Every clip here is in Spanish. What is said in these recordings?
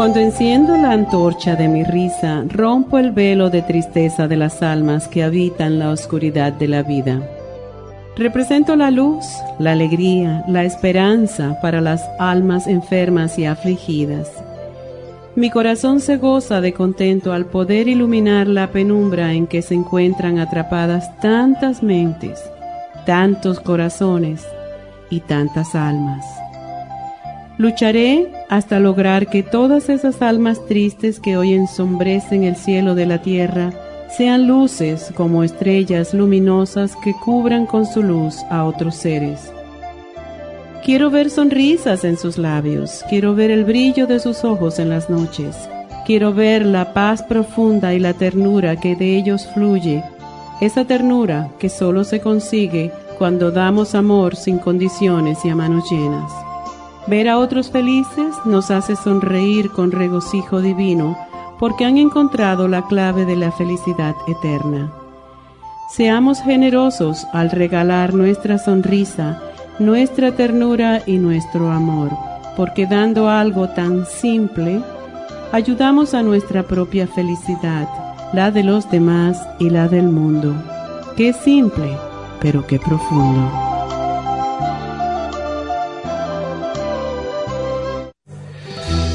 Cuando enciendo la antorcha de mi risa, rompo el velo de tristeza de las almas que habitan la oscuridad de la vida. Represento la luz, la alegría, la esperanza para las almas enfermas y afligidas. Mi corazón se goza de contento al poder iluminar la penumbra en que se encuentran atrapadas tantas mentes, tantos corazones y tantas almas. Lucharé hasta lograr que todas esas almas tristes que hoy ensombrecen el cielo de la tierra sean luces como estrellas luminosas que cubran con su luz a otros seres. Quiero ver sonrisas en sus labios, quiero ver el brillo de sus ojos en las noches, quiero ver la paz profunda y la ternura que de ellos fluye, esa ternura que solo se consigue cuando damos amor sin condiciones y a manos llenas. Ver a otros felices nos hace sonreír con regocijo divino porque han encontrado la clave de la felicidad eterna. Seamos generosos al regalar nuestra sonrisa, nuestra ternura y nuestro amor, porque dando algo tan simple, ayudamos a nuestra propia felicidad, la de los demás y la del mundo. Qué simple, pero qué profundo.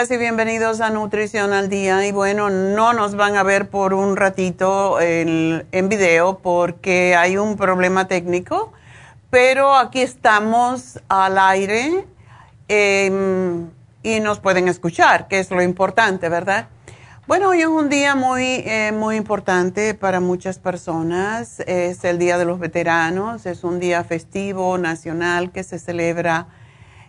Días y bienvenidos a Nutrición al Día. Y bueno, no nos van a ver por un ratito en, video porque hay un problema técnico, pero aquí estamos al aire em, y nos pueden escuchar, que es lo importante, ¿verdad? Bueno, hoy es un día muy, eh, muy importante para muchas personas. Es el Día de los Veteranos, es un día festivo nacional que se celebra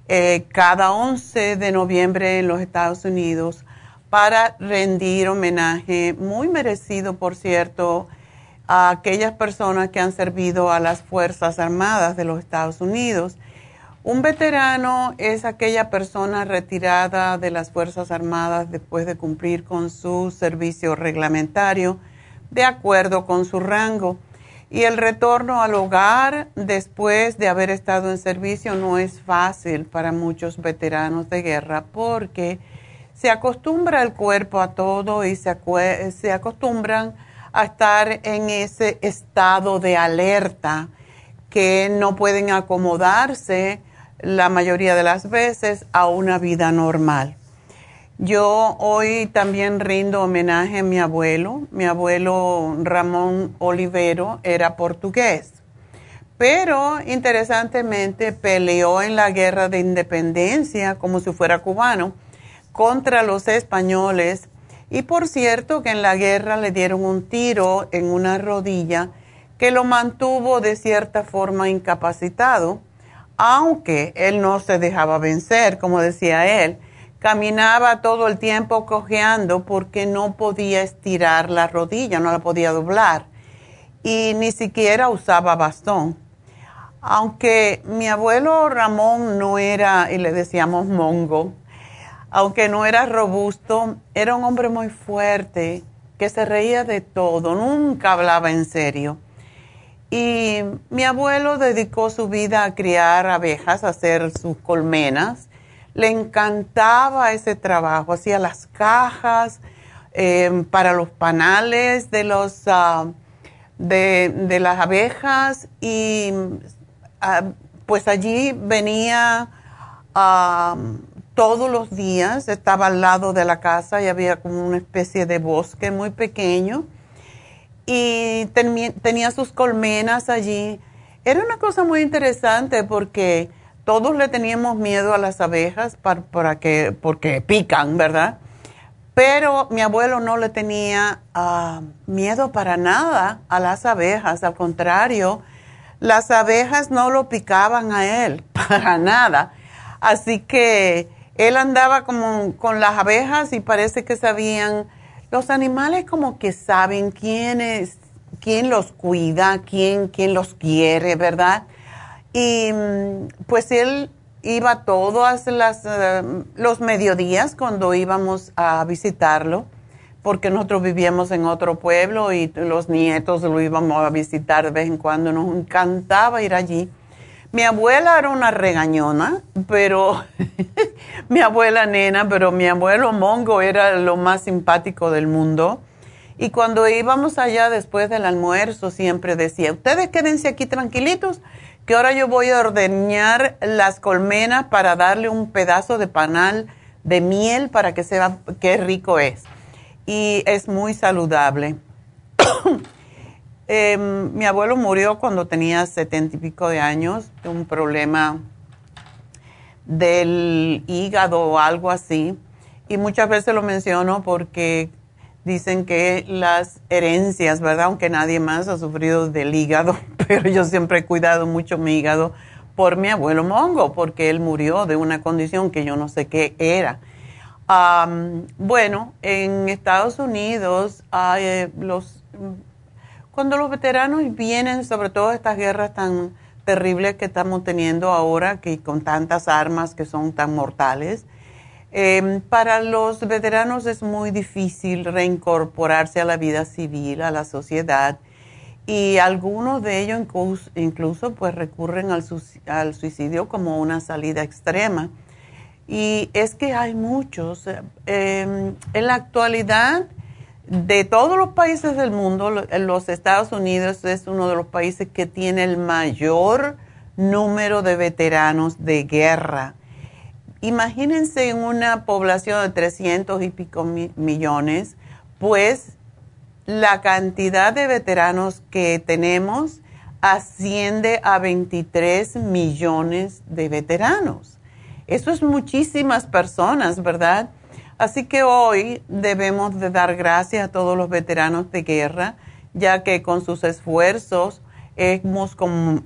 eh, cada 11 de noviembre en los Estados Unidos para rendir homenaje muy merecido, por cierto, a aquellas personas que han servido a las Fuerzas Armadas de los Estados Unidos. Un veterano es aquella persona retirada de las Fuerzas Armadas después de cumplir con su servicio reglamentario de acuerdo con su rango. Y el retorno al hogar después de haber estado en servicio no es fácil para muchos veteranos de guerra porque se acostumbra el cuerpo a todo y se, se acostumbran a estar en ese estado de alerta que no pueden acomodarse la mayoría de las veces a una vida normal. Yo hoy también rindo homenaje a mi abuelo. Mi abuelo Ramón Olivero era portugués, pero interesantemente peleó en la guerra de independencia como si fuera cubano contra los españoles. Y por cierto que en la guerra le dieron un tiro en una rodilla que lo mantuvo de cierta forma incapacitado, aunque él no se dejaba vencer, como decía él caminaba todo el tiempo cojeando porque no podía estirar la rodilla, no la podía doblar y ni siquiera usaba bastón. Aunque mi abuelo Ramón no era, y le decíamos mongo, aunque no era robusto, era un hombre muy fuerte, que se reía de todo, nunca hablaba en serio. Y mi abuelo dedicó su vida a criar abejas, a hacer sus colmenas le encantaba ese trabajo, hacía las cajas em, para los panales de, los, ah, de, las abejas y ah, pues allí venía todos los días, estaba al lado de la casa y había como una especie de bosque muy pequeño y tenía sus colmenas allí. Era una cosa muy interesante porque todos le teníamos miedo a las abejas para, que, porque pican, ¿verdad? Pero mi abuelo no le tenía ah, miedo para nada a las abejas, al contrario, las abejas no lo picaban a él, para nada. Así que él andaba como con las abejas y parece que sabían, los animales como que saben quién es, quién los cuida, quién, quién los quiere, ¿verdad? Y pues él iba todos las, eh, los mediodías cuando íbamos a visitarlo, porque nosotros vivíamos en otro pueblo y los nietos lo íbamos a visitar de vez en cuando. Nos encantaba ir allí. Mi abuela era una regañona, pero mi abuela nena, pero mi abuelo Mongo era lo más simpático del mundo. Y cuando íbamos allá después del almuerzo siempre decía, ustedes quédense aquí tranquilitos que ahora yo voy a ordeñar las colmenas para darle un pedazo de panal de miel para que sepa qué rico es. Y es muy saludable. Em, mi abuelo murió cuando tenía setenta y pico de años de un problema del hígado o algo así. Y muchas veces lo menciono porque Dicen que las herencias, ¿verdad? Aunque nadie más ha sufrido del hígado, pero yo siempre he cuidado mucho mi hígado por mi abuelo Mongo, porque él murió de una condición que yo no sé qué era. bueno, en Estados Unidos hay eh, los cuando los veteranos vienen, sobre todo estas guerras tan terribles que estamos teniendo ahora, que con tantas armas que son tan mortales, Em, para los veteranos es muy difícil reincorporarse a la vida civil, a la sociedad, y algunos de ellos incluso, pues recurren al, suicidio como una salida extrema. Y es que hay muchos. Em, en la actualidad, de todos los países del mundo, los Estados Unidos es uno de los países que tiene el mayor número de veteranos de guerra imagínense en una población de 300 y pico millones, pues la cantidad de veteranos que tenemos asciende a 23 millones de veteranos. Eso es muchísimas personas, ¿verdad? Así que hoy debemos de dar gracias a todos los veteranos de guerra, ya que con sus esfuerzos hemos como,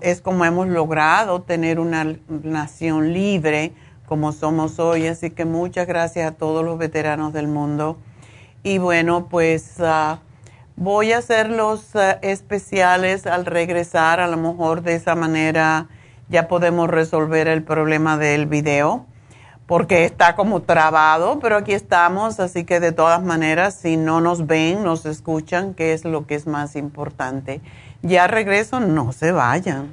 es como hemos logrado tener una nación libre como somos hoy. Así que muchas gracias a todos los veteranos del mundo. Y bueno, pues ah, voy a hacer los ah, especiales al regresar. A lo mejor de esa manera ya podemos resolver el problema del video porque está como trabado, pero aquí estamos, así que de todas maneras, si no nos ven, nos escuchan, que es lo que es más importante. Ya regreso, no se vayan.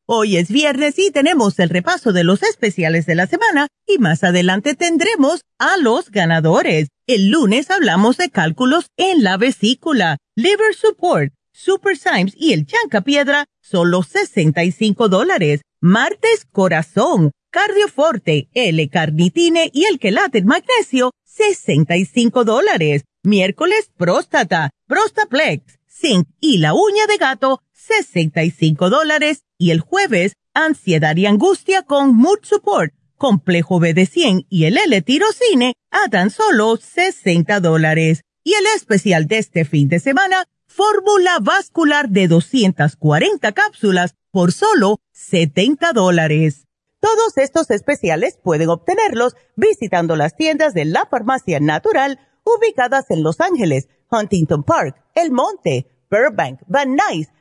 Hoy es viernes y tenemos el repaso de los especiales de la semana y más adelante tendremos a los ganadores. El lunes hablamos de cálculos en la vesícula, liver support, super Symes y el chanca piedra, solo 65 dólares. Martes corazón, cardioforte, L-carnitine y el quelate magnesio, 65 dólares. Miércoles próstata, Prostaplex, Zinc y la uña de gato, 65 dólares. Y el jueves, ansiedad y angustia con Mood Support, complejo BD100 y el L-tirocine a tan solo 60 dólares. Y el especial de este fin de semana, fórmula vascular de 240 cápsulas por solo 70 dólares. Todos estos especiales pueden obtenerlos visitando las tiendas de la farmacia natural ubicadas en Los Ángeles, Huntington Park, El Monte, Burbank, Van Nuys,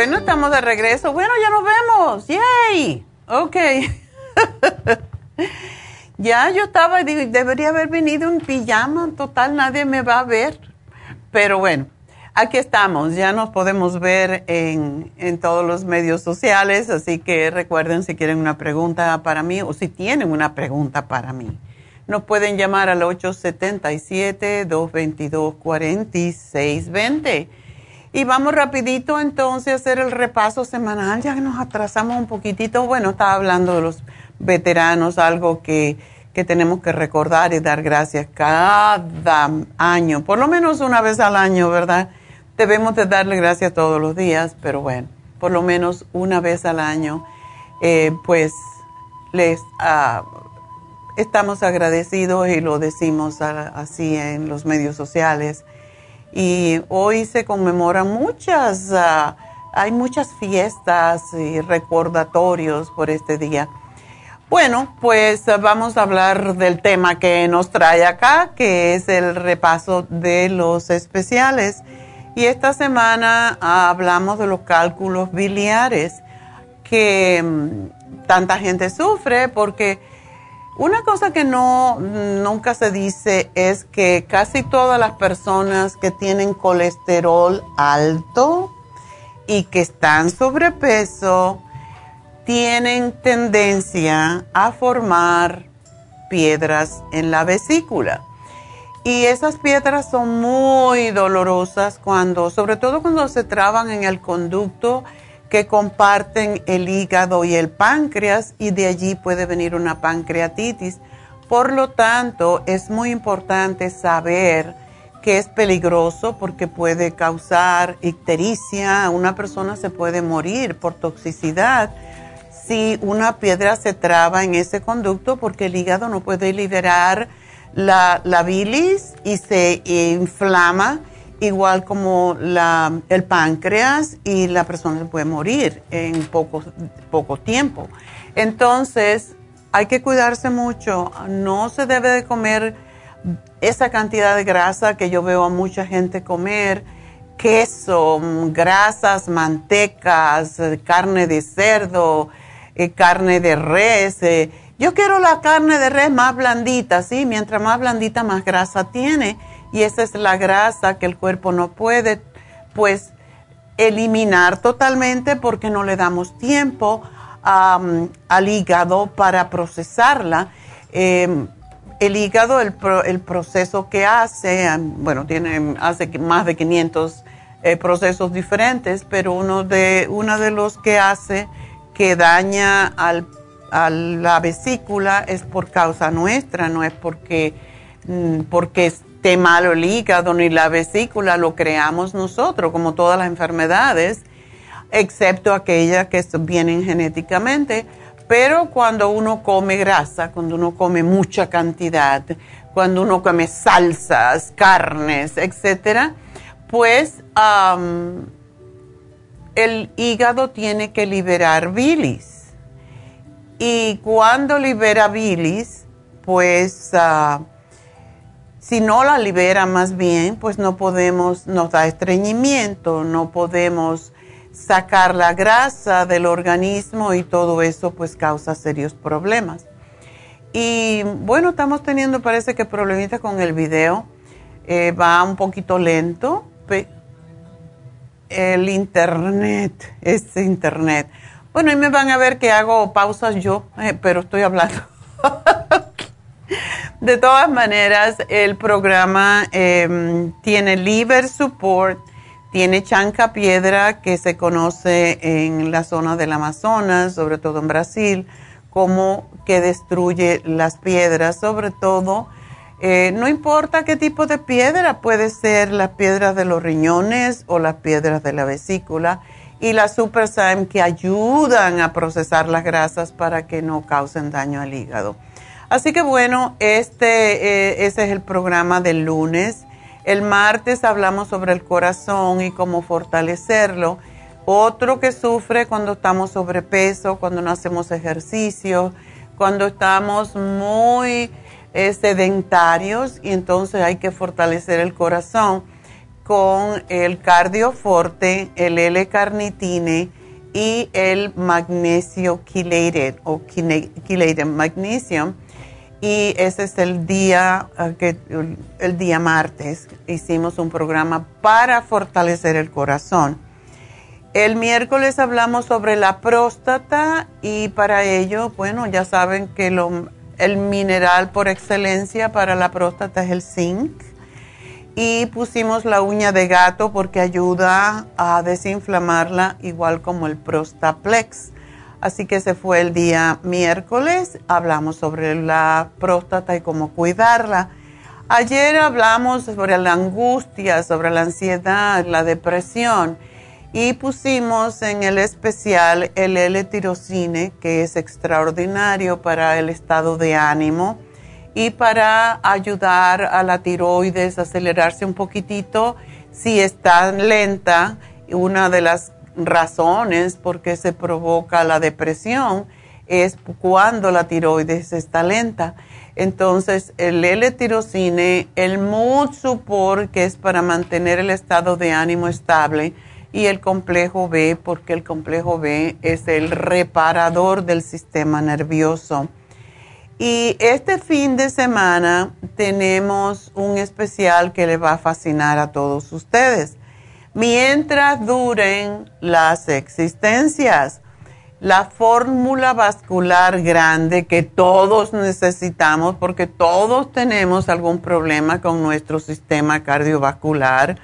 Bueno, estamos de regreso. Bueno, ya nos vemos. ¡Yay! Ok. ya yo estaba, debería haber venido en pijama. Total, nadie me va a ver. Pero bueno, aquí estamos. Ya nos podemos ver en, en todos los medios sociales. Así que recuerden si quieren una pregunta para mí o si tienen una pregunta para mí. Nos pueden llamar al 877-222-4620 y vamos rapidito entonces a hacer el repaso semanal, ya que nos atrasamos un poquitito. Bueno, estaba hablando de los veteranos, algo que, que tenemos que recordar y dar gracias cada año, por lo menos una vez al año, ¿verdad? Debemos de darle gracias todos los días, pero bueno, por lo menos una vez al año, eh, pues les ah, estamos agradecidos y lo decimos así en los medios sociales y hoy se conmemoran muchas, ah, hay muchas fiestas y recordatorios por este día. Bueno, pues vamos a hablar del tema que nos trae acá, que es el repaso de los especiales. Y esta semana hablamos de los cálculos biliares que mm, tanta gente sufre porque una cosa que no nunca se dice es que casi todas las personas que tienen colesterol alto y que están sobrepeso tienen tendencia a formar piedras en la vesícula. Y esas piedras son muy dolorosas cuando, sobre todo cuando se traban en el conducto que comparten el hígado y el páncreas y de allí puede venir una pancreatitis. Por lo tanto, es muy importante saber que es peligroso porque puede causar ictericia, una persona se puede morir por toxicidad si una piedra se traba en ese conducto porque el hígado no puede liberar la, bilis y se inflama igual como la, el páncreas y la persona se puede morir en poco, poco tiempo. Entonces, hay que cuidarse mucho. No se debe de comer esa cantidad de grasa que yo veo a mucha gente comer. Queso, grasas, mantecas, carne de cerdo, eh, carne de res. Eh, yo quiero la carne de res más blandita, ¿sí? Mientras más blandita, más grasa tiene. Y esa es la grasa que el cuerpo no puede, pues, eliminar totalmente porque no le damos tiempo al hígado para procesarla. Em, el hígado, el, el, proceso que hace, bueno, tiene, hace más de 500 eh, procesos diferentes, pero uno de, uno de los que hace que daña al a la vesícula es por causa nuestra, no es porque, mm, porque esté malo el hígado ni la vesícula, lo creamos nosotros, como todas las enfermedades, excepto aquellas que vienen genéticamente. Pero cuando uno come grasa, cuando uno come mucha cantidad, cuando uno come salsas, carnes, etcétera, pues el hígado tiene que liberar bilis y cuando libera bilis, pues ah, si no la libera más bien, pues no podemos, nos da estreñimiento, no podemos sacar la grasa del organismo y todo eso pues causa serios problemas. Y bueno, estamos teniendo parece que problemitas con el video, eh, va un poquito lento, el internet, este internet. Bueno, y me van a ver que hago pausas yo, eh, pero estoy hablando. de todas maneras, el programa em, tiene liver support, tiene chanca piedra que se conoce en la zona del Amazonas, sobre todo en Brasil, como que destruye las piedras, sobre todo. Eh, no importa qué tipo de piedra, puede ser las piedras de los riñones o las piedras de la vesícula y la Super que ayudan a procesar las grasas para que no causen daño al hígado. Así que bueno, este, eh, ese es el programa del lunes. El martes hablamos sobre el corazón y cómo fortalecerlo. Otro que sufre cuando estamos sobrepeso, cuando no hacemos ejercicio, cuando estamos muy sedentarios y entonces hay que fortalecer el corazón con el cardioforte, el L-carnitine y el magnesio chelated o chelated magnesium. Y ese es el día, ah, que, el día martes. Hicimos un programa para fortalecer el corazón. El miércoles hablamos sobre la próstata y para ello, bueno, ya saben que el mineral por excelencia para la próstata es el zinc y pusimos la uña de gato porque ayuda a desinflamarla igual como el Prostaplex. Así que se fue el día miércoles, hablamos sobre la próstata y cómo cuidarla. Ayer hablamos sobre la angustia, sobre la ansiedad, la depresión y pusimos en el especial el L-tirocine que es extraordinario para el estado de ánimo y para ayudar a la tiroides a acelerarse un poquitito si está lenta. Una de las razones por qué se provoca la depresión es cuando la tiroides está lenta. Entonces, el L-tirocine, el mood support, que es para mantener el estado de ánimo estable, y el complejo B, porque el complejo B es el reparador del sistema nervioso. Y este fin de semana tenemos un especial que le va a fascinar a todos ustedes. Mientras duren las existencias, la fórmula vascular grande que todos necesitamos, porque todos tenemos algún problema con nuestro sistema cardiovascular,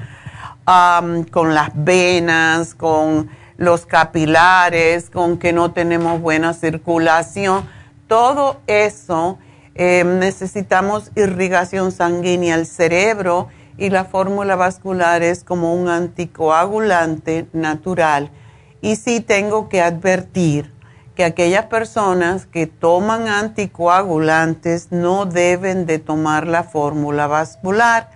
con las venas, con los capilares, con que no tenemos buena circulación. Todo eso em, necesitamos irrigación sanguínea al cerebro y la fórmula vascular es como un anticoagulante natural y sí tengo que advertir que aquellas personas que toman anticoagulantes no deben de tomar la fórmula vascular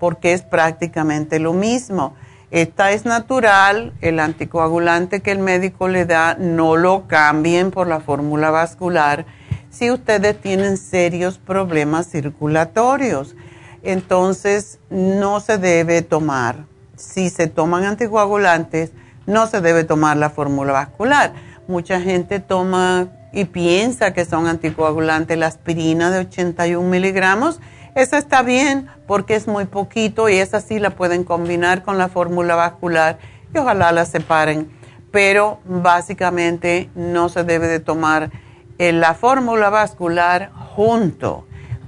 porque es prácticamente lo mismo. Esta es natural, el anticoagulante que el médico le da no lo cambien por la fórmula vascular si ustedes tienen serios problemas circulatorios. Entonces no se debe tomar. Si se toman anticoagulantes, no se debe tomar la fórmula vascular. Mucha gente toma y piensa que son anticoagulantes la aspirina de 81 miligramos. Esa está bien porque es muy poquito y esa sí la pueden combinar con la fórmula vascular y ojalá la separen. Pero básicamente no se debe de tomar eh, la fórmula vascular junto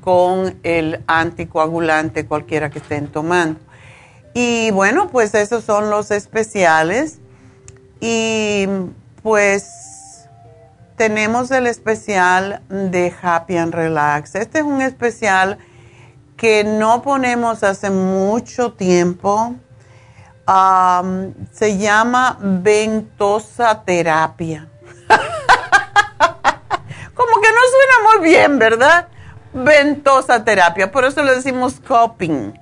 con el anticoagulante cualquiera que estén tomando. Y bueno, pues esos son los especiales. Y pues tenemos el especial de Happy and Relax. Este es un especial que no ponemos hace mucho tiempo. se llama ventosa terapia. Como que no suena muy bien, ¿verdad? Ventosa terapia. Por eso le decimos coping.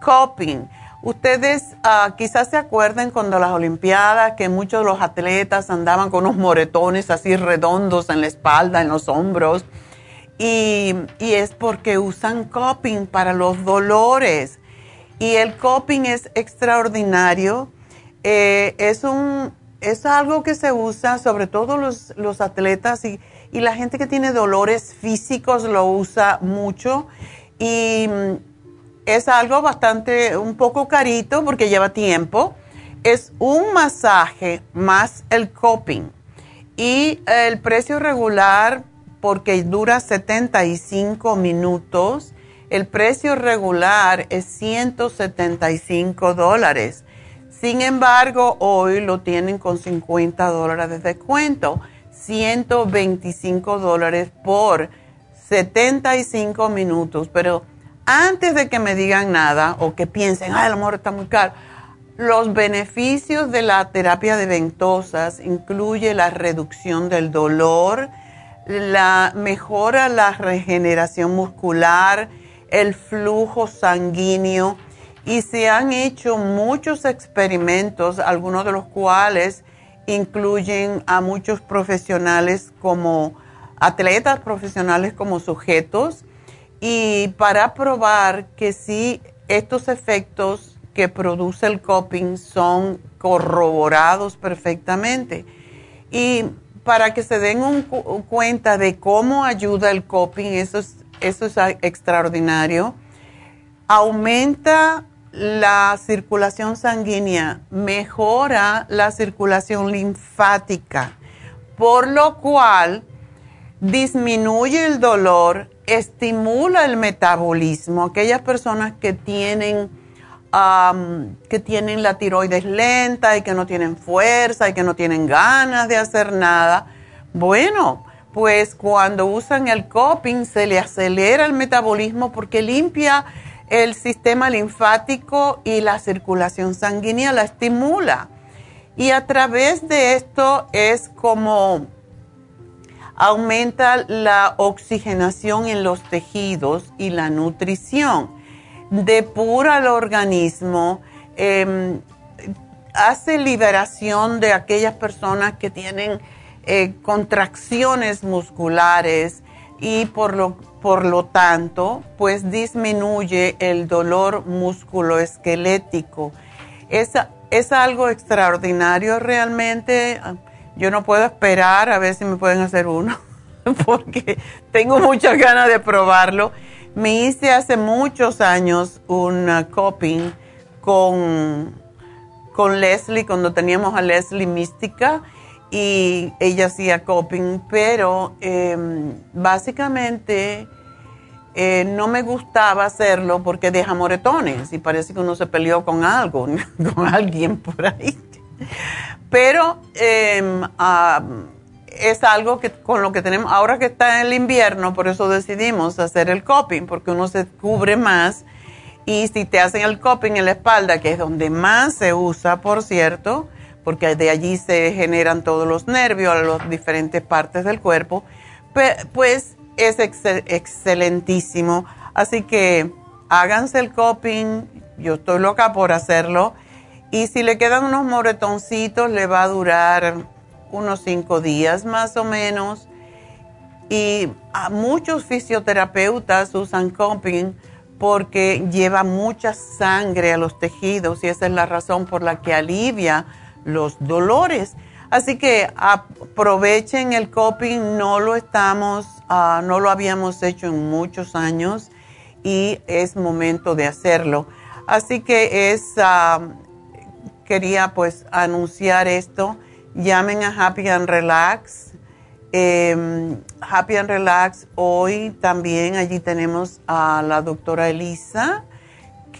Coping Ustedes ah, quizás se acuerden cuando las Olimpiadas que muchos de los atletas andaban con unos moretones así redondos en la espalda, en los hombros, y, es porque usan coping para los dolores. Y el coping es extraordinario. Eh, es, un, es algo que se usa, sobre todo los, los atletas y, y la gente que tiene dolores físicos lo usa mucho. Y es algo bastante, un poco carito porque lleva tiempo. Es un masaje más el coping. Y el precio regular, porque dura 75 minutos, el precio regular es 175 dólares. Sin embargo, hoy lo tienen con 50 dólares de descuento. 125 dólares por 75 minutos. Pero antes de que me digan nada o que piensen, ay, el amor está muy caro, los beneficios de la terapia de ventosas incluye la reducción del dolor, la mejora la regeneración muscular, el flujo sanguíneo y se han hecho muchos experimentos, algunos de los cuales incluyen a muchos profesionales como atletas profesionales como sujetos y para probar que sí estos efectos que produce el coping son corroborados perfectamente. Y para que se den cuenta de cómo ayuda el coping, eso es, eso es extraordinario. Aumenta la circulación sanguínea, mejora la circulación linfática, por lo cual disminuye el dolor estimula el metabolismo. Aquellas personas que tienen, que tienen la tiroides lenta y que no tienen fuerza y que no tienen ganas de hacer nada, bueno, pues cuando usan el coping se le acelera el metabolismo porque limpia el sistema linfático y la circulación sanguínea la estimula. Y a través de esto es como aumenta la oxigenación en los tejidos y la nutrición, depura el organismo, em, hace liberación de aquellas personas que tienen eh, contracciones musculares y por lo, por lo tanto, pues disminuye el dolor musculoesquelético. Es, es algo extraordinario realmente. Yo no puedo esperar a ver si me pueden hacer uno, porque tengo muchas ganas de probarlo. Me hice hace muchos años un coping con, con Leslie, cuando teníamos a Leslie Mística y ella hacía coping, pero em, básicamente eh, no me gustaba hacerlo porque deja moretones y parece que uno se peleó con algo, con alguien por ahí. Pero em, es algo que con lo que tenemos, ahora que está en el invierno, por eso decidimos hacer el coping, porque uno se cubre más y si te hacen el coping en la espalda, que es donde más se usa, por cierto, porque de allí se generan todos los nervios a las diferentes partes del cuerpo, pues es excelentísimo. Así que háganse el coping, yo estoy loca por hacerlo. Y si le quedan unos moretoncitos, le va a durar unos cinco días más o menos. Y a muchos fisioterapeutas usan coping porque lleva mucha sangre a los tejidos y esa es la razón por la que alivia los dolores. Así que aprovechen el coping, no lo estamos, ah, no lo habíamos hecho en muchos años y es momento de hacerlo. Así que es, ah, quería pues anunciar esto. Llamen a Happy and Relax. Em, Happy and Relax, hoy también allí tenemos a la doctora Elisa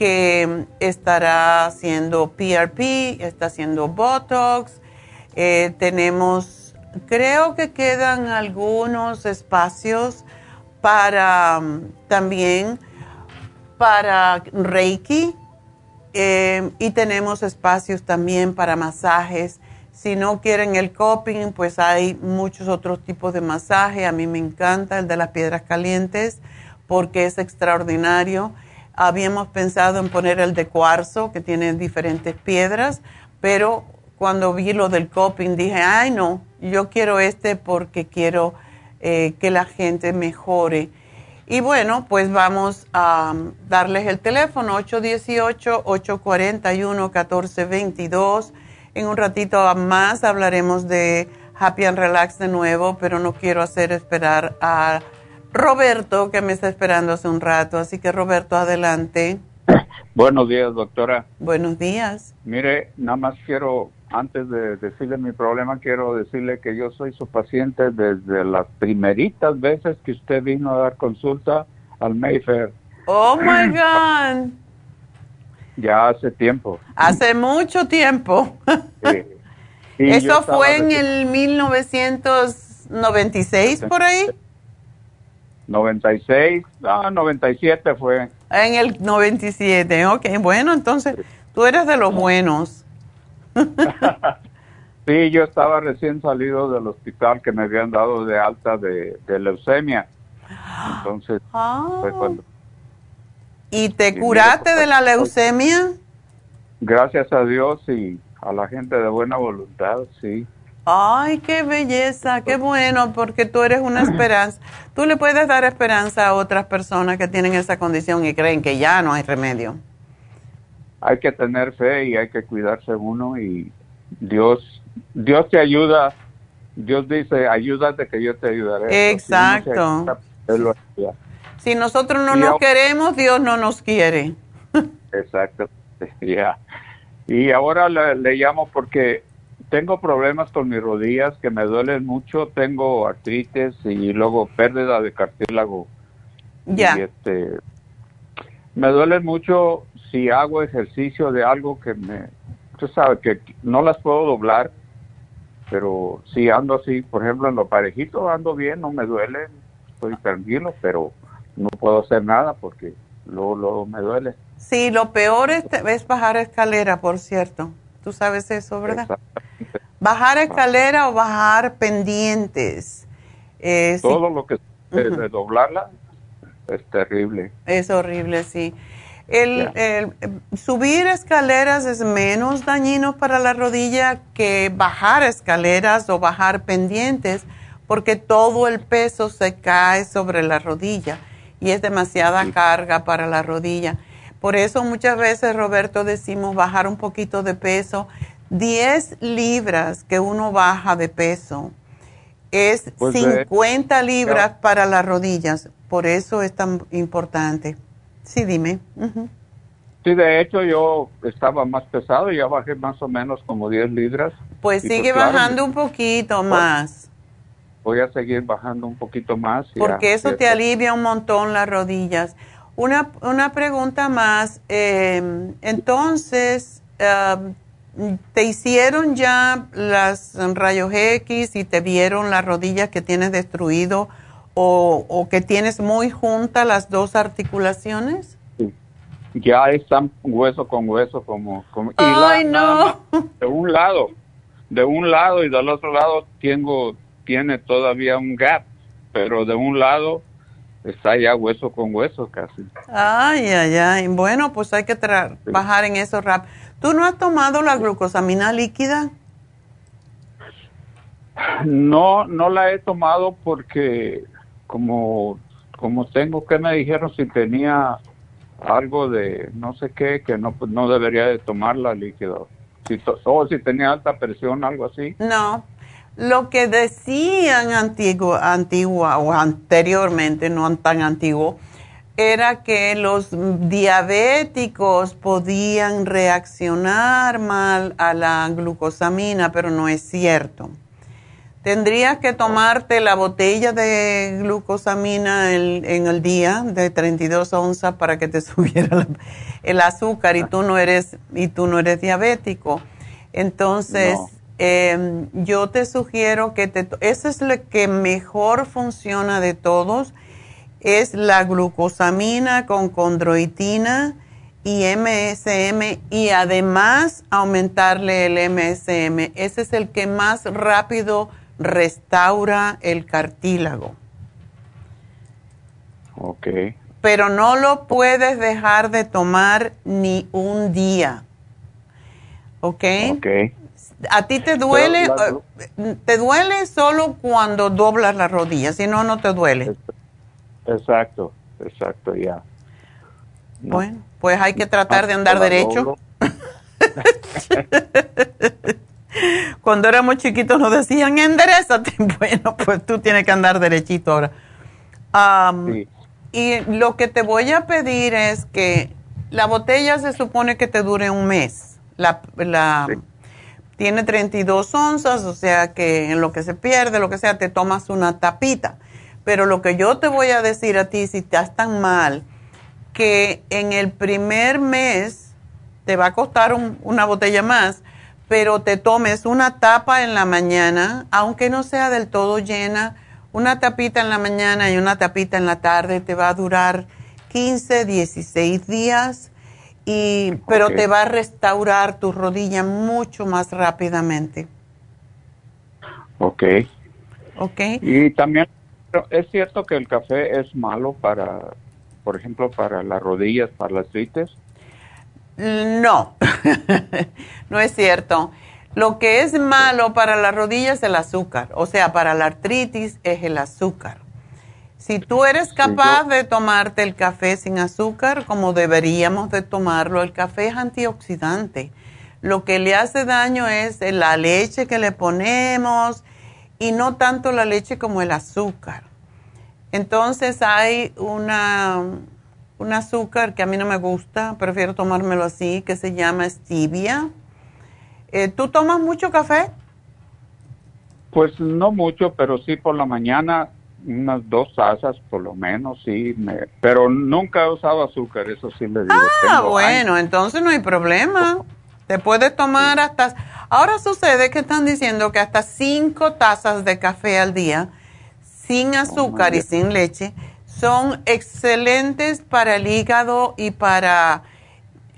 que estará haciendo PRP, está haciendo Botox. Eh, tenemos, creo que quedan algunos espacios para también para Reiki eh, y tenemos espacios también para masajes. Si no quieren el coping, pues hay muchos otros tipos de masaje. A mí me encanta el de las piedras calientes porque es extraordinario Habíamos pensado en poner el de cuarzo, que tiene diferentes piedras, pero cuando vi lo del coping dije, ay no, yo quiero este porque quiero eh, que la gente mejore. Y bueno, pues vamos a darles el teléfono 818-841-1422. En un ratito más hablaremos de Happy and Relax de nuevo, pero no quiero hacer esperar a Roberto, que me está esperando hace un rato. Así que Roberto, adelante. Buenos días, doctora. Buenos días. Mire, nada más quiero, antes de decirle mi problema, quiero decirle que yo soy su paciente desde las primeritas veces que usted vino a dar consulta al Mayfair. Oh, my God. Ya hace tiempo. Hace mucho tiempo. ¿Eso fue en el 1996 por ahí? 96, no, 97 fue. En el 97, ok, bueno, entonces tú eres de los buenos. sí, yo estaba recién salido del hospital que me habían dado de alta de, leucemia. Entonces, fue ah. cuando... ¿Y te curaste de la leucemia? Gracias a Dios y a la gente de buena voluntad, sí. Ay, qué belleza, qué bueno, porque tú eres una esperanza. Tú le puedes dar esperanza a otras personas que tienen esa condición y creen que ya no hay remedio. Hay que tener fe y hay que cuidarse uno y Dios, Dios te ayuda. Dios dice, ayúdate que yo te ayudaré. Exacto. Si, nosotros no nos queremos, Dios no nos quiere. Exacto. Y ahora le llamo porque tengo problemas con mis rodillas que me duelen mucho, tengo artritis y luego pérdida de cartílago. Ya. este, me duele mucho si hago ejercicio de algo que me, tú sabes que no las puedo doblar, pero si ando así, por ejemplo en lo parejito ando bien, no me duele, estoy tranquilo, pero no puedo hacer nada porque luego, luego me duele. Sí, lo peor es, es bajar escalera, por cierto. Tú sabes eso, ¿verdad? Bajar escalera o bajar pendientes. Eh, Todo lo que es de doblarla es terrible. Es horrible, sí. El, el- subir escaleras es menos dañino para la rodilla que bajar escaleras o bajar pendientes porque todo el peso se cae sobre la rodilla y es demasiada carga para la rodilla. Por eso muchas veces, Roberto, decimos bajar un poquito de peso. 10 libras que uno baja de peso es Pues de- 50 libras para las rodillas. Por eso es tan importante. Sí, dime. Sí, de hecho yo estaba más pesado, ya bajé más o menos como 10 libras. Pues Y sigue claro, bajando un poquito más, Voy a seguir bajando un poquito más. ya, porque eso te alivia un montón las rodillas. Una, una pregunta más. eh, entonces, ah, ¿te hicieron ya las rayos X y te vieron las rodillas que tienes destruido o, o que tienes muy juntas las dos articulaciones? Ya están hueso con hueso como... como y ¡Ay, la- no! De un lado, de un lado y del otro lado tengo, tiene todavía un gap, pero de un lado está ya hueso con hueso casi. Ay, ay, ay. Bueno, pues hay que tra- bajar en eso rap. ¿Tú no has tomado la glucosamina líquida? No, no la he tomado porque como, como tengo que me dijeron si tenía algo de no sé qué, que no, pues no debería de tomarla líquido. Si o si tenía alta presión, algo así. No. Lo que decían antigua, antigua o anteriormente, no tan antiguo, era que los diabéticos podían reaccionar mal a la glucosamina, pero no es cierto. Tendrías que tomarte la botella de glucosamina en el día de 32 onzas para que te subiera la- el azúcar y tú no eres y tú no eres diabético. Entonces, No. Eh, yo te sugiero que te eso es lo que mejor funciona de todos es la glucosamina con condroitina y MSM y además aumentarle el MSM. Ese es el que más rápido restaura el cartílago. Ok. Pero no lo puedes dejar de tomar ni un día. ¿Ok? Ok. ¿A ti te duele? Pero eh, ¿Te duele solo cuando doblas la rodilla? Si no, no te duele. Exacto, exacto, ya. No. Bueno, pues hay que tratar de andar derecho. Cuando éramos chiquitos nos decían, enderezate. Bueno, pues tú tienes que andar derechito ahora. Sí. Y lo que te voy a pedir es que la botella se supone que te dure un mes. La, la- Sí. Tiene 32 onzas, o sea que en lo que se pierde, lo que sea, te tomas una tapita. Pero lo que yo te voy a decir a ti, si estás tan mal, que en el primer mes te va a costar un- una botella más, pero te tomes una tapa en la mañana, aunque no sea del todo llena, una tapita en la mañana y una tapita en la tarde, te va a durar 15, 16 días, y, pero te va a restaurar tu rodilla mucho más rápidamente. Ok. ¿Ok? Y también es cierto que el café es malo para, por ejemplo, para las rodillas, para las artritis. No, no es cierto. Lo que es malo para las rodillas es el azúcar, o sea, para la artritis es el azúcar. Si tú eres capaz de tomarte el café sin azúcar, como deberíamos de tomarlo, el café es antioxidante. Lo que le hace daño es la leche que le ponemos y no tanto la leche como el azúcar. Entonces hay una, un azúcar que a mí no me gusta, prefiero tomármelo así, que se llama stevia. Eh, ¿Tú tomas mucho café? Pues no mucho, pero sí por la mañana unas dos tazas por lo menos, sí. Me, pero nunca he usado azúcar, eso sí le digo. Ah, bueno, entonces no hay problema. Te puedes tomar hasta... Ahora sucede que están diciendo que hasta cinco tazas de café al día, sin azúcar y sin leche, son excelentes para el hígado y para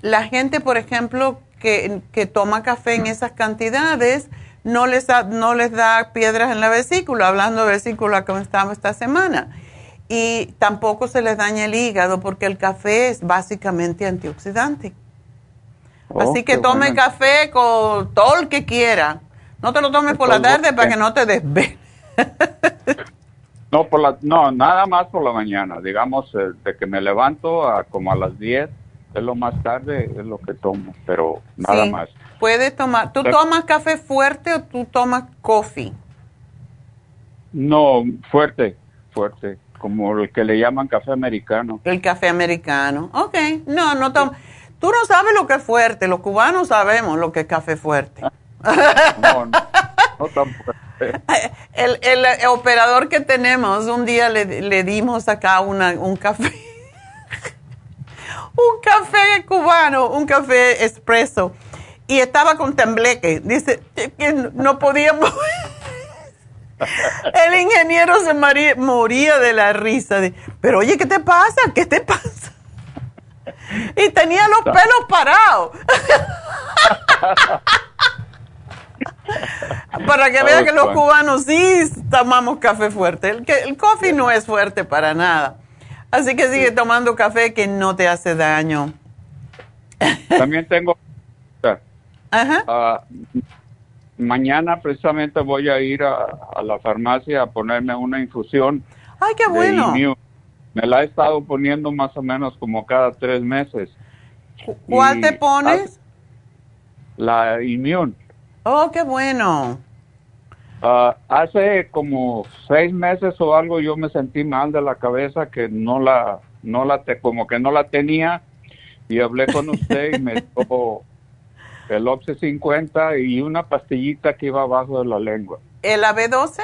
la gente, por ejemplo, que, que toma café en esas cantidades, no les, da, no les da piedras en la vesícula, hablando de vesícula como estamos esta semana. y tampoco se les daña el hígado porque el café es básicamente antioxidante. Oh, Así que tome café con todo el que quiera. No te lo tomes por la Entonces, tarde para que no te desveles. No, por la, no, nada más por la mañana. Digamos, eh, de que me levanto a como a las 10, es lo más tarde, es lo que tomo, pero nada Sí. más. Puedes tomar. ¿Tú tomas café fuerte o tú tomas coffee? No, fuerte, fuerte, como el que le llaman café americano. El café americano. Ok. No, no tomas. Tú no sabes lo que es fuerte. Los cubanos sabemos lo que es café fuerte. No, no, no tan fuerte. El, el, operador que tenemos, un día le, le dimos acá una, un café. un café cubano, un café expreso. Y estaba con tembleque. Dice que no podíamos. El ingeniero se moría de la risa. de, Pero oye, ¿qué te pasa? ¿Qué te pasa? Y tenía los pelos parados. Para que vean que los cubanos sí tomamos café fuerte. El, el coffee no es fuerte para nada. Así que sigue tomando café que no te hace daño. También tengo... Ajá. ah, mañana precisamente voy a ir a, a la farmacia a ponerme una infusión Ay, qué bueno. Me la he estado poniendo más o menos como cada tres meses. ¿Cuál Y te pones? La Immune. Oh, qué bueno. Ah, hace como seis meses o algo yo me sentí mal de la cabeza que no la, no la, te, como que no la tenía y hablé con usted y me dio el Oxy 50 y una pastillita que iba abajo de la lengua. ¿El AB12?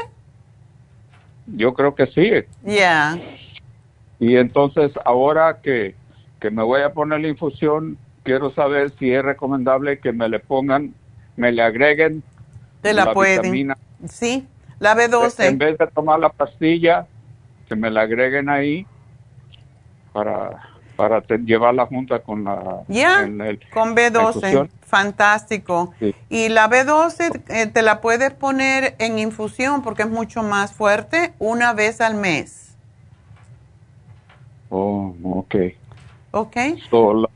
Yo creo que sí. Ya. Y entonces ahora que, que me voy a poner la infusión, quiero saber si es recomendable que me le pongan, me le agreguen Te la, pueden. vitamina. Sí, la B12. En vez de tomar la pastilla, que me la agreguen ahí para, para te- llevarla junta con la... Ya, el- con la B12. infusión. Fantástico. Sí. Y la B12 eh, te la puedes poner en infusión porque es mucho más fuerte una vez al mes. Oh, ok. ¿Ok? So, la,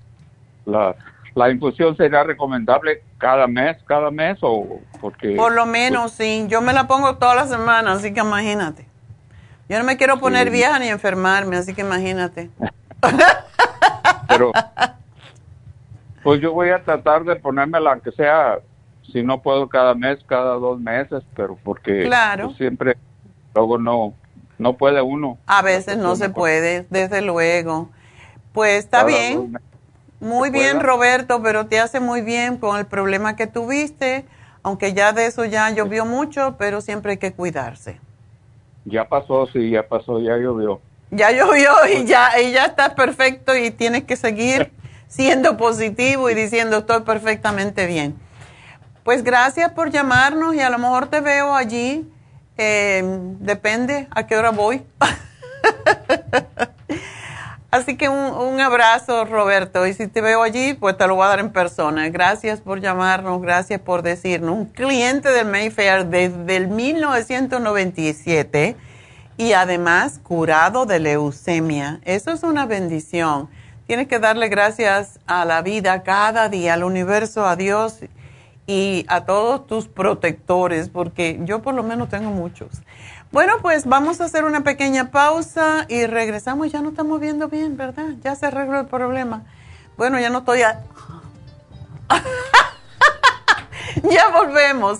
la, la infusión sería recomendable cada mes, cada mes o porque... Por lo menos, sí. Yo me la pongo toda la semana, así que imagínate. Yo no me quiero poner Sí. vieja ni enfermarme, así que imagínate. Pero, pues yo voy a tratar de ponérmela, aunque sea, si no puedo cada mes, cada dos meses, pero porque Claro. pues, siempre, luego no, no puede uno. A veces no se puede, desde luego. Pues está bien. Muy bien, pueda. Roberto, pero te hace muy bien con el problema que tuviste, aunque ya de eso ya llovió mucho, pero siempre hay que cuidarse. Ya pasó, sí, ya pasó, ya llovió. Ya llovió y ya, y ya estás perfecto y tienes que seguir siendo positivo y diciendo estoy perfectamente bien. Pues gracias por llamarnos y a lo mejor te veo allí. eh, depende a qué hora voy. Así que un, un abrazo, Roberto. Y si te veo allí, pues te lo voy a dar en persona. Gracias por llamarnos, gracias por decirnos. Un cliente del Mayfair desde el 1997 y además curado de leucemia. Eso es una bendición. Tienes que darle gracias a la vida cada día, al universo, a Dios y a todos tus protectores, porque yo por lo menos tengo muchos. Bueno, pues vamos a hacer una pequeña pausa y regresamos. Ya no estamos viendo bien, ¿verdad? Ya se arregló el problema. Bueno, ya no estoy... a- ya volvemos.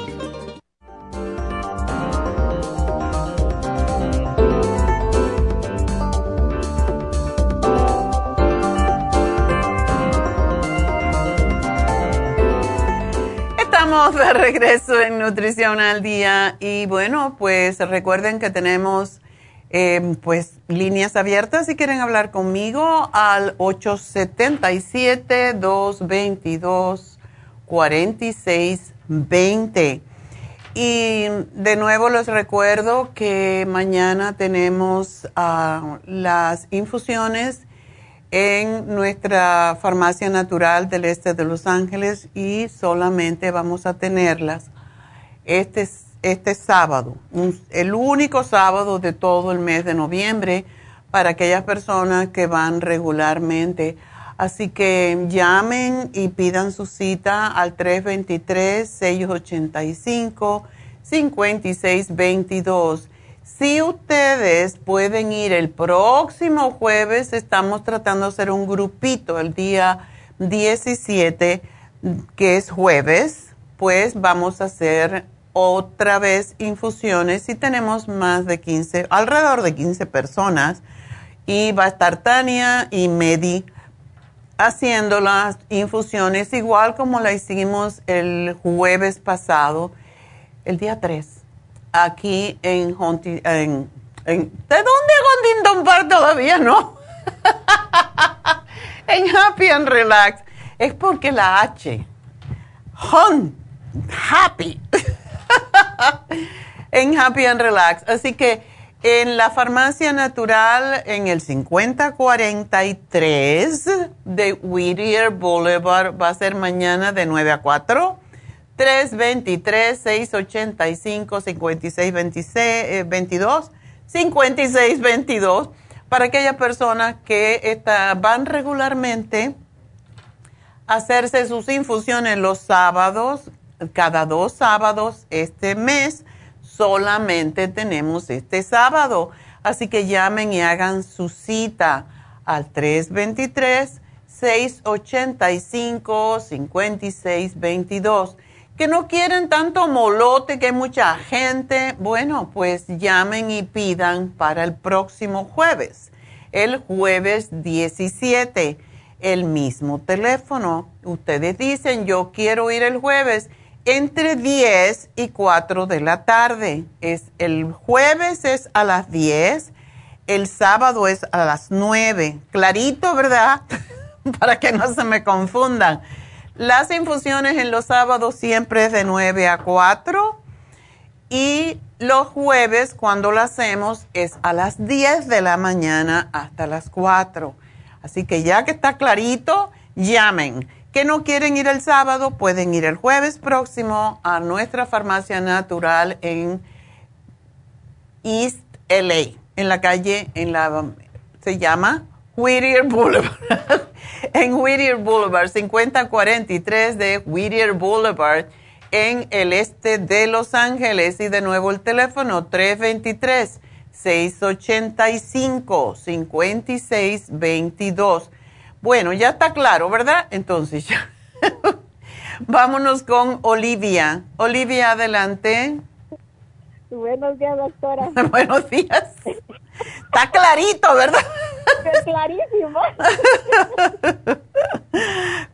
De regreso en Nutrición al Día y bueno, pues recuerden que tenemos em, pues líneas abiertas si quieren hablar conmigo al 877-222-4620. Y de nuevo les recuerdo que mañana tenemos ah, las infusiones en nuestra farmacia natural del este de Los Ángeles y solamente vamos a tenerlas este, este sábado, el único sábado de todo el mes de noviembre para aquellas personas que van regularmente. Así que llamen y pidan su cita al 323-685-5622 si ustedes pueden ir el próximo jueves, estamos tratando de hacer un grupito el día 17, que es jueves, pues vamos a hacer otra vez infusiones y tenemos más de 15, alrededor de 15 personas. Y va a estar Tania y Medi haciendo las infusiones igual como la hicimos el jueves pasado, el día 3 aquí en, en, en ¿De dónde Huntington Park todavía no? en Happy and Relax. Es porque la H. Happy. en Happy and Relax. Así que en la farmacia natural, en el 5043 de Whittier Boulevard, va a ser mañana de 9 a 4 323-685-5622, 5622, para aquellas personas que van regularmente a hacerse sus infusiones los sábados, cada dos sábados este mes, solamente tenemos este sábado. Así que llamen y hagan su cita al 323 685 5622 que no quieren tanto molote, que hay mucha gente, bueno, pues llamen y pidan para el próximo jueves, el jueves 17, el mismo teléfono. Ustedes dicen, yo quiero ir el jueves entre 10 y 4 de la tarde. Es, el jueves es a las 10, el sábado es a las 9. Clarito, ¿verdad? para que no se me confundan. Las infusiones en los sábados siempre es de 9 a 4 y los jueves cuando lo hacemos es a las 10 de la mañana hasta las 4. Así que ya que está clarito, llamen. Que no quieren ir el sábado, pueden ir el jueves próximo a nuestra farmacia natural en East LA, en la calle, en la, se llama Whittier Boulevard. en Whittier Boulevard, 5043 de Whittier Boulevard, en el este de Los Ángeles. Y de nuevo el teléfono 323-685-5622. Bueno, ya está claro, ¿verdad? Entonces ya. Vámonos con Olivia. Olivia, adelante. Buenos días, doctora. Buenos días. Está clarito, ¿verdad? clarísimo.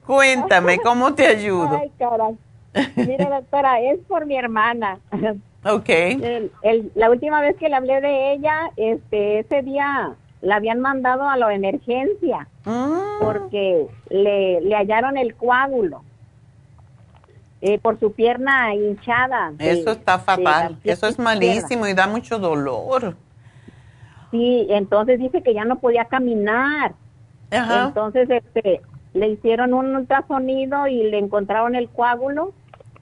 Cuéntame, ¿cómo te ayudo? Ay, cara. Mira, doctora, es por mi hermana. Ok. la última vez que le hablé de ella, este, ese día la habían mandado a la emergencia Mm. porque le, le hallaron el coágulo eh, por su pierna hinchada. de- Eso está fatal. Eso es pierna malísimo y da mucho dolor. Sí, entonces dice que ya no podía caminar. Ajá. Entonces este, le hicieron un ultrasonido y le encontraron el coágulo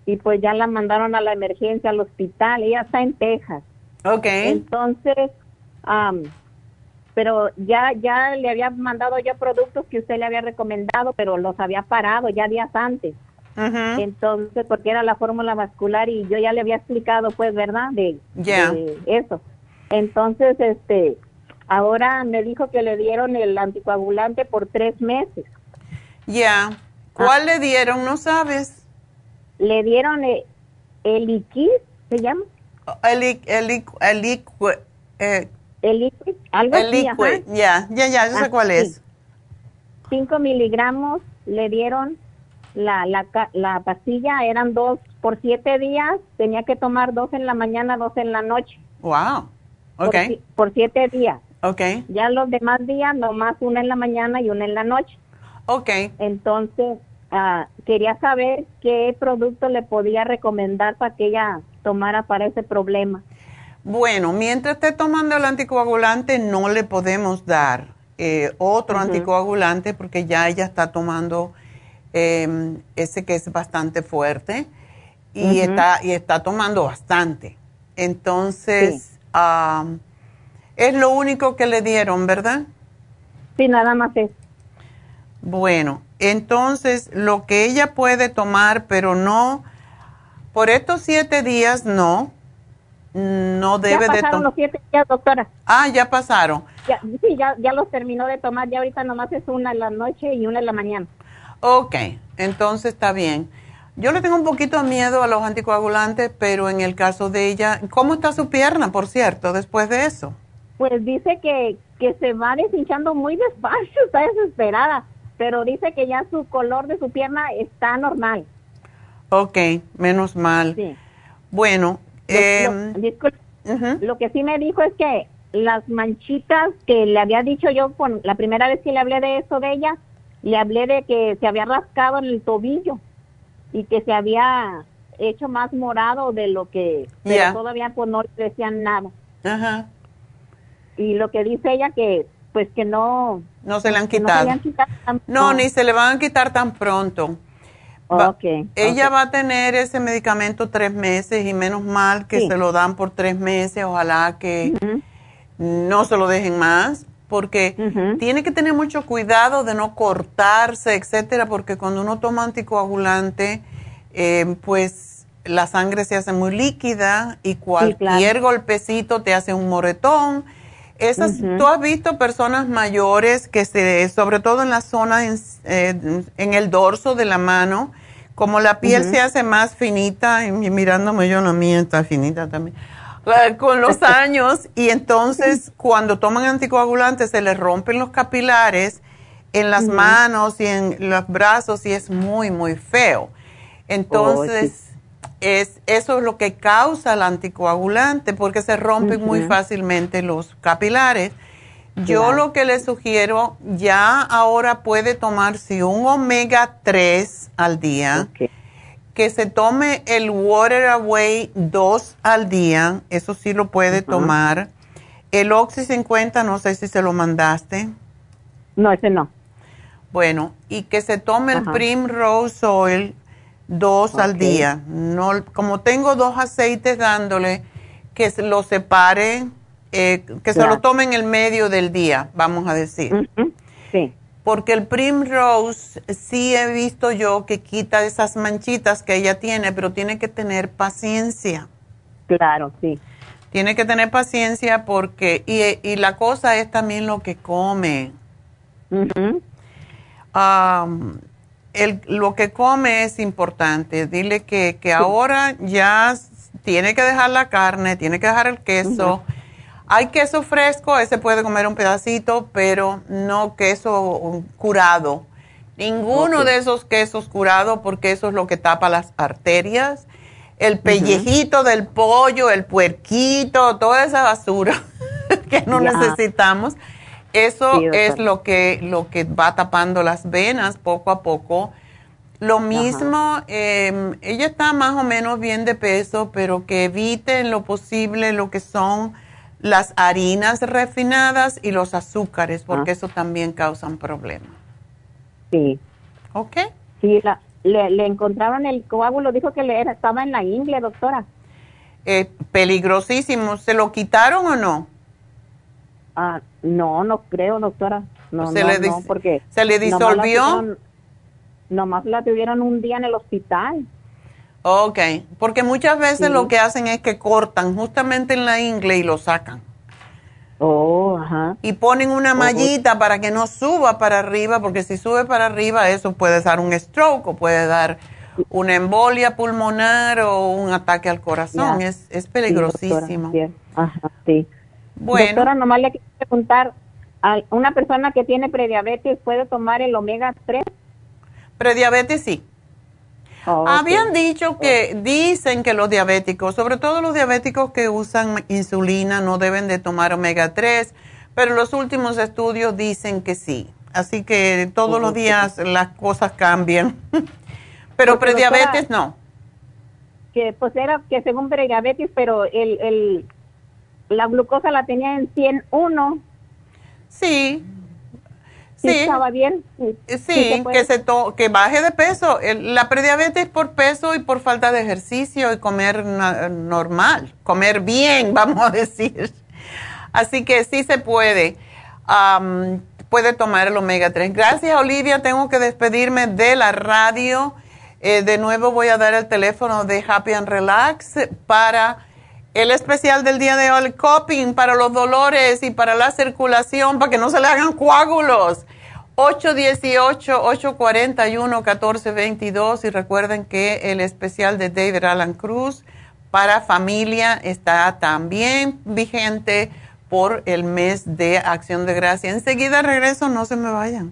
y pues ya la mandaron a la emergencia al hospital. Ella está en Texas. Ok. Entonces, am, pero ya ya le había mandado yo productos que usted le había recomendado, pero los había parado ya días antes. Ujú. Entonces, porque era la fórmula vascular y yo ya le había explicado, pues, ¿verdad? De, de eso. Entonces, este, ahora me dijo que le dieron el anticoagulante por tres meses. Ya. ¿Cuál le dieron? No sabes. Le dieron el, el Liquid, ¿se llama? El, el, el eh, El Liquid, algo el así, ajá. liquid. Ya, ya, ya, yo sé Ah, cuál es. 5 miligramos le dieron la, la, la pastilla, eran dos por siete días, tenía que tomar dos en la mañana, dos en la noche, Wow. Por, Ok. si- por siete días. Ok. Ya los demás días, nomás una en la mañana y una en la noche. Ok. Entonces, ah, quería saber qué producto le podía recomendar para que ella tomara para ese problema. Bueno, mientras esté tomando el anticoagulante, no le podemos dar eh, otro anticoagulante porque ya ella está tomando eh, ese que es bastante fuerte y, está, y está tomando bastante. Entonces, es lo único que le dieron, ¿verdad? Sí, nada más es. Bueno, entonces lo que ella puede tomar, pero no, por estos siete días no, no debe ya de pasaron tomar. los siete días, doctora. Ah, ya pasaron. Ya, sí, ya, ya los terminó de tomar. Ya ahorita nomás es una en la noche y una en la mañana. Ok, entonces está bien. Yo le tengo un poquito de miedo a los anticoagulantes, pero en el caso de ella, ¿cómo está su pierna, por cierto, después de eso? Pues dice que, que se va deshinchando muy despacio, está desesperada. Pero dice que ya su color de su pierna está normal. Ok, menos mal. Sí. Bueno, Lo- eh, lo- disculpe, lo que sí me dijo es que las manchitas que le había dicho yo con la primera vez que le hablé de eso de ella, le hablé de que se había rascado en el tobillo y que se había hecho más morado de lo que pero todavía pues no le decían nada. ajá, Y lo que dice ella que pues que no no se le han no quitado. tan- No, ni se le van a quitar tan pronto. Va- Ok, ella va a tener ese medicamento tres meses y menos mal que Sí. se lo dan por tres meses. Ojalá que no se lo dejen más, porque tiene que tener mucho cuidado de no cortarse, etcétera, porque cuando uno toma anticoagulante, eh, pues la sangre se hace muy líquida y cualquier golpecito te hace un moretón. Esas, Ujú. tú has visto personas mayores que se, sobre todo en la zona, en, eh, en el dorso de la mano, como la piel se hace más finita, y mirándome yo, la mía está finita también, con los años, y entonces cuando toman anticoagulantes se les rompen los capilares en las manos y en los brazos y es muy, muy feo. Entonces, es, eso es lo que causa el anticoagulante, porque se rompen muy fácilmente los capilares. Yo Claro. lo que le sugiero, ya ahora puede tomarse un omega 3 al día, que se tome el Water Away 2 al día, eso sí lo puede tomar. El Oxy 50, no sé si se lo mandaste. No, ese no. Bueno, y que se tome el Ajá. Primrose Oil dos al día. No, como tengo dos aceites dándole, que se lo separe, eh, que se lo tome en el medio del día, vamos a decir. Sí. Porque el Primrose sí he visto yo que quita esas manchitas que ella tiene, pero tiene que tener paciencia. Claro, sí. Tiene que tener paciencia porque, y, y la cosa es también lo que come. Am, el- lo que come es importante. Dile que, que ahora ya tiene que dejar la carne, tiene que dejar el queso. Hay queso fresco, ese puede comer un pedacito, pero no queso curado. Ninguno de esos quesos curados, porque eso es lo que tapa las arterias. El pellejito del pollo, el puerquito, toda esa basura que no necesitamos. Eso es lo que, lo que va tapando las venas poco a poco. Lo mismo, em, ella está más o menos bien de peso, pero que evite en lo posible lo que son las harinas refinadas y los azúcares, porque eso también causan problemas. Sí. ¿Ok? Sí, le, le, encontraron el coágulo, dijo que le estaba en la ingle, doctora. Eh, peligrosísimo. ¿Se lo quitaron o no? Ah, no, no creo, doctora. No, se no, le no, porque ¿Se le disolvió? Nomás la, tuvieron, un día en el hospital. Ok, porque muchas veces lo que hacen es que cortan justamente en la ingle y lo sacan. Oh, ajá. Y ponen una oh, mallita para que no suba para arriba, porque si sube para arriba eso puede dar un stroke o puede dar una embolia pulmonar o un ataque al corazón. Es, es peligrosísimo. Sí, Ajá, sí. Bueno. Doctora, nomás le quiero preguntar, ¿a una persona que tiene prediabetes puede tomar el omega 3? Prediabetes sí. Oh, Habían dicho que dicen que los diabéticos, sobre todo los diabéticos que usan insulina, no deben de tomar omega 3, pero los últimos estudios dicen que sí. Así que todos los días las cosas cambian. pero prediabetes no. Que pues era que según prediabetes, pero el, el, la glucosa la tenía en 101. Sí, Sí, estaba bien. Sí, que, se que baje de peso. la prediabetes por peso y por falta de ejercicio y comer normal, comer bien, vamos a decir. Así que sí se puede. puede tomar el omega 3. Gracias, Olivia. Tengo que despedirme de la radio. Eh, de nuevo voy a dar el teléfono de Happy and Relax para el especial del día de hoy, coping para los dolores y para la circulación, para que no se le hagan coágulos. 818-841-1422 y recuerden que el especial de David Alan Cruz para familia está también vigente por el mes de acción de gracia. Enseguida regreso, no se me vayan.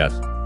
Yes.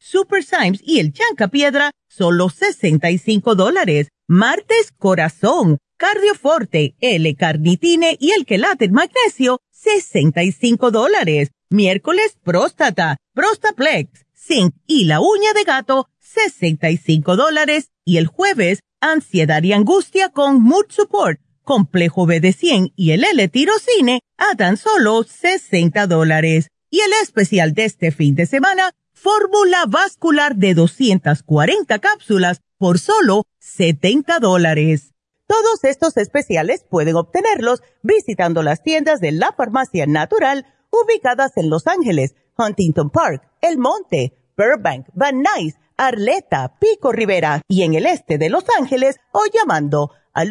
super Symes y el chanca piedra, solo 65 dólares. Martes corazón, cardioforte, L-carnitine y el quelate magnesio, 65 dólares. Miércoles próstata, prostaplex, zinc y la uña de gato, 65 dólares y el jueves, ansiedad y angustia con Mood Support, complejo B de 100 y el L-tirocine a tan solo 60 dólares. Y el especial de este fin de semana, fórmula vascular de 240 cápsulas por solo 70 dólares. Todos estos especiales pueden obtenerlos visitando las tiendas de la farmacia natural ubicadas en Los Ángeles, Huntington Park, El Monte, Burbank, Van Nuys, Arleta, Pico Rivera y en el este de Los Ángeles o llamando al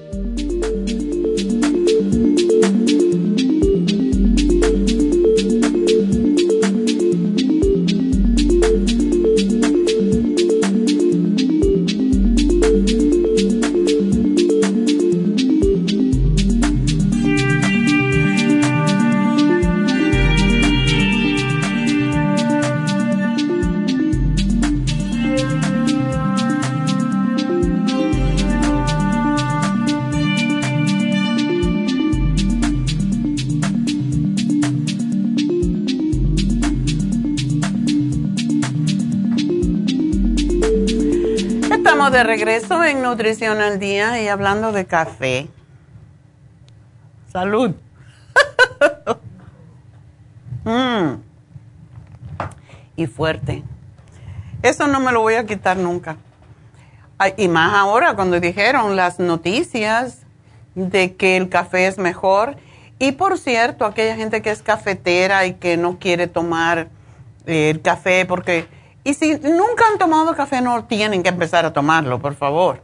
De regreso en Nutrición al Día y hablando de café. Salud. Mm. Y fuerte. Eso no me lo voy a quitar nunca. Y más ahora cuando dijeron las noticias de que el café es mejor. Y por cierto, aquella gente que es cafetera y que no quiere tomar eh, el café porque y si nunca han tomado café, no tienen que empezar a tomarlo, por favor.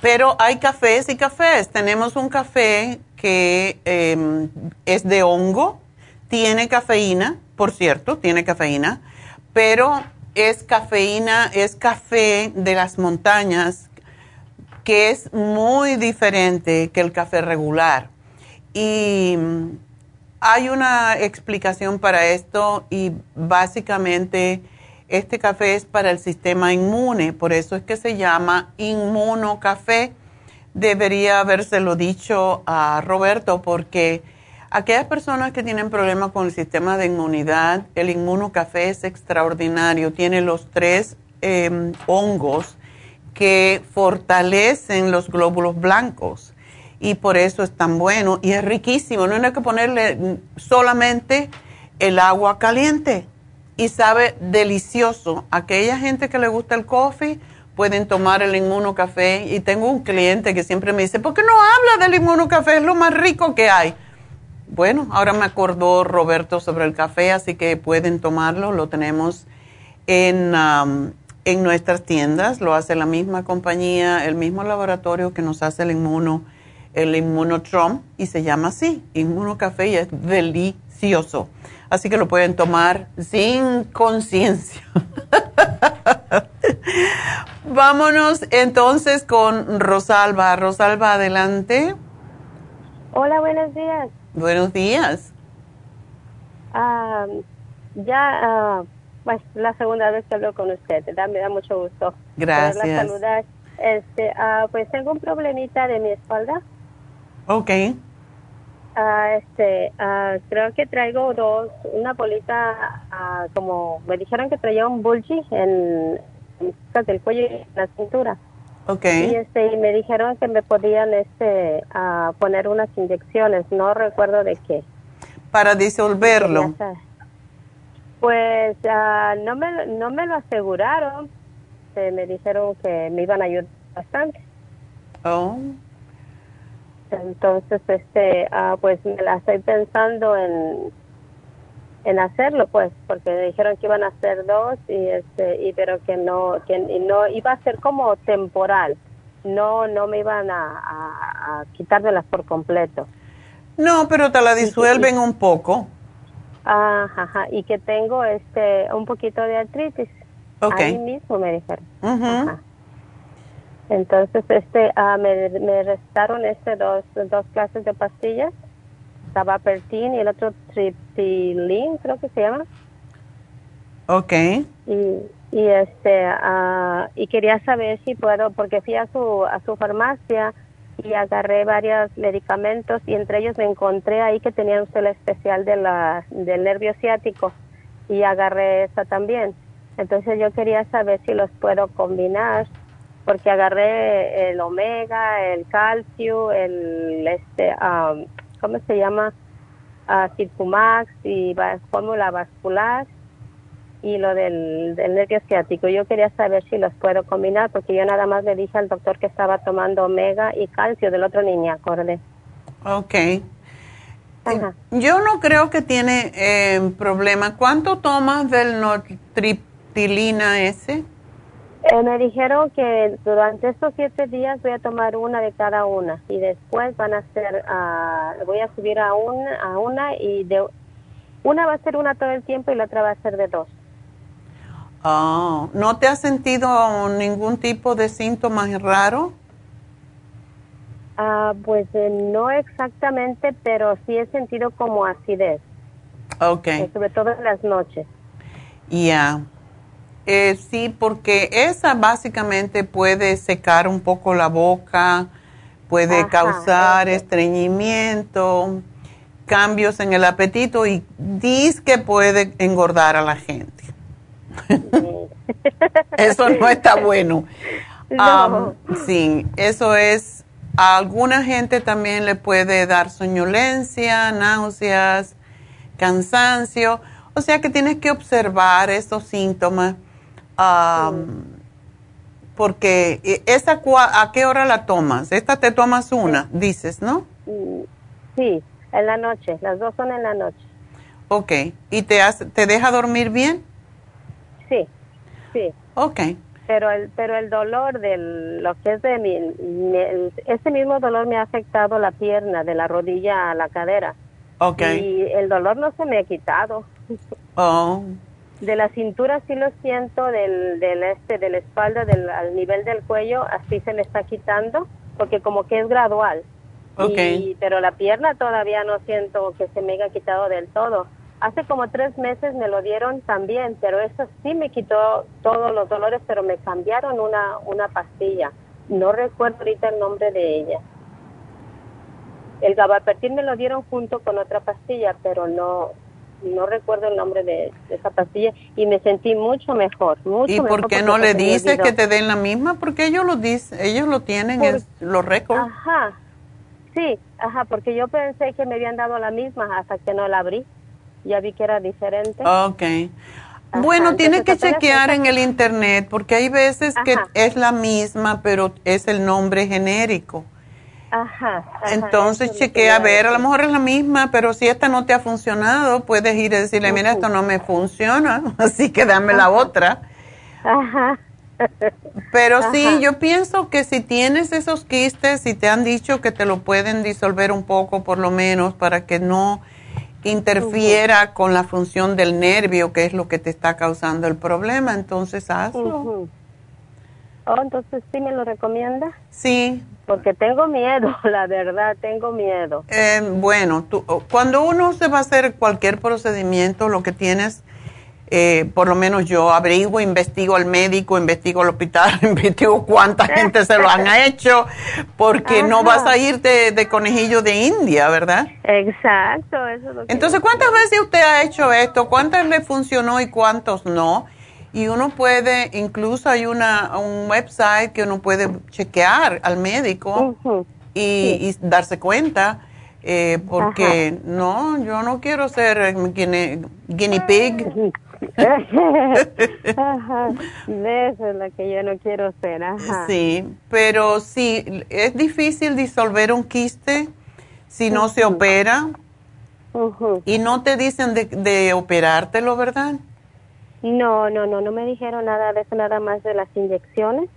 Pero hay cafés y cafés. Tenemos un café que em, es de hongo, tiene cafeína, por cierto, tiene cafeína, pero es cafeína, es café de las montañas, que es muy diferente que el café regular. Y hay una explicación para esto y básicamente este café es para el sistema inmune, por eso es que se llama inmunocafé. Debería habérselo dicho a Roberto porque aquellas personas que tienen problemas con el sistema de inmunidad, el inmunocafé es extraordinario, tiene los tres em, hongos que fortalecen los glóbulos blancos y por eso es tan bueno y es riquísimo. No hay que ponerle solamente el agua caliente y sabe delicioso. Aquella gente que le gusta el coffee pueden tomar el inmunocafé y tengo un cliente que siempre me dice, ¿por qué no habla del inmunocafé? Es lo más rico que hay. Bueno, ahora me acordó Roberto sobre el café, así que pueden tomarlo. Lo tenemos en, en nuestras tiendas. Lo hace la misma compañía, el mismo laboratorio que nos hace el inmuno el Inmunotrom y se llama así, Inmunocafé y es delicioso. Así que lo pueden tomar sin conciencia. Vámonos entonces con Rosalba. Rosalba, adelante. Hola, buenos días. Buenos días. Ah, ya, uh, pues la segunda vez que hablo con usted, me da mucho gusto. Gracias. Saludar. Este, uh, pues tengo un problemita de mi espalda. Ok. Uh, este, uh, creo que traigo dos, una bolita, uh, como me dijeron que traía un bulgy en, en del cuello y en la cintura. Okay. Y este, y me dijeron que me podían este, poner unas inyecciones, no recuerdo de qué. Para disolverlo. Pues no me, no me lo aseguraron, me dijeron que me iban a ayudar bastante. Oh. Entonces, este, ah, pues me la estoy pensando en, en hacerlo, pues, porque dijeron que iban a hacer dos y este y pero que no que no iba a ser como temporal, no no me iban a, a, a quitármelas por completo. No, pero te la disuelven un poco. Ajá, ajá, y que tengo este un poquito de artritis. Ok. Ahí mismo me dijeron. Ajá. Entonces, este, ah, me, me restaron este dos, dos clases de pastillas, Tabapertin y el otro Triptilin, creo que se llama. Ok. Y, y este, ah, y quería saber si puedo, porque fui a su, a su farmacia y agarré varios medicamentos y entre ellos me encontré ahí que tenía usted la especial de la, del nervio ciático y agarré esa también. Entonces yo quería saber si los puedo combinar porque agarré el omega, el calcio, el este, um, ¿cómo se llama? Uh, Circumax y fórmula vascular y lo del, del nervio ciático. Yo quería saber si los puedo combinar porque yo nada más le dije al doctor que estaba tomando omega y calcio del otro niño, acordé. Ok. Yo no creo que tiene eh, problema. ¿Cuánto tomas del nortriptilina ese? Eh, me dijeron que durante estos siete días voy a tomar una de cada una y después van a ser, ah, voy a subir a una, a una y de una va a ser una todo el tiempo y la otra va a ser de dos. Oh, ¿No te has sentido ningún tipo de síntomas raro? Ah, pues eh, no exactamente, pero sí he sentido como acidez, Ok. eh, sobre todo en las noches. Ya. Eh, sí, porque esa básicamente puede secar un poco la boca, puede Ajá, causar estreñimiento, cambios en el apetito y dice que puede engordar a la gente. eso no está bueno. No. Sí, eso es, a alguna gente también le puede dar soñolencia, náuseas, cansancio. O sea que tienes que observar esos síntomas. Am, Porque eh, esa ¿a qué hora la tomas? Esta te tomas una, dices, ¿no? Mm, Sí, en la noche, las dos son en la noche. Ok. ¿Y te, hace- te deja dormir bien? Sí, sí. Ok. Pero el, pero el dolor de lo que es de mi, ese mismo dolor me ha afectado la pierna, de la rodilla a la cadera. Ok. Y el dolor no se me ha quitado. Oh, De la cintura sí lo siento, del, del este, de la espalda, del, al nivel del cuello, así se me está quitando, porque como que es gradual. Ok. Y- pero la pierna todavía no siento que se me haya quitado del todo. Hace como tres meses me lo dieron también, pero eso sí me quitó todos los dolores, pero me cambiaron una, una pastilla. No recuerdo ahorita el nombre de ella. El gabapentin me lo dieron junto con otra pastilla, pero no no recuerdo el nombre de, de esa pastilla y me sentí mucho mejor, mucho ¿Y mejor por qué porque no le dices que te den la misma? Porque ellos lo dicen, ellos lo tienen, Por- es los récords. Ajá, sí, ajá, porque yo pensé que me habían dado la misma hasta que no la abrí. Ya vi que era diferente. Ok. bueno, tienes que chequear en el internet porque hay veces que es la misma, pero es el nombre genérico. Ajá. ajá, Entonces chequea a ver, a lo mejor es la misma, pero si esta no te ha funcionado, puedes ir y decirle, mira, esto no me funciona, así que dame la otra. Ajá. Pero sí, yo pienso que si tienes esos quistes y te han dicho que te lo pueden disolver un poco por lo menos para que no interfiera con la función del nervio, que es lo que te está causando el problema, entonces hazlo. Oh, entonces sí me lo recomienda. Sí. Porque tengo miedo, la verdad, tengo miedo. Eh, bueno, tú- cuando uno se va a hacer cualquier procedimiento, lo que tienes, eh, por lo menos yo averiguo, investigo al médico, investigo al hospital, investigo cuánta gente se lo han hecho, porque no Ajá. vas a irte de conejillo de India, ¿verdad? Exacto, eso es lo que Entonces, ¿cuántas veces usted ha hecho esto? ¿Cuántas le funcionó y cuántos no? Y uno puede, incluso hay una, un website que uno puede chequear al médico y, y darse cuenta, eh, porque no, yo no quiero ser eh, guinea, guinea pig. Ajá, eso es lo que yo no quiero ser, ajá. Sí, pero sí, es difícil disolver un quiste si no se opera. Y no te dicen de, de operártelo, ¿verdad? No, no, no, no me dijeron nada de eso, nada más de las inyecciones.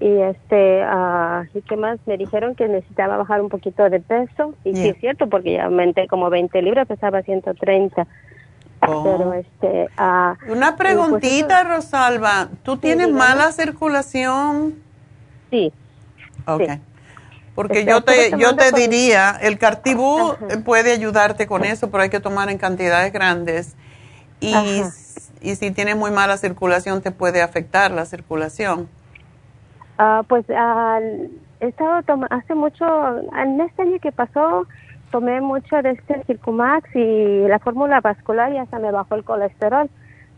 Y este, ah, ¿y qué más? Me dijeron que necesitaba bajar un poquito de peso. Y sí es cierto, porque ya aumenté como 20 libras, pesaba 130. Oh. Pero este, ah, Una pues preguntita, Rosalba. ¿Tú tienes mala circulación? Sí. Ok. Sí. Porque yo te, yo te con- diría, el cartibú Ajá. puede ayudarte con eso, pero hay que tomar en cantidades grandes. Y, Ajá. Y si tienes muy mala circulación, te puede afectar la circulación. Ah, pues ah, he estado hace mucho, en este año que pasó, tomé mucho de este Circumax y la fórmula vascular y hasta me bajó el colesterol.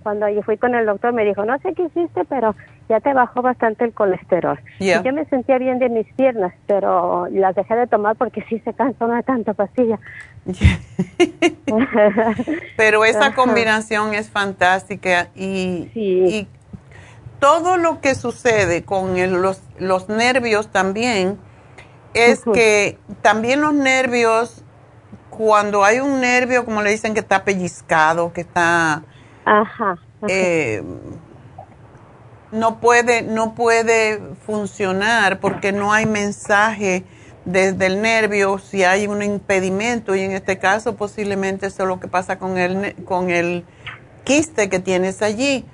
Cuando yo fui con el doctor me dijo, no sé qué hiciste, pero ya te bajó bastante el colesterol. Yeah. Y yo me sentía bien de mis piernas, pero las dejé de tomar porque sí se cansó de tanta pastilla. Pero esa combinación es fantástica y, Sí. y todo lo que sucede con el- los, los nervios también es que también los nervios, cuando hay un nervio, como le dicen, que está pellizcado, que está... Ajá. eh, no puede no puede funcionar porque no hay mensaje desde el nervio si hay un impedimento y en este caso posiblemente eso es lo que pasa con el con el quiste que tienes allí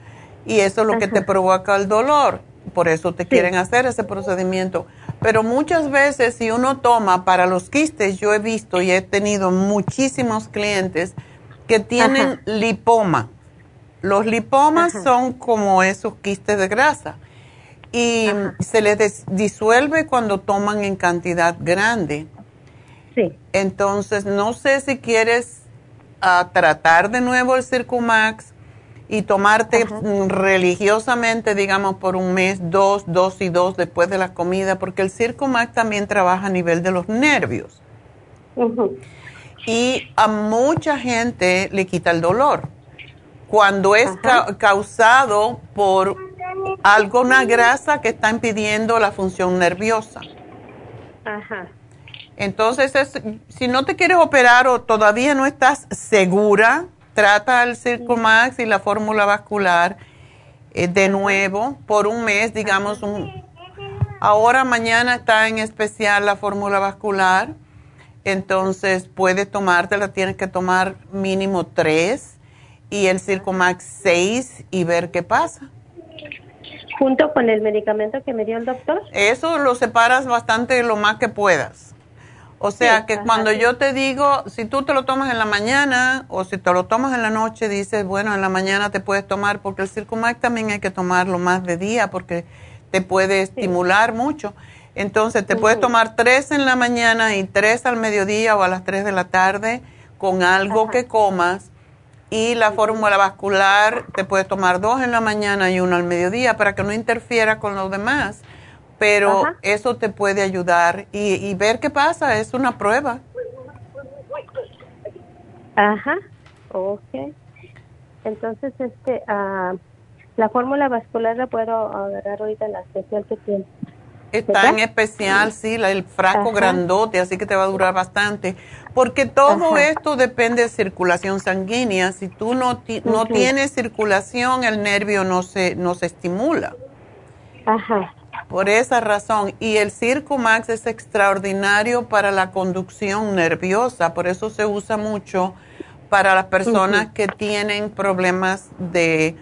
y eso es lo que te provoca el dolor. Por eso te quieren hacer ese procedimiento. Pero muchas veces si uno toma para los quistes yo he visto y he tenido muchísimos clientes que tienen Ajá. lipoma. Los lipomas Ajá. son como esos quistes de grasa y se les disuelve cuando toman en cantidad grande. Sí. Entonces, no sé si quieres ah, tratar de nuevo el Circumax y tomarte Ajá. religiosamente, digamos, por un mes, dos, dos y dos después de la comida, porque el Circumax también trabaja a nivel de los nervios y a mucha gente le quita el dolor. Cuando es ca- causado por alguna grasa que está impidiendo la función nerviosa. Ajá. Entonces, es- si no te quieres operar o todavía no estás segura, trata el Circumax y la fórmula vascular eh, de nuevo por un mes, digamos, un, ahora mañana está en especial la fórmula vascular, entonces puedes tomártela, tienes que tomar mínimo tres y el Circumax seis y ver qué pasa. Junto con el medicamento que me dio el doctor. Eso lo separas bastante lo más que puedas. O sea Sí, que ajá, cuando sí. yo te digo, si tú te lo tomas en la mañana o si te lo tomas en la noche, dices, bueno, en la mañana te puedes tomar, porque el Circumax también hay que tomarlo más de día porque te puede estimular mucho. Entonces te puedes tomar tres en la mañana y tres al mediodía o a las tres de la tarde con algo Ajá. que comas. Y la fórmula vascular te puedes tomar dos en la mañana y uno al mediodía para que no interfiera con los demás. Pero Ajá. eso te puede ayudar y, y ver qué pasa, es una prueba. Ajá, ok. Entonces, este, ah, la fórmula vascular la puedo agarrar ahorita en la especial que tiene. Está en especial, sí, la- el frasco Ajá. grandote, así que te va a durar bastante. Porque todo Ajá. esto depende de circulación sanguínea. Si tú no, ti- no tienes circulación, el nervio no se, no se estimula. Ajá, Por esa razón. Y el Circumax es extraordinario para la conducción nerviosa. Por eso se usa mucho para las personas que tienen problemas de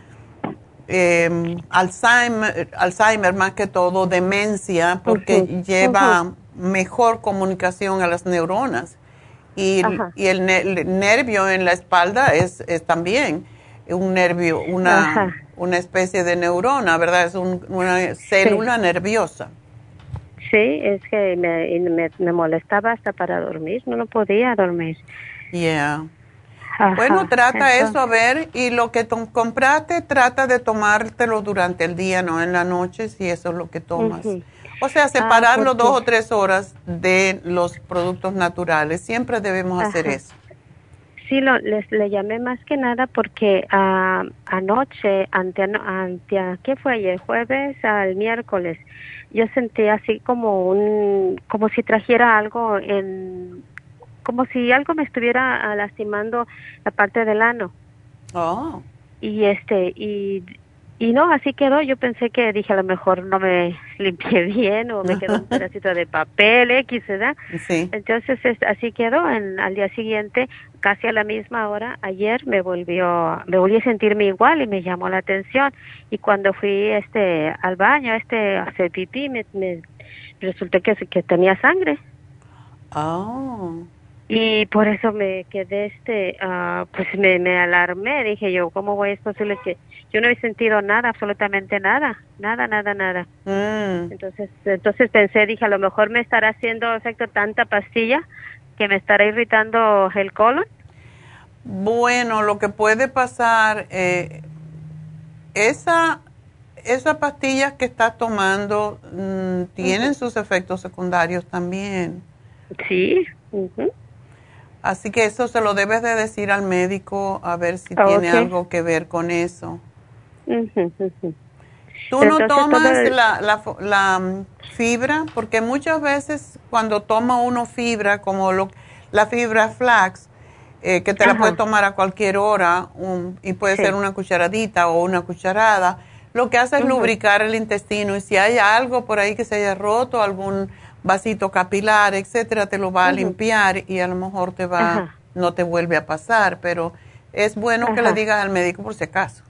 eh, Alzheimer, Alzheimer, más que todo, demencia, porque lleva mejor comunicación a las neuronas. Y, y el, ne- el nervio en la espalda es, es también un nervio, una, Ajá. una especie de neurona, ¿verdad? Es un- una célula nerviosa. sí, es que me, me, me molestaba hasta para dormir, no, no podía dormir. Yeah. Ajá, Bueno, trata entonces- eso a ver y lo que compraste, trata de tomártelo durante el día, no en la noche, si eso es lo que tomas. Ujú. O sea, separarlo porque- dos o tres horas de los productos naturales. Siempre debemos hacer eso. Sí, lo, les, le llamé más que nada porque ah, anoche, ante, ante, ¿qué fue ayer? Jueves al miércoles, yo sentí así como un, como si trajera algo en, como si algo me estuviera ah, lastimando la parte del ano. Oh. Y este, y, y no, así quedó. Yo pensé que dije a lo mejor no me limpié bien o me quedó un pedacito de papel X, ¿verdad? Sí. Entonces es- así quedó. En, al día siguiente, casi a la misma hora, ayer me volvió, me volví a sentirme igual y me llamó la atención. Y cuando fui este al baño, este a hacer pipí, me, me resultó que, que tenía sangre. Oh. Y por eso me quedé, este, ah, pues me, me alarmé. Dije yo, ¿cómo voy? es posible que yo no he sentido nada, absolutamente nada, nada, nada, nada? Mm. Entonces, entonces pensé, dije, a lo mejor me estará haciendo efecto tanta pastilla que me estará irritando el colon. Bueno, lo que puede pasar, eh, esa, esas pastillas que estás tomando mm, tienen sus efectos secundarios también. Sí. Así que eso se lo debes de decir al médico a ver si Ah, tiene algo que ver con eso. ¿Tú no tomas el- la, la, la, mm, fibra? Porque muchas veces cuando toma uno fibra, como lo, la fibra flax, eh, que te la puedes tomar a cualquier hora un- y puede Sí. ser una cucharadita o una cucharada, lo que hace es lubricar el intestino y si hay algo por ahí que se haya roto, algún vasito capilar, etcétera, te lo va a limpiar y a lo mejor te va, Ajá. no te vuelve a pasar, pero es bueno que le digas al médico por si acaso.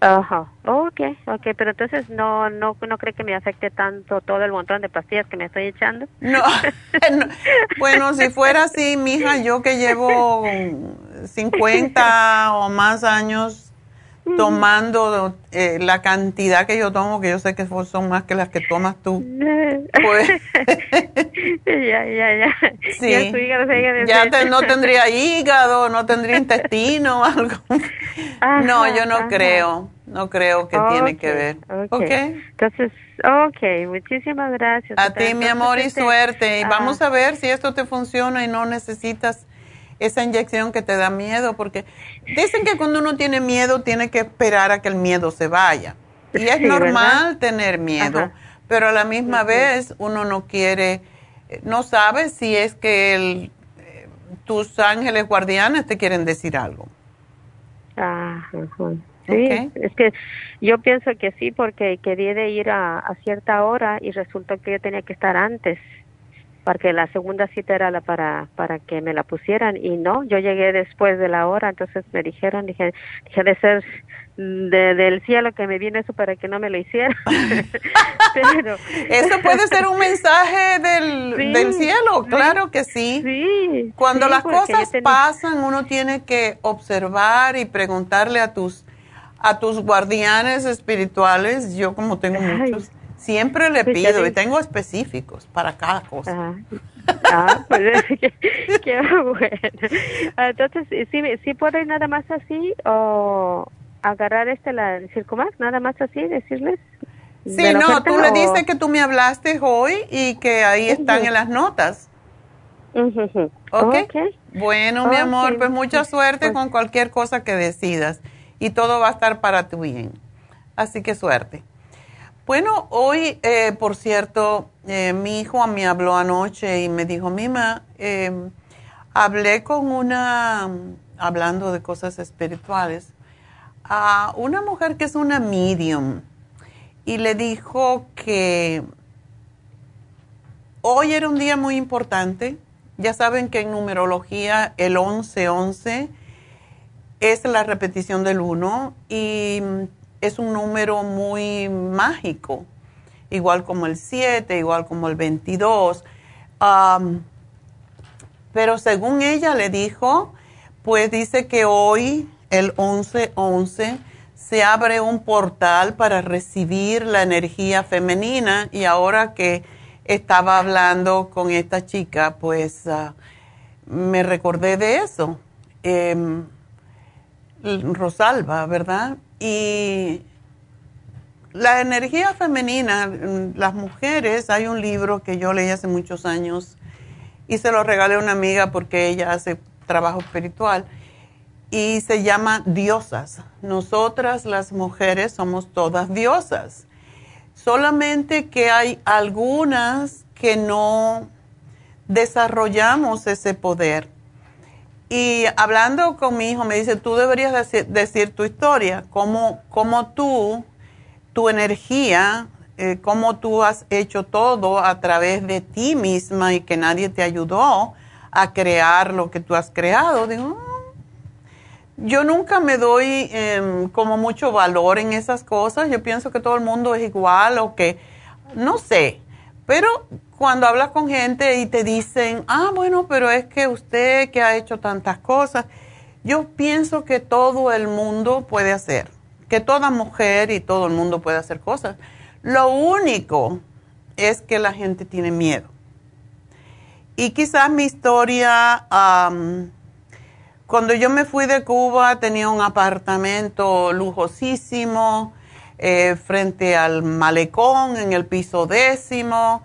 Ajá, okay, okay, pero entonces no, no, no cree que me afecte tanto todo el montón de pastillas que me estoy echando. No, no. bueno, si fuera así, mija, yo que llevo 50 o más años tomando eh, la cantidad que yo tomo, que yo sé que son más que las que tomas tú. Pues, ya, ya, ya. sí, Ya su hígado se ya te- no tendría hígado, no tendría intestino algo. no, yo no ajá. creo, no creo que tiene que ver. ok. ¿Ok? Entonces, ok, muchísimas gracias. A ti, mi amor, y este, suerte. Y ah, vamos a ver si esto te funciona y no necesitas esa inyección que te da miedo, porque dicen que cuando uno tiene miedo tiene que esperar a que el miedo se vaya. Y es Sí, normal ¿verdad? tener miedo, Ajá. pero a la misma vez uno no quiere, eh, no sabe si es que el, eh, tus ángeles guardianes te quieren decir algo. Ah, ajá. Sí, es que yo pienso que sí, porque quería de ir a, a cierta hora y resultó que yo tenía que estar antes, porque la segunda cita era la para para que me la pusieran y no, yo llegué después de la hora, entonces me dijeron, dije, dije de ser de- del cielo que me viene eso para que no me lo hiciera. Pero Eso puede ser un mensaje del, Sí, del cielo, sí. claro que sí. Sí. Cuando las cosas tenía- pasan, uno tiene que observar y preguntarle a tus a tus guardianes espirituales. Yo como tengo Ay. muchos, siempre le Pues pido y tengo específicos para cada cosa. Ah, ah, pues qué, qué bueno. Entonces, ¿sí, ¿sí puedo ir nada más así o agarrar este la el Circumax, nada más así, decirles? Sí, de no, oferta tú le dices que tú me hablaste hoy y que ahí están en las notas. Ujú, ujú. ¿Ok? Ok. Bueno, mi amor, pues mucha suerte Pues- con cualquier cosa que decidas y todo va a estar para tu bien. Así que suerte. Bueno, hoy, eh, por cierto, eh, mi hijo me habló anoche y me dijo, Mima, eh, hablé con una, hablando de cosas espirituales, a una mujer que es una medium y le dijo que hoy era un día muy importante. Ya saben que en numerología el 1111 es la repetición del 1 y es un número muy mágico, igual como el 7, igual como el 22. Am, pero según ella le dijo, pues dice que hoy, el 11-11, se abre un portal para recibir la energía femenina y ahora que estaba hablando con esta chica, pues ah, me recordé de eso. Em, Rosalba, ¿verdad? Y la energía femenina, mm, las mujeres, hay un libro que yo leí hace muchos años y se lo regalé a una amiga porque ella hace trabajo espiritual y se llama Diosas. Nosotras las mujeres somos todas diosas. Solamente que hay algunas que no desarrollamos ese poder. Y hablando con mi hijo, me dice, tú deberías decir, tu historia, cómo, cómo tú, tu energía, eh, cómo tú has hecho todo a través de ti misma y que nadie te ayudó a crear lo que tú has creado. Digo, mm, yo nunca me doy em, como mucho valor en esas cosas. Yo pienso que todo el mundo es igual o que, no sé, pero cuando hablas con gente y te dicen, ah, bueno, pero es que usted que ha hecho tantas cosas, yo pienso que todo el mundo puede hacer, que toda mujer y todo el mundo puede hacer cosas. Lo único es que la gente tiene miedo. Y quizás mi historia, cuando yo me fui de Cuba tenía un apartamento lujosísimo eh, frente al malecón en el piso décimo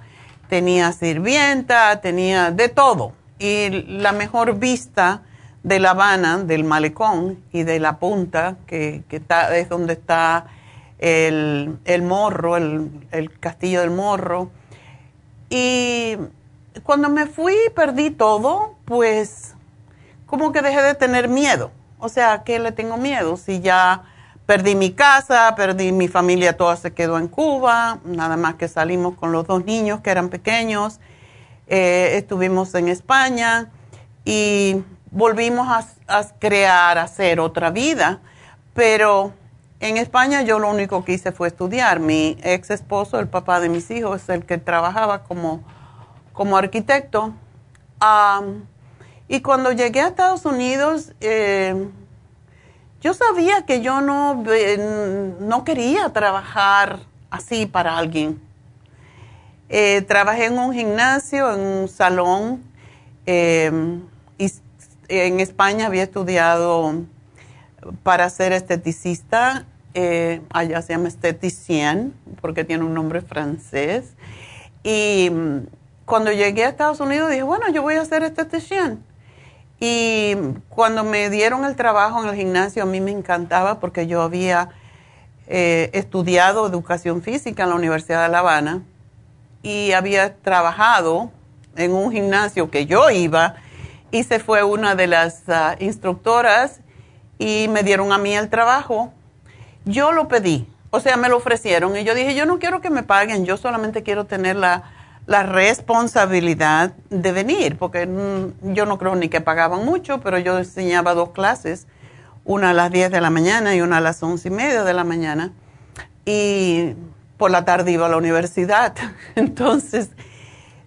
tenía sirvienta, tenía de todo. Y la mejor vista de La Habana, del malecón y de la punta, que, está, es donde está el, morro, el, el, castillo del morro. Y cuando me fui perdí todo, pues como que dejé de tener miedo. O sea, ¿qué le tengo miedo? Si ya Perdí mi casa, perdí mi familia, toda se quedó en Cuba, nada más que salimos con los dos niños que eran pequeños, eh, estuvimos en España y volvimos a, crear, a hacer otra vida, pero en España yo lo único que hice fue estudiar. Mi ex esposo, el papá de mis hijos, es el que trabajaba como, como arquitecto. y cuando llegué a Estados Unidos, eh, yo sabía que yo no, no quería trabajar así para alguien. Eh, trabajé en un gimnasio, en un salón. Em, y en España había estudiado para ser esteticista. Eh, allá se llama esteticien, porque tiene un nombre francés. Y mm, cuando llegué a Estados Unidos dije, bueno, yo voy a ser esteticien. Y cuando me dieron el trabajo en el gimnasio, a mí me encantaba porque yo había eh, estudiado educación física en la Universidad de La Habana y había trabajado en un gimnasio que yo iba y se fue una de las ah, instructoras y me dieron a mí el trabajo. Yo lo pedí, o sea, me lo ofrecieron y yo dije, yo no quiero que me paguen, yo solamente quiero tener la la responsabilidad de venir, porque mm, yo no creo ni que pagaban mucho, pero yo enseñaba dos clases, una a las 10 de la mañana y una a las once y media de la mañana, y por la tarde iba a la universidad. Entonces,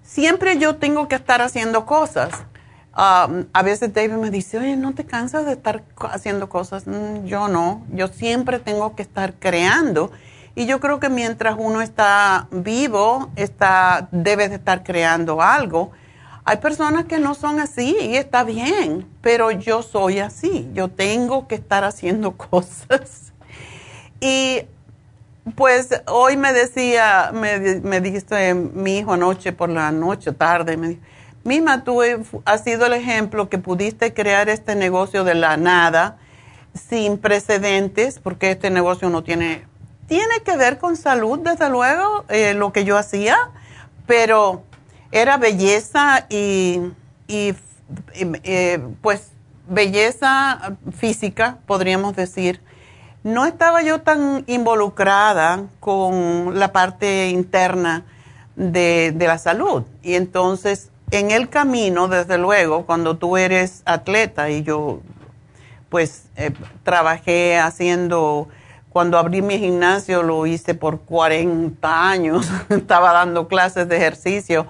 siempre yo tengo que estar haciendo cosas. Um, a veces David me dice, oye, ¿no te cansas de estar haciendo cosas? Mm, yo no, yo siempre tengo que estar creando y yo creo que mientras uno está vivo, está, debe de estar creando algo. Hay personas que no son así y está bien, pero yo soy así. Yo tengo que estar haciendo cosas. Y pues hoy me decía, me, me dijiste mi hijo anoche por la noche, tarde, me dijo, Mima, tú has sido el ejemplo que pudiste crear este negocio de la nada, sin precedentes, porque este negocio no tiene tiene que ver con salud, desde luego, eh, lo que yo hacía, pero era belleza y, eh, pues belleza física, podríamos decir. No estaba yo tan involucrada con la parte interna de, la salud. Y entonces, en el camino, desde luego, cuando tú eres atleta y yo, pues, eh, trabajé haciendo cuando abrí mi gimnasio lo hice por 40 años. Estaba dando clases de ejercicio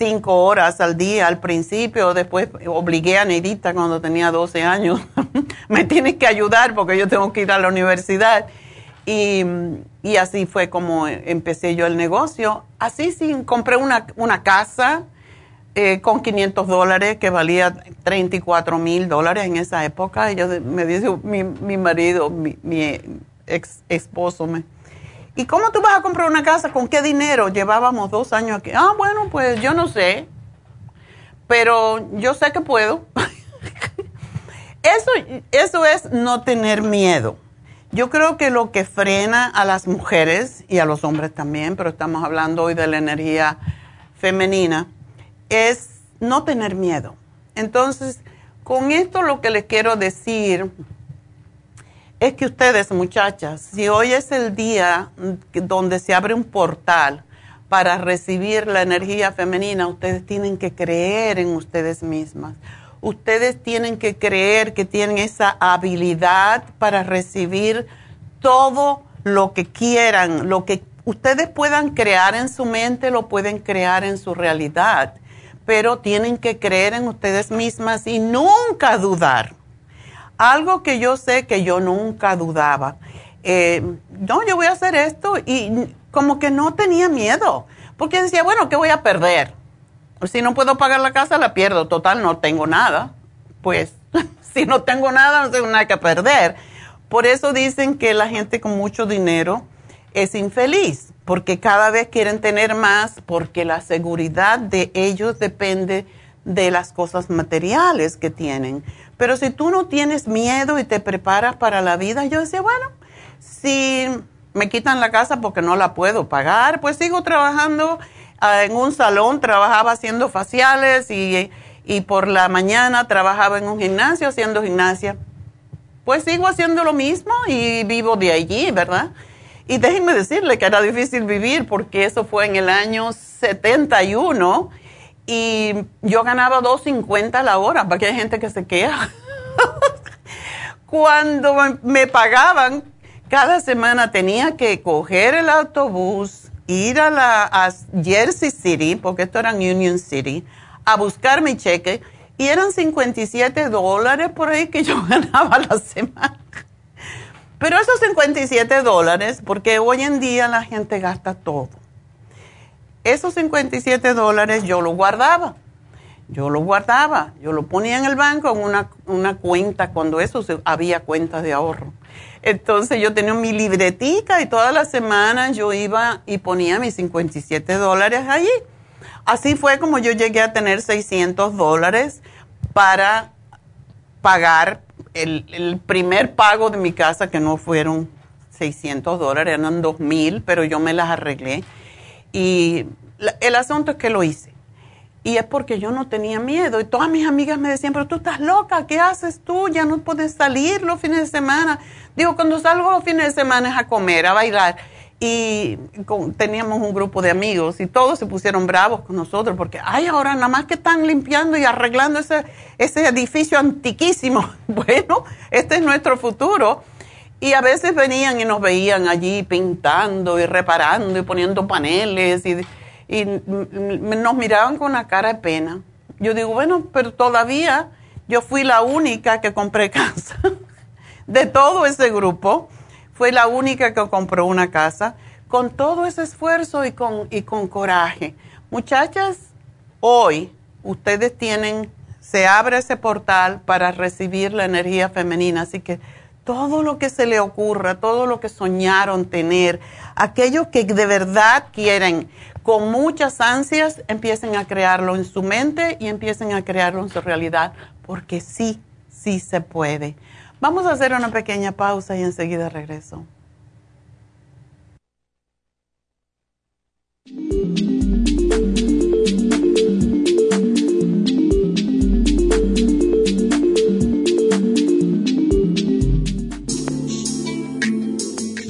cinco horas al día al principio. Después obligué a Neidita cuando tenía 12 años. Me tienes que ayudar porque yo tengo que ir a la universidad. Y, así fue como empecé yo el negocio. Así sí, compré una, casa eh, con 500 dólares que valía 34 mil dólares en esa época. Y yo, me dice mi, mi marido, mi, ex esposo me. ¿Y cómo tú vas a comprar una casa? ¿Con qué dinero? Llevábamos dos años aquí. Ah, bueno, pues yo no sé. Pero yo sé que puedo. eso, eso es no tener miedo. Yo creo que lo que frena a las mujeres y a los hombres también, pero estamos hablando hoy de la energía femenina, es no tener miedo. Entonces, con esto lo que les quiero decir es que ustedes, muchachas, si hoy es el día donde se abre un portal para recibir la energía femenina, ustedes tienen que creer en ustedes mismas. Ustedes tienen que creer que tienen esa habilidad para recibir todo lo que quieran, lo que ustedes puedan crear en su mente, lo pueden crear en su realidad, pero tienen que creer en ustedes mismas y nunca dudar. Algo que yo sé que yo nunca dudaba. Eh, no, yo voy a hacer esto y como que no tenía miedo, porque decía, bueno, ¿qué voy a perder? Si no puedo pagar la casa, la pierdo. Total, no tengo nada. Pues si no tengo nada, no tengo nada que perder. Por eso dicen que la gente con mucho dinero es infeliz, porque cada vez quieren tener más, porque la seguridad de ellos depende de las cosas materiales que tienen. Pero si tú no tienes miedo y te preparas para la vida, yo decía, bueno, si me quitan la casa porque no la puedo pagar, pues sigo trabajando ah, en un salón, trabajaba haciendo faciales y, y por la mañana trabajaba en un gimnasio haciendo gimnasia. Pues sigo haciendo lo mismo y vivo de allí, ¿verdad? Y déjenme decirle que era difícil vivir porque eso fue en el año 71 y yo ganaba 2.50 la hora, porque hay gente que se queja. Cuando me pagaban, cada semana tenía que coger el autobús, ir a la Jersey City, porque esto era Union City, a buscar mi cheque y eran 57 dólares por ahí que yo ganaba la semana. Pero esos 57 dólares, porque hoy en día la gente gasta todo. Esos 57 dólares yo los guardaba. Yo los guardaba. Yo lo ponía en el banco en una, una cuenta, cuando eso había cuentas de ahorro. Entonces yo tenía mi libretica y todas las semanas yo iba y ponía mis 57 dólares allí. Así fue como yo llegué a tener 600 dólares para pagar el, primer pago de mi casa, que no fueron 600 dólares, eran 2,000, pero yo me las arreglé. Y el asunto es que lo hice. Y es porque yo no tenía miedo. Y todas mis amigas me decían, pero tú estás loca, ¿qué haces tú? Ya no puedes salir los fines de semana. Digo, cuando salgo los fines de semana es a comer, a bailar y teníamos un grupo de amigos y todos se pusieron bravos con nosotros porque, ay, ahora nada más que están limpiando y arreglando ese, ese edificio antiquísimo. Bueno, este es nuestro futuro. Y a veces venían y nos veían allí pintando y reparando y poniendo paneles y, y nos miraban con una cara de pena. Yo digo, bueno, pero todavía yo fui la única que compré casa de todo ese grupo fue la única que compró una casa con todo ese esfuerzo y con, y con coraje. Muchachas, hoy ustedes tienen, se abre ese portal para recibir la energía femenina, así que todo lo que se le ocurra, todo lo que soñaron tener, aquellos que de verdad quieren, con muchas ansias, empiecen a crearlo en su mente y empiecen a crearlo en su realidad, porque sí, sí se puede. Vamos a hacer una pequeña pausa y enseguida regreso.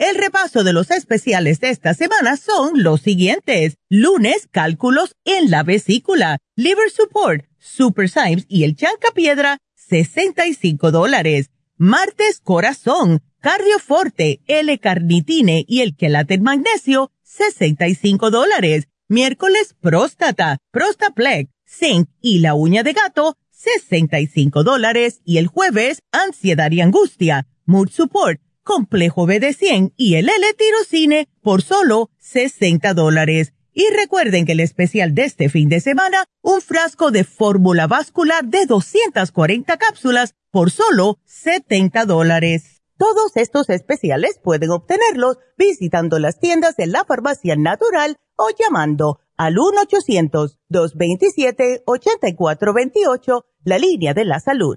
El repaso de los especiales de esta semana son los siguientes. Lunes, cálculos en la vesícula, liver support, super Symes y el chancapiedra, 65 dólares. Martes, corazón, cardioforte, L-carnitine y el quelate magnesio, 65 dólares. Miércoles, próstata, prostaplex, zinc y la uña de gato, 65 dólares. Y el jueves, ansiedad y angustia, mood support, complejo BD100 y el L-tirocine por solo 60 dólares. Y recuerden que el especial de este fin de semana, un frasco de fórmula vascular de 240 cápsulas por solo 70 dólares. Todos estos especiales pueden obtenerlos visitando las tiendas de la farmacia natural o llamando al 1-800-227-8428, la línea de la salud.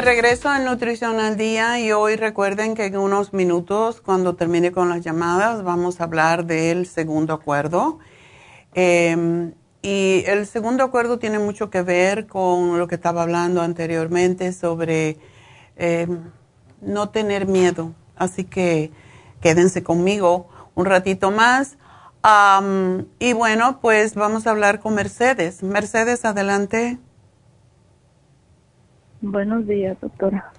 Regreso en Nutrición al Día y hoy recuerden que en unos minutos, cuando termine con las llamadas, vamos a hablar del segundo acuerdo. Em, y el segundo acuerdo tiene mucho que ver con lo que estaba hablando anteriormente sobre em, no tener miedo. Así que quédense conmigo un ratito más. y bueno, pues vamos a hablar con Mercedes. Mercedes, adelante. Buenos días, doctora.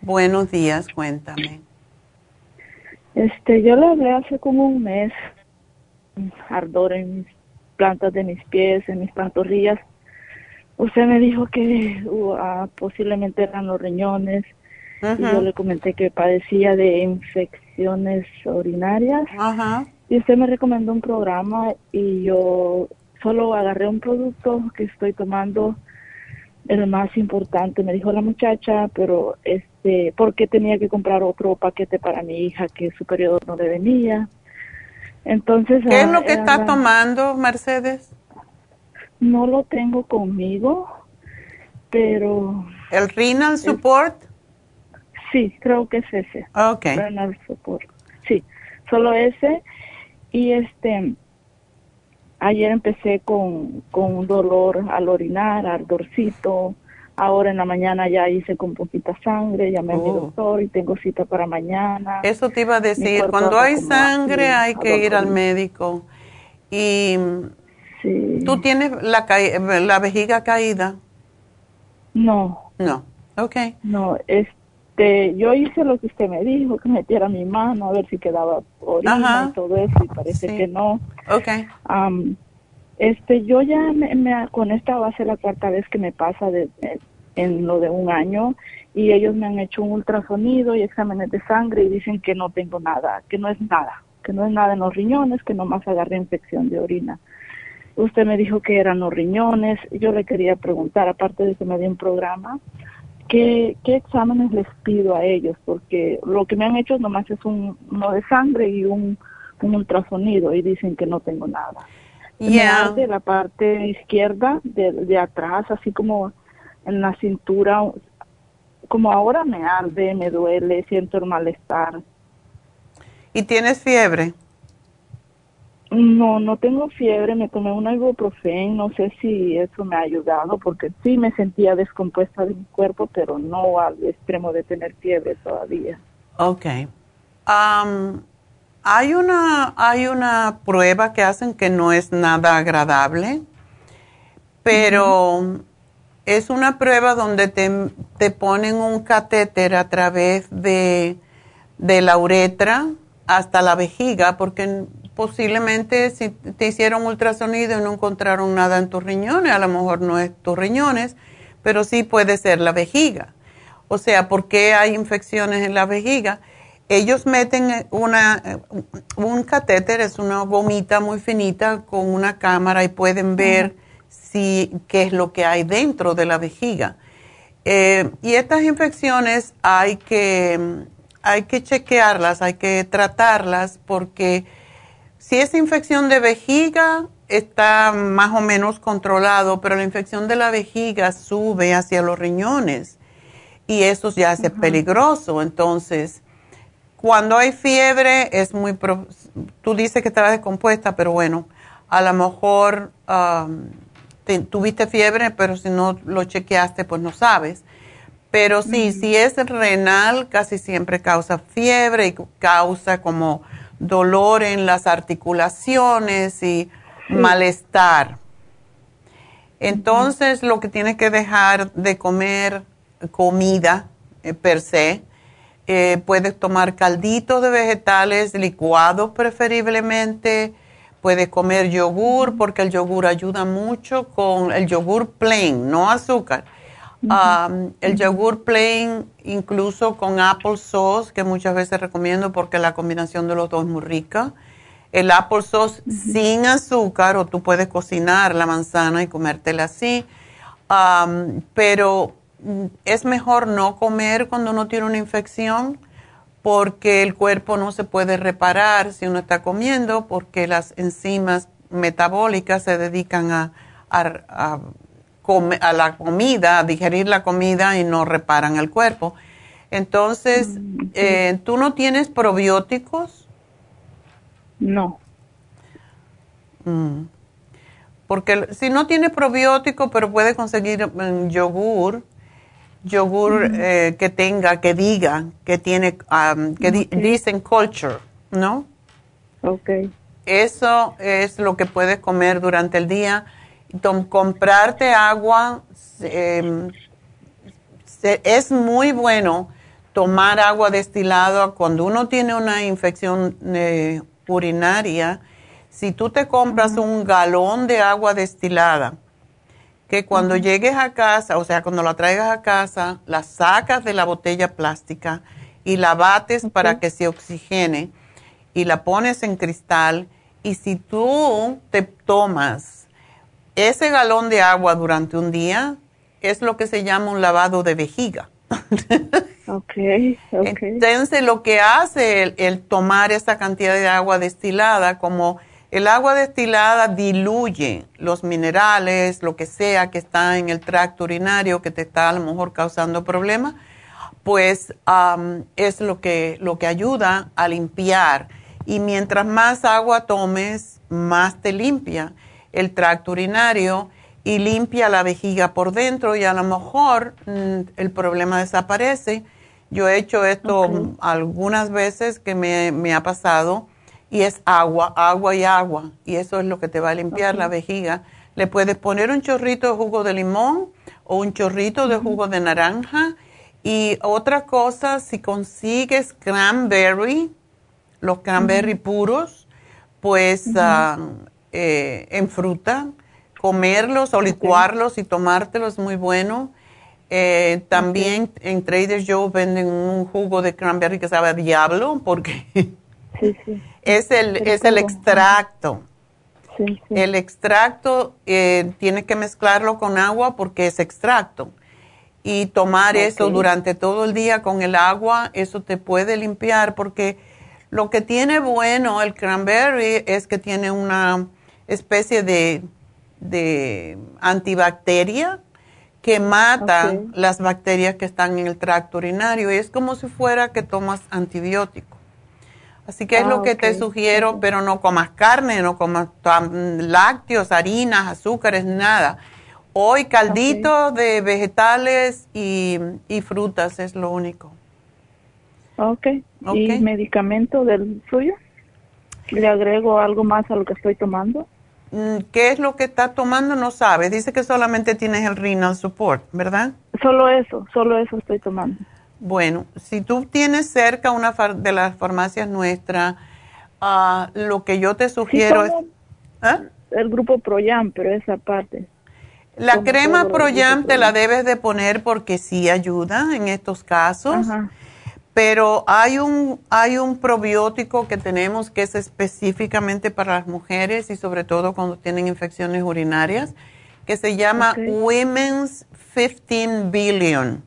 Buenos días, cuéntame. Este, yo le hablé hace como un mes, ardor en mis plantas de mis pies, en mis pantorrillas. Usted me dijo que uh, ah, posiblemente eran los riñones. Y yo le comenté que padecía de infecciones urinarias. Y usted me recomendó un programa y yo solo agarré un producto que estoy tomando el más importante, me dijo la muchacha, pero este, ¿por qué tenía que comprar otro paquete para mi hija que su periodo no le venía? Entonces, ¿qué es lo ah, que está tomando, Mercedes? No lo tengo conmigo, pero ¿El renal support? sí, creo que es ese. Okay. Renal support. Sí, solo ese y este Ayer empecé con, con un dolor al orinar, ardorcito. Ahora en la mañana ya hice con poquita sangre, llamé a mi oh. doctor y tengo cita para mañana. Eso te iba a decir, cuando hay sangre hay que ir al médico. Y tú tienes la, la vejiga caída. No. No, ok. No, este, yo hice lo que usted me dijo, que metiera mi mano a ver si quedaba orina y todo eso, y parece que no. Okay. este, yo ya me, con esta va a ser la cuarta vez que me pasa de, en lo de un año y ellos me han hecho un ultrasonido y exámenes de sangre y dicen que no tengo nada, que no es nada, que no es nada en los riñones, que nomás agarré infección de orina. Usted me dijo que eran los riñones, yo le quería preguntar, aparte de que me dio un programa, ¿qué, ¿qué exámenes les pido a ellos? Porque lo que me han hecho nomás es un, uno de sangre y un un ultrasonido y dicen que no tengo nada. Yeah. de la parte izquierda, de, de atrás, así como en la cintura, como ahora me arde, me duele, siento el malestar. ¿Y tienes fiebre? No, no tengo fiebre, me tomé un ibuprofen, no sé si eso me ha ayudado porque sí me sentía descompuesta de mi cuerpo, pero no al extremo de tener fiebre todavía. Ok. Um, hay una, hay una prueba que hacen que no es nada agradable, pero es una prueba donde te, te, ponen un catéter a través de, de la uretra hasta la vejiga, porque posiblemente si te hicieron ultrasonido y no encontraron nada en tus riñones, a lo mejor no es tus riñones, pero sí puede ser la vejiga. O sea, ¿por qué hay infecciones en la vejiga? Ellos meten una, un catéter, es una gomita muy finita con una cámara y pueden ver si, qué es lo que hay dentro de la vejiga. Eh, y estas infecciones hay que, hay que chequearlas, hay que tratarlas porque si es infección de vejiga está más o menos controlado, pero la infección de la vejiga sube hacia los riñones y eso ya es peligroso. Entonces, cuando hay fiebre es muy... tú dices que estaba descompuesta, pero bueno, a lo mejor tuviste fiebre, pero si no lo chequeaste, pues no sabes. Pero sí, si es renal, casi siempre causa fiebre y causa como dolor en las articulaciones y malestar. Entonces, lo que tienes que dejar de comer comida eh, per se, eh, puedes tomar calditos de vegetales licuados preferiblemente, puedes comer yogur porque el yogur ayuda mucho con el yogur plain, no azúcar. El yogur plain incluso con apple sauce, que muchas veces recomiendo porque la combinación de los dos es muy rica. El apple sauce sin azúcar o tú puedes cocinar la manzana y comértela así. pero mm, es mejor no comer cuando uno tiene una infección porque el cuerpo no se puede reparar si uno está comiendo porque las enzimas metabólicas se dedican a, a, la comida, a digerir la comida y no reparan el cuerpo. Entonces, mm, eh, ¿tú no tienes probióticos? No. Mm. Porque si no tienes probiótico, pero puedes conseguir mm, yogur, yogur eh, que tenga, que diga, que tiene, que dicen culture, ¿no? Ok. Eso es lo que puedes comer durante el día. Comprarte agua em, es muy bueno tomar agua destilada cuando uno tiene una infección eh, urinaria. Si tú te compras un galón de agua destilada, que cuando llegues a casa, o sea, cuando la traigas a casa, la sacas de la botella plástica y la bates para que se oxigene y la pones en cristal. Y si tú te tomas ese galón de agua durante un día, es lo que se llama un lavado de vejiga. okay, Entonces, lo que hace el, el tomar esa cantidad de agua destilada, como el agua destilada diluye los minerales, lo que sea que está en el tracto urinario que te está a lo mejor causando problemas, pues es lo que, lo que ayuda a limpiar. Y mientras más agua tomes, más te limpia el tracto urinario y limpia la vejiga por dentro y a lo mejor mm, el problema desaparece. Yo he hecho esto algunas veces que me, me ha pasado y es agua, agua y agua. Y eso es lo que te va a limpiar la vejiga. Le puedes poner un chorrito de jugo de limón o un chorrito de jugo de naranja. Y otra cosa, si consigues cranberry, los cranberry puros, pues eh, en fruta, comerlos o licuarlos y tomártelos es muy bueno. Eh, también en Trader Joe venden un jugo de cranberry que sabe a diablo porque sí, sí. Es el, es el extracto. El extracto eh, tiene que mezclarlo con agua porque es extracto. Y tomar eso durante todo el día con el agua, eso te puede limpiar porque lo que tiene bueno el cranberry es que tiene una especie de, de antibacteria que mata las bacterias que están en el tracto urinario y es como si fuera que tomas antibiótico. Así que es lo ah, que te sugiero, pero no comas carne, no comas lácteos, harinas, azúcares, nada. Hoy caldito de vegetales y, frutas es lo único. ok. ¿Y medicamento del suyo? ¿Le agrego algo más a lo que estoy tomando? Mm, ¿Qué es lo que está tomando? No sabes. Dice que solamente tienes el renal support, ¿verdad? Solo eso, solo eso estoy tomando. Bueno, si tú tienes cerca una far- de las farmacias nuestras, ah, lo que yo te sugiero es... ¿Ah? El grupo Proyam, pero esa parte. La crema Proyam te la debes de poner porque sí ayuda en estos casos. Pero hay un, hay un probiótico que tenemos que es específicamente para las mujeres y sobre todo cuando tienen infecciones urinarias, que se llama. Women's 15 Billion.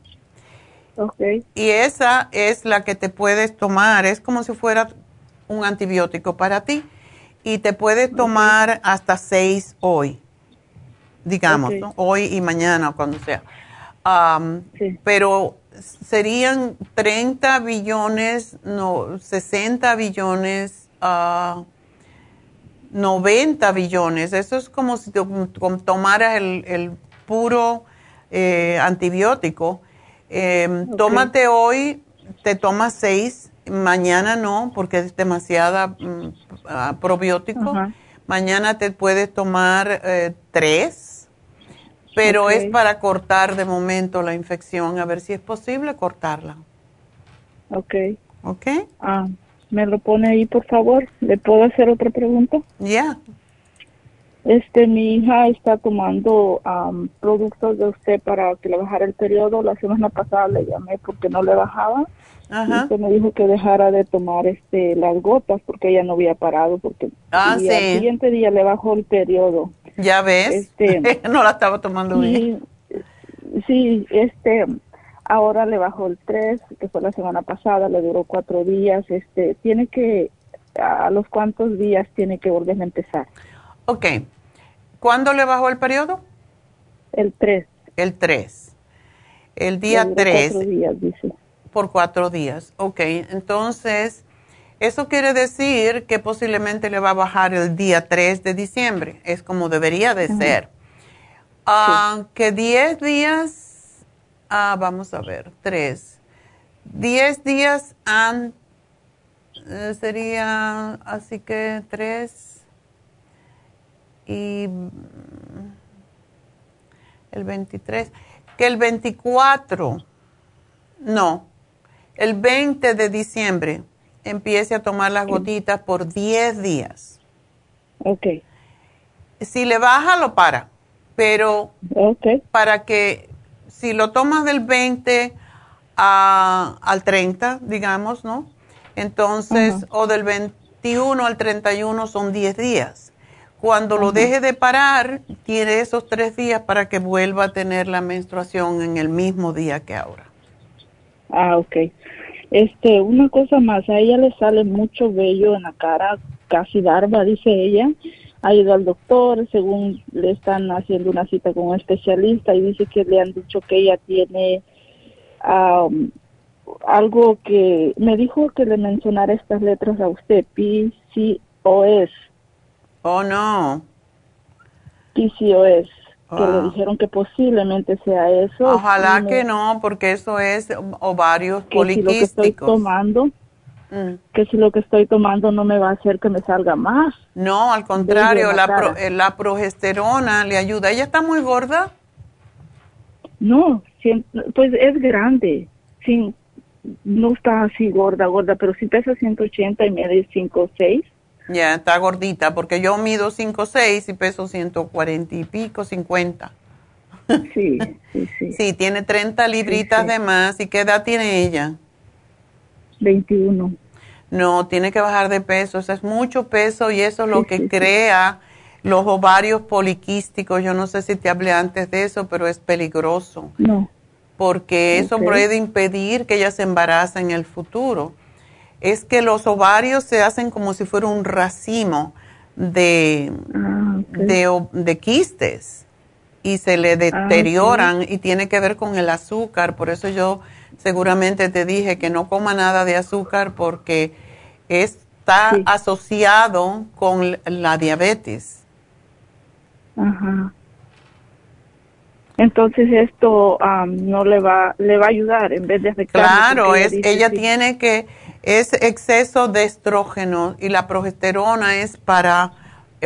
Y esa es la que te puedes tomar, es como si fuera un antibiótico para ti. Y te puedes tomar hasta seis hoy, digamos, hoy y mañana, cuando sea. Pero serían 30 billones, no, 60 billones, ah, 90 billones. Eso es como si tomaras el, el puro eh, antibiótico. Eh, Tómate hoy, te tomas seis, mañana no, porque es demasiada mm, ah, probiótico. Mañana te puedes tomar eh, tres, pero es para cortar de momento la infección, a ver si es posible cortarla. Ok. ¿Ok? Ah, ¿Me lo pone ahí, por favor? ¿Le puedo hacer otra pregunta? Ya. Este, mi hija está tomando productos de usted para que le bajara el periodo. La semana pasada le llamé porque no le bajaba. Ajá. Y usted me dijo que dejara de tomar este las gotas porque ella no había parado porque Ah, y al sí. siguiente día le bajó el periodo. ¿Ya ves? Este, no la estaba tomando bien. Sí, este, ahora le bajó el 3, que fue la semana pasada, le duró cuatro días. Este, tiene que, a los cuántos días tiene que volver a empezar. Ok. ¿Cuándo le bajó el periodo? El 3. El 3. El día Le duró 3. Cuatro días, dice. Por cuatro días. Ok. Entonces, eso quiere decir que posiblemente le va a bajar el día 3 de diciembre. Es como debería de ser. Ah, Que 10 días. Ah, vamos a ver. 3. 10 días antes. sería. Así que 3. Y. mm, El 23. Que el 24. No. El 20 de diciembre empiece a tomar las gotitas por 10 días. Ok. Si le baja, lo para. Pero para que, si lo tomas del 20 a- al 30, digamos, ¿no? Entonces, o del 21 al 31 son 10 días. Cuando lo deje de parar, tiene esos tres días para que vuelva a tener la menstruación en el mismo día que ahora. Ah, ok. Este, una cosa más, a ella le sale mucho vello en la cara, casi barba, dice ella. Ha ido al doctor, según le están haciendo una cita con un especialista y dice que le han dicho que ella tiene am, algo que me dijo que le mencionara estas letras a usted, PCOS. Oh, no. PCOS, que le Wow. dijeron que posiblemente sea eso. Ojalá que no, porque eso es ovarios que si lo que estoy poliquísticos. tomando, Mm. que si lo que estoy tomando no me va a hacer que me salga más. No, al contrario, la, pro- eh, la progesterona le ayuda. ¿Ella está muy gorda? No, pues es grande. Sí, no está así gorda, gorda, pero sí pesa 180 y mide 5'6". Ya, está gordita, porque yo mido 5'6 y peso 140 y pico, 50. Sí, sí, sí. Sí, tiene 30 libritas de más. ¿Y qué edad tiene ella? 21. No, tiene que bajar de peso. Eso es mucho peso y eso es lo que crea los ovarios poliquísticos. Yo no sé si te hablé antes de eso, pero es peligroso. No. porque eso puede impedir que ella se embarace en el futuro. Es que los ovarios se hacen como si fuera un racimo de, Ah, de, de quistes y se le deterioran y tiene que ver con el azúcar. Por eso yo seguramente te dije que no coma nada de azúcar porque está asociado con la diabetes. Ajá. Entonces esto am, no le va le va a ayudar en vez de afectarme. Claro, es, dice, ella sí. tiene que, es exceso de estrógeno y la progesterona es para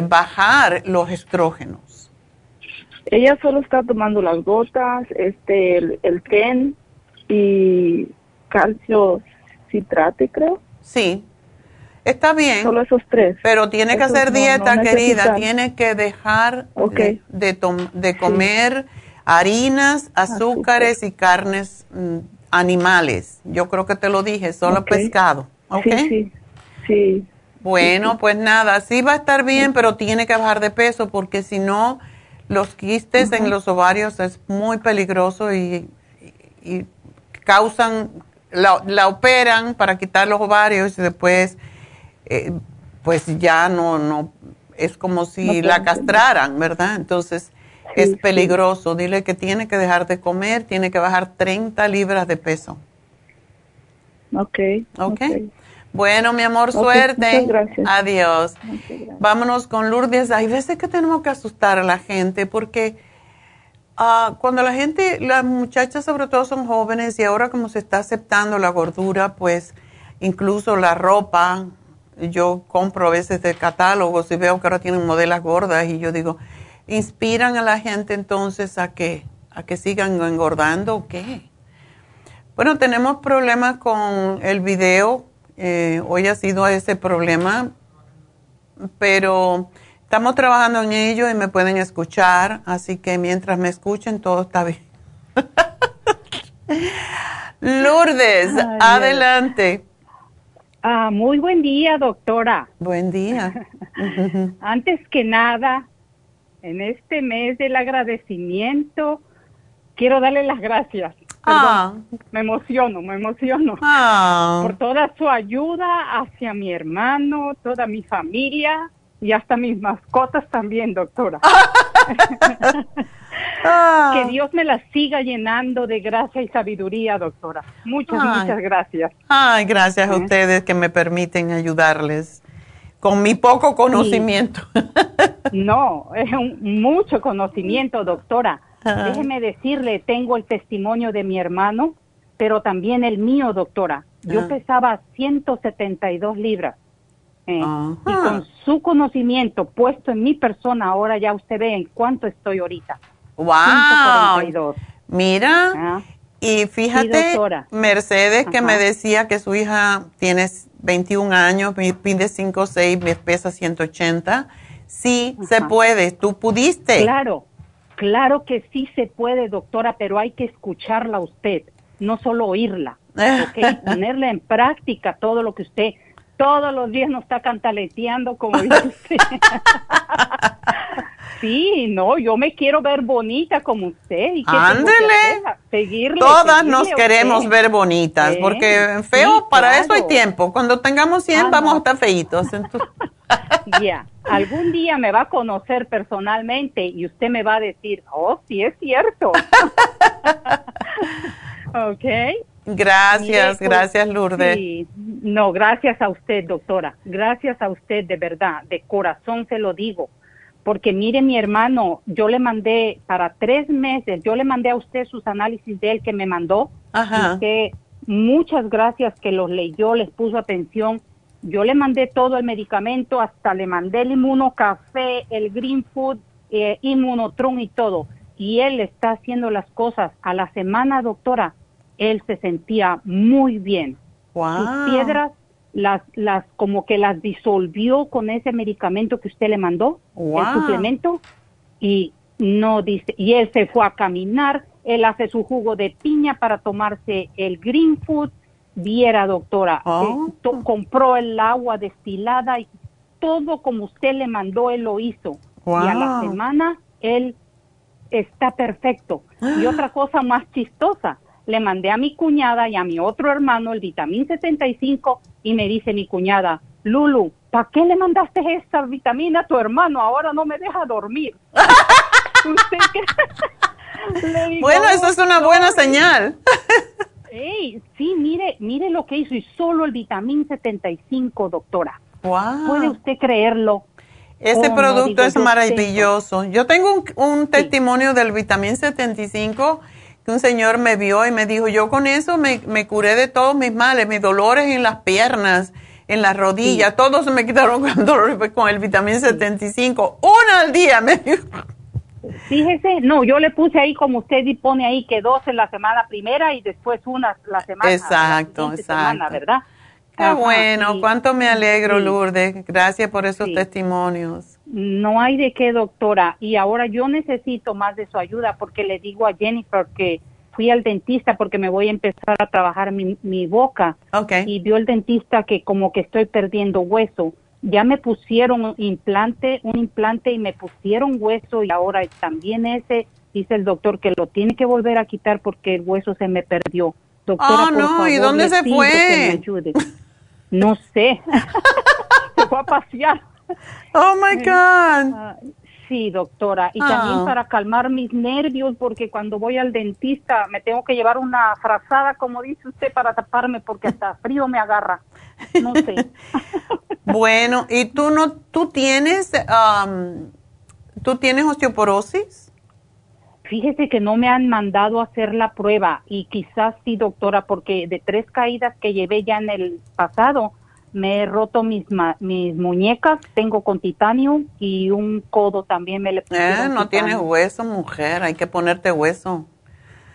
bajar los estrógenos. Ella solo está tomando las gotas, este, el, el ten y calcio citrate, creo. Sí, está bien. Solo esos tres. Pero tiene que hacer dieta, no querida. Tiene que dejar de, de comer harinas, azúcares y carnes mm, animales. Yo creo que te lo dije, solo pescado. ¿Ok? Sí, sí, sí. Bueno, pues nada, sí va a estar bien, pero tiene que bajar de peso porque si no, los quistes en los ovarios es muy peligroso y, y- y causan, la, la operan para quitar los ovarios y después, eh, pues ya no, no, es como si No la castraran, ¿verdad? Entonces es peligroso. Dile que tiene que dejar de comer, tiene que bajar 30 libras de peso. Ok. ¿Ok? Bueno, mi amor, suerte. muchas gracias. Adiós. Vámonos con Lourdes. Hay veces que tenemos que asustar a la gente porque ah, cuando la gente, las muchachas sobre todo son jóvenes y ahora como se está aceptando la gordura, pues incluso la ropa, yo compro a veces de catálogos y veo que ahora tienen modelos gordas y yo digo, ¿inspiran a la gente entonces a que, a que sigan engordando o qué? Bueno, tenemos problemas con el video. eh, hoy ha sido ese problema, pero estamos trabajando en ello y me pueden escuchar, así que mientras me escuchen todo está bien. Lourdes, Ay, adelante. Ah, muy buen día, doctora. Buen día. Antes que nada, en este mes del agradecimiento, quiero darle las gracias. Ah. Me emociono, me emociono. Ah. Por toda su ayuda hacia mi hermano, toda mi familia y hasta mis mascotas también, doctora. Ah. Que Dios me las siga llenando de gracia y sabiduría, doctora. Muchas, Ay. muchas gracias. Ay, gracias a ¿Eh? ustedes que me permiten ayudarles con mi poco conocimiento. No, es un, mucho conocimiento, doctora. Ah. Déjeme decirle, tengo el testimonio de mi hermano, pero también el mío, doctora. Yo Ah. pesaba 172 libras. eh, y con su conocimiento puesto en mi persona, ahora ya usted ve en cuánto estoy ahorita. ¡Wow! 142. Mira, Ah. Y fíjate. Mercedes, que me decía que su hija tiene 21 años, mi- pide 5 6, me pesa 180. Sí, se puede. ¿Tú pudiste? Claro, claro que sí se puede, doctora, pero hay que escucarla a usted, no solo oírla, ¿ok? Ponerle en práctica todo lo que usted todos los días nos está cantaleteando, como dice usted. Sí, no, yo me quiero ver bonita como usted. ¿Y Ándele. Todas nos queremos ver bonitas, porque feo, sí, para eso hay tiempo. Cuando tengamos 100 Ah, vamos no. a estar feitos. Ya, algún día me va a conocer personalmente y usted me va a decir, oh, sí es cierto. ok. gracias, Mire, pues, gracias Lourdes. sí, no, gracias a usted, doctora. Gracias a usted, de verdad, de corazón se lo digo. Porque mire, mi hermano, yo le mandé para tres meses, yo le mandé a usted sus análisis de él que me mandó. Ajá. Usted, muchas gracias que los leyó, les puso atención. Yo le mandé todo el medicamento, hasta le mandé el inmunocafé, el green food, eh, inmunotron y todo. Y él está haciendo las cosas. A la semana, doctora, él se sentía muy bien. Wow. Sus piedras las, las, como que las disolvió con ese medicamento que usted le mandó, Wow. el suplemento, y no dice, y él se fue a caminar, él hace su jugo de piña para tomarse el green food, viera doctora, Oh. eh, to- compró el agua destilada y todo como usted le mandó, él lo hizo. Y a la semana él está perfecto. Y otra cosa más chistosa, le mandé a mi cuñada y a mi otro hermano el vitamín 75 y me dice mi cuñada, Lulu, ¿para qué le mandaste esta vitamina a tu hermano? Ahora no me deja dormir. Digo, Bueno, eso es una "Oh, buena sorry". señal. Sí, mire, mire lo que hizo y solo el vitamín 75, doctora. Wow. ¿Puede usted creerlo? Ese Oh, no, producto digo, es yo maravilloso. Yo tengo un, un testimonio del vitamín 75 que un señor me vio y me dijo, yo con eso me, me curé de todos mis males, mis dolores en las piernas, en las rodillas, todos se me quitaron con dolores con el vitamín 75. Una al día me dijo. Fíjese, no, yo le puse ahí como usted pone ahí que dos en la semana primera y después una la semana. Exacto, la exacto. semana, ¿verdad? Qué Ajá, bueno, cuánto me alegro, sí. Lourdes. Gracias por esos Sí. testimonios. No hay de qué, doctora. Y ahora yo necesito más de su ayuda porque le digo a Jennifer que fui al dentista porque me voy a empezar a trabajar mi, mi boca. Y vio el dentista que como que estoy perdiendo hueso. Ya me pusieron un implante, un implante y me pusieron hueso y ahora también ese, dice el doctor que lo tiene que volver a quitar porque el hueso se me perdió. Doctora, Ah, por no, ¿y favor, dónde se fue? que me ayude. No sé. se fue a pasear. Oh my God. Ah, sí, doctora. Y Ah. también para calmar mis nervios, porque cuando voy al dentista me tengo que llevar una frazada, como dice usted, para taparme, porque hasta frío me agarra. No sé. Bueno, ¿y tú no, tú tienes, am, tú tienes osteoporosis? Fíjese que no me han mandado a hacer la prueba y quizás sí, doctora, porque de tres caídas que llevé ya en el pasado, me he roto mis, ma- mis muñecas, tengo con titanio y un codo también me le Eh, pusieron no tienes titanio. hueso, mujer, hay que ponerte hueso.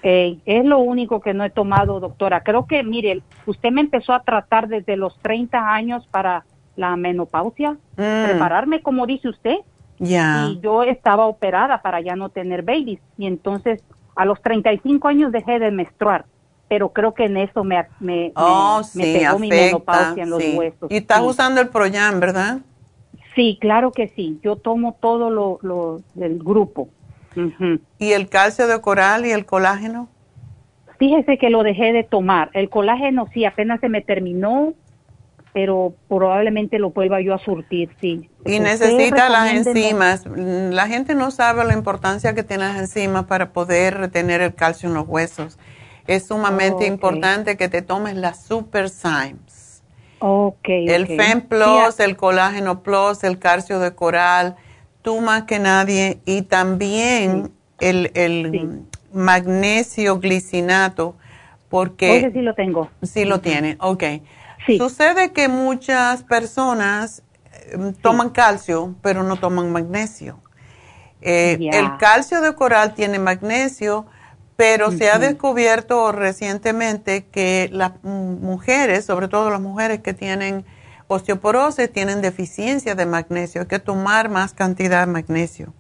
Eh, es lo único que no he tomado, doctora. Creo que, mire, usted me empezó a tratar desde los 30 años para la menopausia, Mm. prepararme, como dice usted. Y yo estaba operada para ya no tener babies. Y entonces, a los 35 años dejé de menstruar. Pero creo que en eso me, me, Oh, me- me sí, pegó mi menopausia en los sí. huesos. Y estás Sí. usando el Proyan, ¿verdad? Sí, claro que sí. Yo tomo todo lo, lo del grupo. ¿Y el calcio de coral y el colágeno? Fíjese que lo dejé de tomar. El colágeno sí, apenas se me terminó, pero probablemente lo vuelva yo a surtir, sí. Y necesita las enzimas. La gente no sabe la importancia que tienen las enzimas para poder retener el calcio en los huesos. Es sumamente Oh, importante que te tomes las Super Symes. Ok, El ok. FEM Plus, el colágeno Plus, el calcio de coral, tú más que nadie. Y también el, el magnesio glicinato, porque... Ese sí lo tengo. Sí lo tiene, ok. Sucede que muchas personas eh, toman calcio, pero no toman magnesio. Eh. El calcio de coral tiene magnesio, pero se ha descubierto recientemente que las mujeres, sobre todo las mujeres que tienen osteoporosis, tienen deficiencia de magnesio. Hay que tomar más cantidad de magnesio.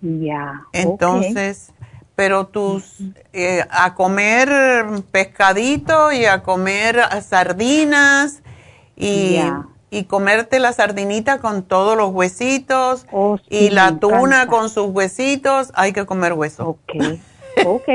Ya. Entonces, pero tus, eh, a comer pescadito y a comer sardinas y, y comerte la sardinita con todos los huesitos Oh, sí, y la tuna encanta. con sus huesitos, hay que comer hueso. Ok. Ok.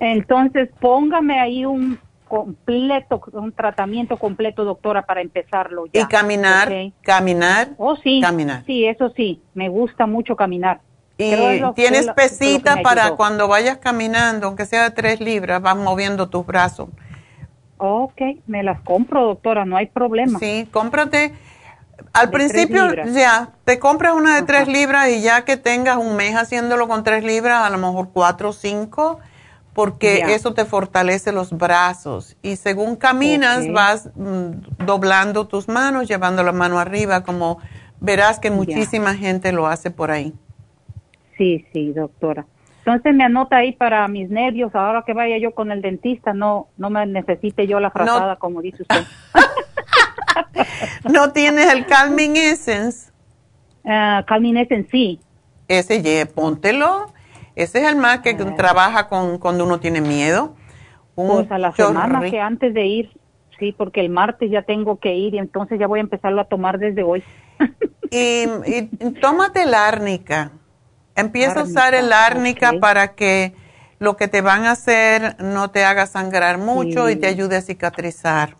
Entonces, póngame ahí un completo, un tratamiento completo, doctora, para empezarlo ya. Y caminar, caminar. Oh, sí. Caminar. Sí, eso sí. Me gusta mucho caminar. Y tienes pesita para cuando vayas caminando, aunque sea de tres libras, vas moviendo tus brazos. Ok, me las compro, doctora, no hay problema. Sí, cómprate. Al De principio, ya, te compras una de tres libras y ya que tengas un mes haciéndolo con tres libras, a lo mejor cuatro o cinco, porque Ya. eso te fortalece los brazos. Y según caminas, vas mm, doblando tus manos, llevando la mano arriba, como verás que Ya. muchísima gente lo hace por ahí. Sí, sí, doctora. Entonces me anota ahí para mis nervios, ahora que vaya yo con el dentista, no no me necesite yo la frazada, como dice usted. ¿No tienes el Calming Essence? Uh, Calming Essence, sí. Ese, ye, póntelo. Ese es el más que trabaja con cuando uno tiene miedo. Un Pues a la semana que antes de ir, sí, porque el martes ya tengo que ir y entonces ya voy a empezarlo a tomar desde hoy. Y, y tómate el árnica. Empieza a usar el Árnica, árnica ok. para que lo que te van a hacer no te haga sangrar mucho y Sí. te ayude a cicatrizar.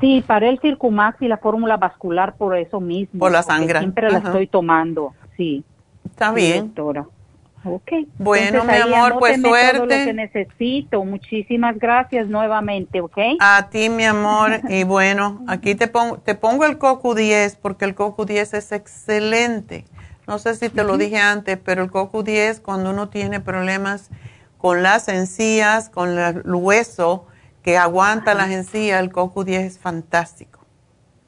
Sí, para el Circumax y la fórmula vascular por eso mismo. Por la sangre. Siempre la Ajá. estoy tomando, sí. Está Sí, bien. doctora. Ok. Bueno, Entonces, mi amor, pues anóteme Todo lo suerte. que necesito. Muchísimas gracias nuevamente, ¿ok? A ti, mi amor. Y bueno, aquí te pongo, te pongo el CoQ10 porque el CoQ10 es excelente. No sé si te lo dije antes, pero el CoQ10 cuando uno tiene problemas con las encías, con el hueso que aguanta las encías, el CoQ10 es fantástico.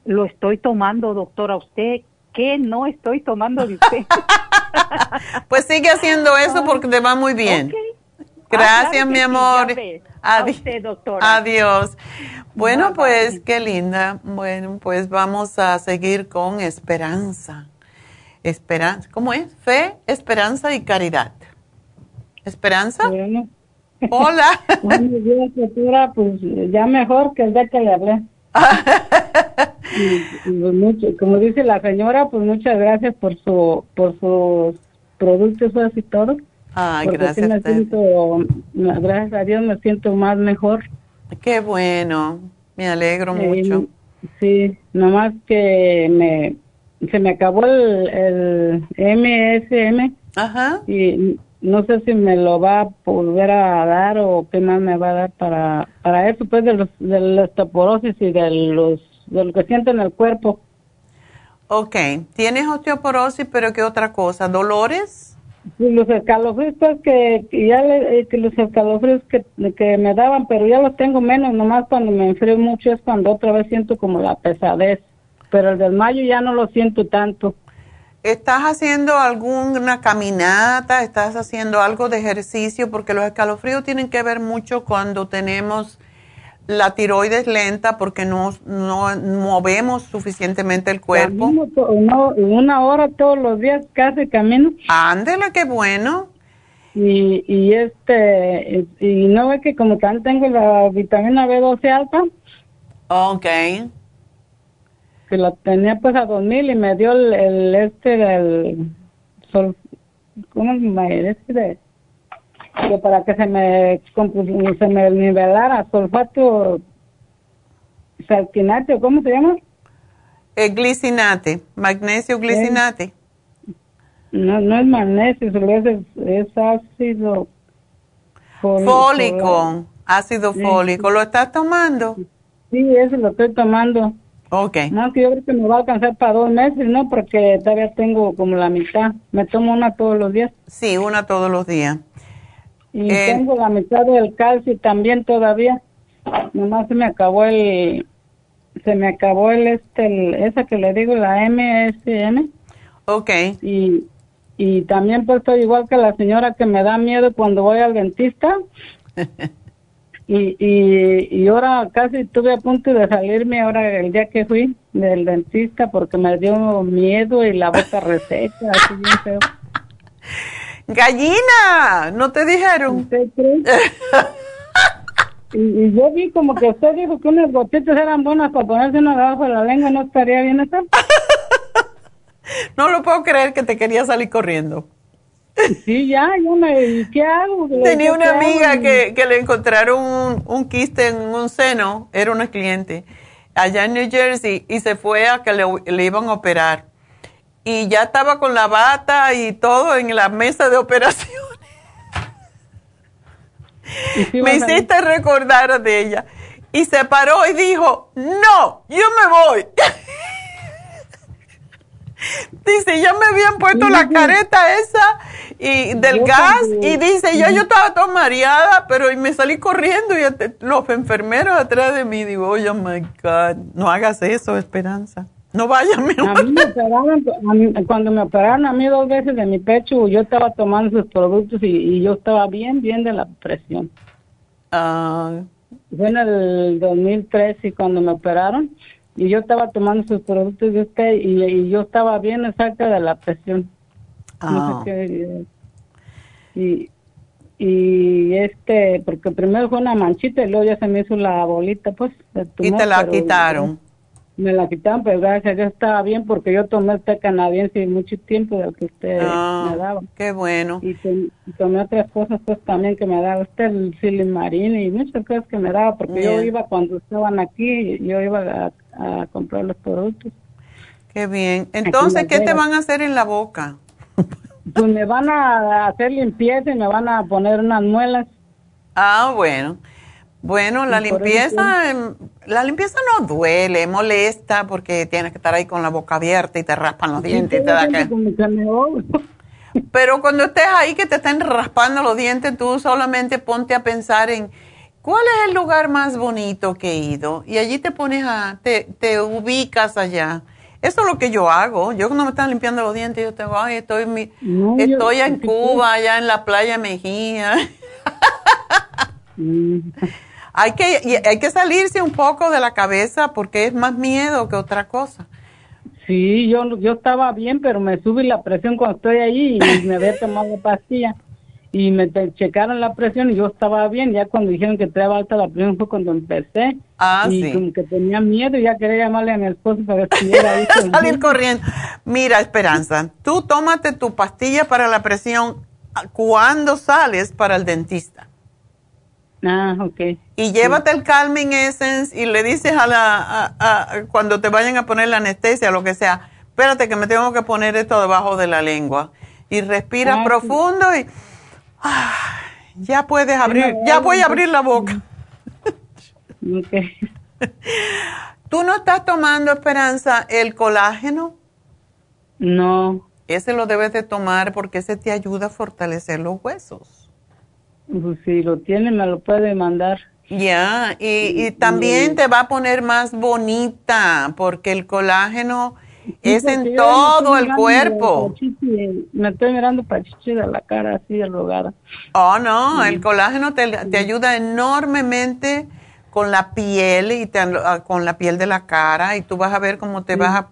Lo estoy tomando, doctora. ¿Usted qué no estoy tomando de usted? pues sigue haciendo eso porque te va muy bien. Gracias, Ah, que mi sí, amor. A Adi- usted. Adiós. Bueno, pues qué linda. Bueno, pues vamos a seguir con esperanza. Esperanza, ¿cómo es? Fe, esperanza y caridad. ¿Esperanza? Hola. Buenos días, doctora. Pues ya mejor que el día que le hablé. y, y pues, mucho, como dice la señora, pues muchas gracias por su por sus productos y todo. Sí gracias. me siento, gracias a Dios me siento más mejor. Qué bueno. Me alegro Eh, mucho. Sí, nomás que me se me acabó el, el MSM Ajá. y no sé si me lo va a volver a dar o qué más me va a dar para para eso pues de los de la osteoporosis y de los de lo que siento en el cuerpo. Ok. ¿Tienes osteoporosis, pero qué otra cosa? ¿Dolores? Los escalofríos pues que, que ya le- eh, que los escalofríos que, que me daban, pero ya los tengo menos, nomás cuando me enfrío mucho es cuando otra vez siento como la pesadez, pero el del mayo ya no lo siento tanto. ¿Estás haciendo alguna caminata? ¿Estás haciendo algo de ejercicio? Porque los escalofríos tienen que ver mucho cuando tenemos la tiroides lenta porque no, no movemos suficientemente el cuerpo. Camino una hora todos los días casi camino. Ándele, qué bueno. Y, y este, y no ve que como también tengo la vitamina B12 alta, Ok. Que la tenía pues a 2000 y me dio el, el este del sol, ¿cómo llama? Este de, que para que se me, se me nivelara sulfato salquinato, ¿cómo se llama? El glicinate, magnesio glicinate. No, no es magnesio, es, es ácido Fólico, ácido fólico. ¿Lo estás tomando? Sí, eso lo estoy tomando. Ok. No, que yo creo que me va a alcanzar para dos meses, ¿no? Porque todavía tengo como la mitad. Me tomo una todos los días. Sí, una todos los días. Y Eh, tengo la mitad del calcio también todavía. Nomás se me acabó el, se me acabó el este, el- esa que le digo, la MSM. Ok. Y, y también pues estoy igual que la señora que me da miedo cuando voy al dentista. Y, y, y ahora casi estuve a punto de salirme ahora el día que fui del dentista porque me dio miedo y la boca reseca, así bien feo. Gallina, ¿no te dijeron? Y, y yo vi como que usted dijo que unas gotitas eran buenas para ponerse una debajo de la lengua, ¿no estaría bien eso? No lo puedo creer que te quería salir corriendo. Sí, ya, yo me, ¿y ¿qué hago? Tenía una amiga que, que le encontraron un, un quiste en un seno, era una cliente, allá en New Jersey, y se fue a que le, le iban a operar. Y ya estaba con la bata y todo en la mesa de operación. Me a- hiciste recordar de ella. Y se paró y dijo, no, yo me voy. dice, ya me habían puesto la careta esa y del Yo gas también. y dice, ya yo estaba toda mareada, pero y me salí corriendo y los enfermeros atrás de mí, digo, oh my God, no hagas eso, Esperanza. No vayas, mi A mí me operaron, a mí- cuando me operaron a mí dos veces de mi pecho, yo estaba tomando sus productos y, y yo estaba bien, bien de la presión. Ah, Fue en el 2013 cuando me operaron y yo estaba tomando sus productos de usted y, y yo estaba bien exacta de la presión. No Ah. sé qué, y, y este, porque primero fue una manchita y luego ya se me hizo la bolita, pues. y te la quitaron. Me la quitaron, pero gracias a Dios estaba bien porque yo tomé el té canadiense mucho tiempo del que usted Ah, me daba. Qué bueno. Y, tom- y tomé otras cosas pues también que me daba usted, el silimarín y muchas cosas que me daba porque yo iba cuando estaban aquí, yo iba a, a comprar los productos. Qué bien. Entonces, ¿qué te van a hacer en la boca? Pues me van a hacer limpieza y me van a poner unas muelas. Ah, bueno. Bueno, la limpieza, em, la limpieza no duele, molesta porque tienes que estar ahí con la boca abierta y te raspan los dientes y te da que... Pero cuando estés ahí que te estén raspando los dientes, tú solamente ponte a pensar en cuál es el lugar más bonito que he ido y allí te pones a, te, te ubicas allá. Eso es lo que yo hago. Yo cuando me están limpiando los dientes, yo tengo, ay, estoy, mi, No, yo- estoy en sí, Cuba, allá en la playa Mejía. Mm. hay, que, hay que salirse un poco de la cabeza porque es más miedo que otra cosa. Sí, yo, yo estaba bien, pero me sube la presión cuando estoy ahí y me había tomado pastilla y me checaron la presión y yo estaba bien. Ya cuando dijeron que traía alta la presión fue cuando empecé. Ah, y sí. como que tenía miedo y ya quería llamarle a mi esposo para ver si era ahí. Salir corriendo. Mira, Esperanza, tú tómate tu pastilla para la presión cuando sales para el dentista. Ah, ok. Y llévate el Calming Essence y le dices a la, a- a- cuando te vayan a poner la anestesia, lo que sea, espérate que me tengo que poner esto debajo de la lengua. Y respiras Ah, sí. profundo y ah, ya puedes abrir, ya voy a a- abrir la boca. ¿Tú no estás tomando, Esperanza, el colágeno? No. Ese lo debes de tomar porque ese te ayuda a fortalecer los huesos. Pues si lo tiene, me lo puede mandar. Ya, y, y también te va a poner más bonita porque el colágeno es Sí, en todo el cuerpo. Me estoy mirando pachichi de la cara así arrugada. Oh, no, el colágeno te, te ayuda enormemente con la piel y te- ah, con la piel de la cara y tú vas a ver cómo te vas a...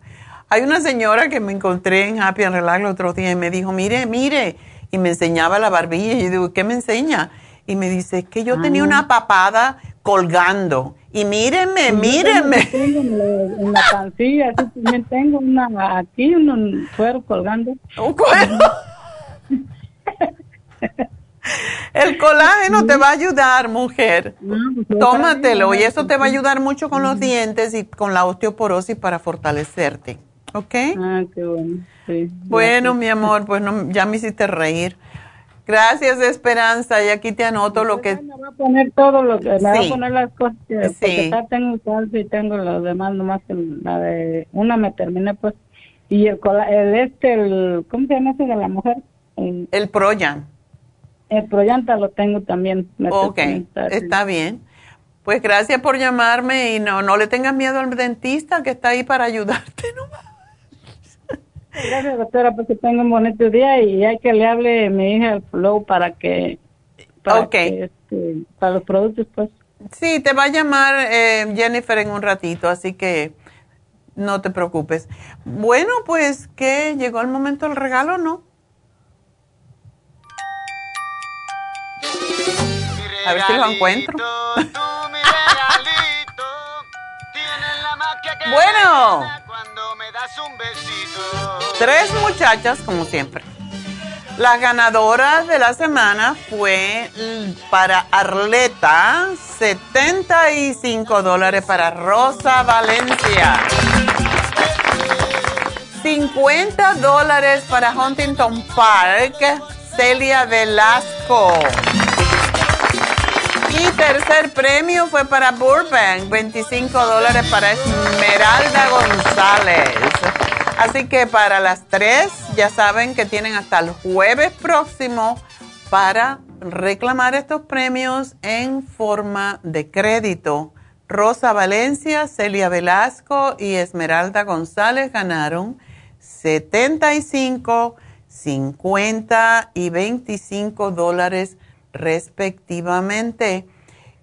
Hay una señora que me encontré en Happy and Relax el otro día y me dijo, mire, mire, y me enseñaba la barbilla y yo digo, ¿qué me enseña? Y me dice, es que yo tenía Ah. una papada colgando y mírenme, Yo mírenme. Tengo en, la, en la pancilla, así también tengo una aquí, un cuero colgando. ¿Un cuero? El colágeno te va a ayudar, mujer. pues, Tómatelo y eso te va a ayudar mucho con los dientes y con la osteoporosis para fortalecerte. ¿Ok? Ah, qué bueno. Sí, Bueno, mi amor, pues no, ya me hiciste reír. Gracias, Esperanza. Y aquí te anoto lo que... Me va a poner todo lo que, me va a poner las cosas que, Sí. porque ya tengo salsa y tengo los demás, nomás la de, una me terminé pues, y el, el este, el, ¿cómo se llama ese de la mujer? El, El Proyan. el Proyanta lo tengo también. me Ok, está bien. Pues gracias por llamarme y no, no le tengas miedo al dentista que está ahí para ayudarte. ¿no? Gracias, doctora, porque tengo un bonito día y hay que le hable a mi hija el flow para que, para Ok. que, este, para los productos, pues. Sí, te va a llamar eh, Jennifer en un ratito, así que no te preocupes. Bueno, pues que llegó el momento del regalo, ¿no? A ver si lo encuentro. bueno, tres muchachas, como siempre. La ganadora de la semana fue para Arleta, 75 dólares para Rosa Valencia. 50 dólares para Huntington Park, Celia Velasco. Y tercer premio fue para Burbank, 25 dólares para Esmeralda González. Así que para las tres, ya saben que tienen hasta el jueves próximo para reclamar estos premios en forma de crédito. Rosa Valencia, Celia Velasco y Esmeralda González ganaron 75, 50 y 25 dólares respectivamente.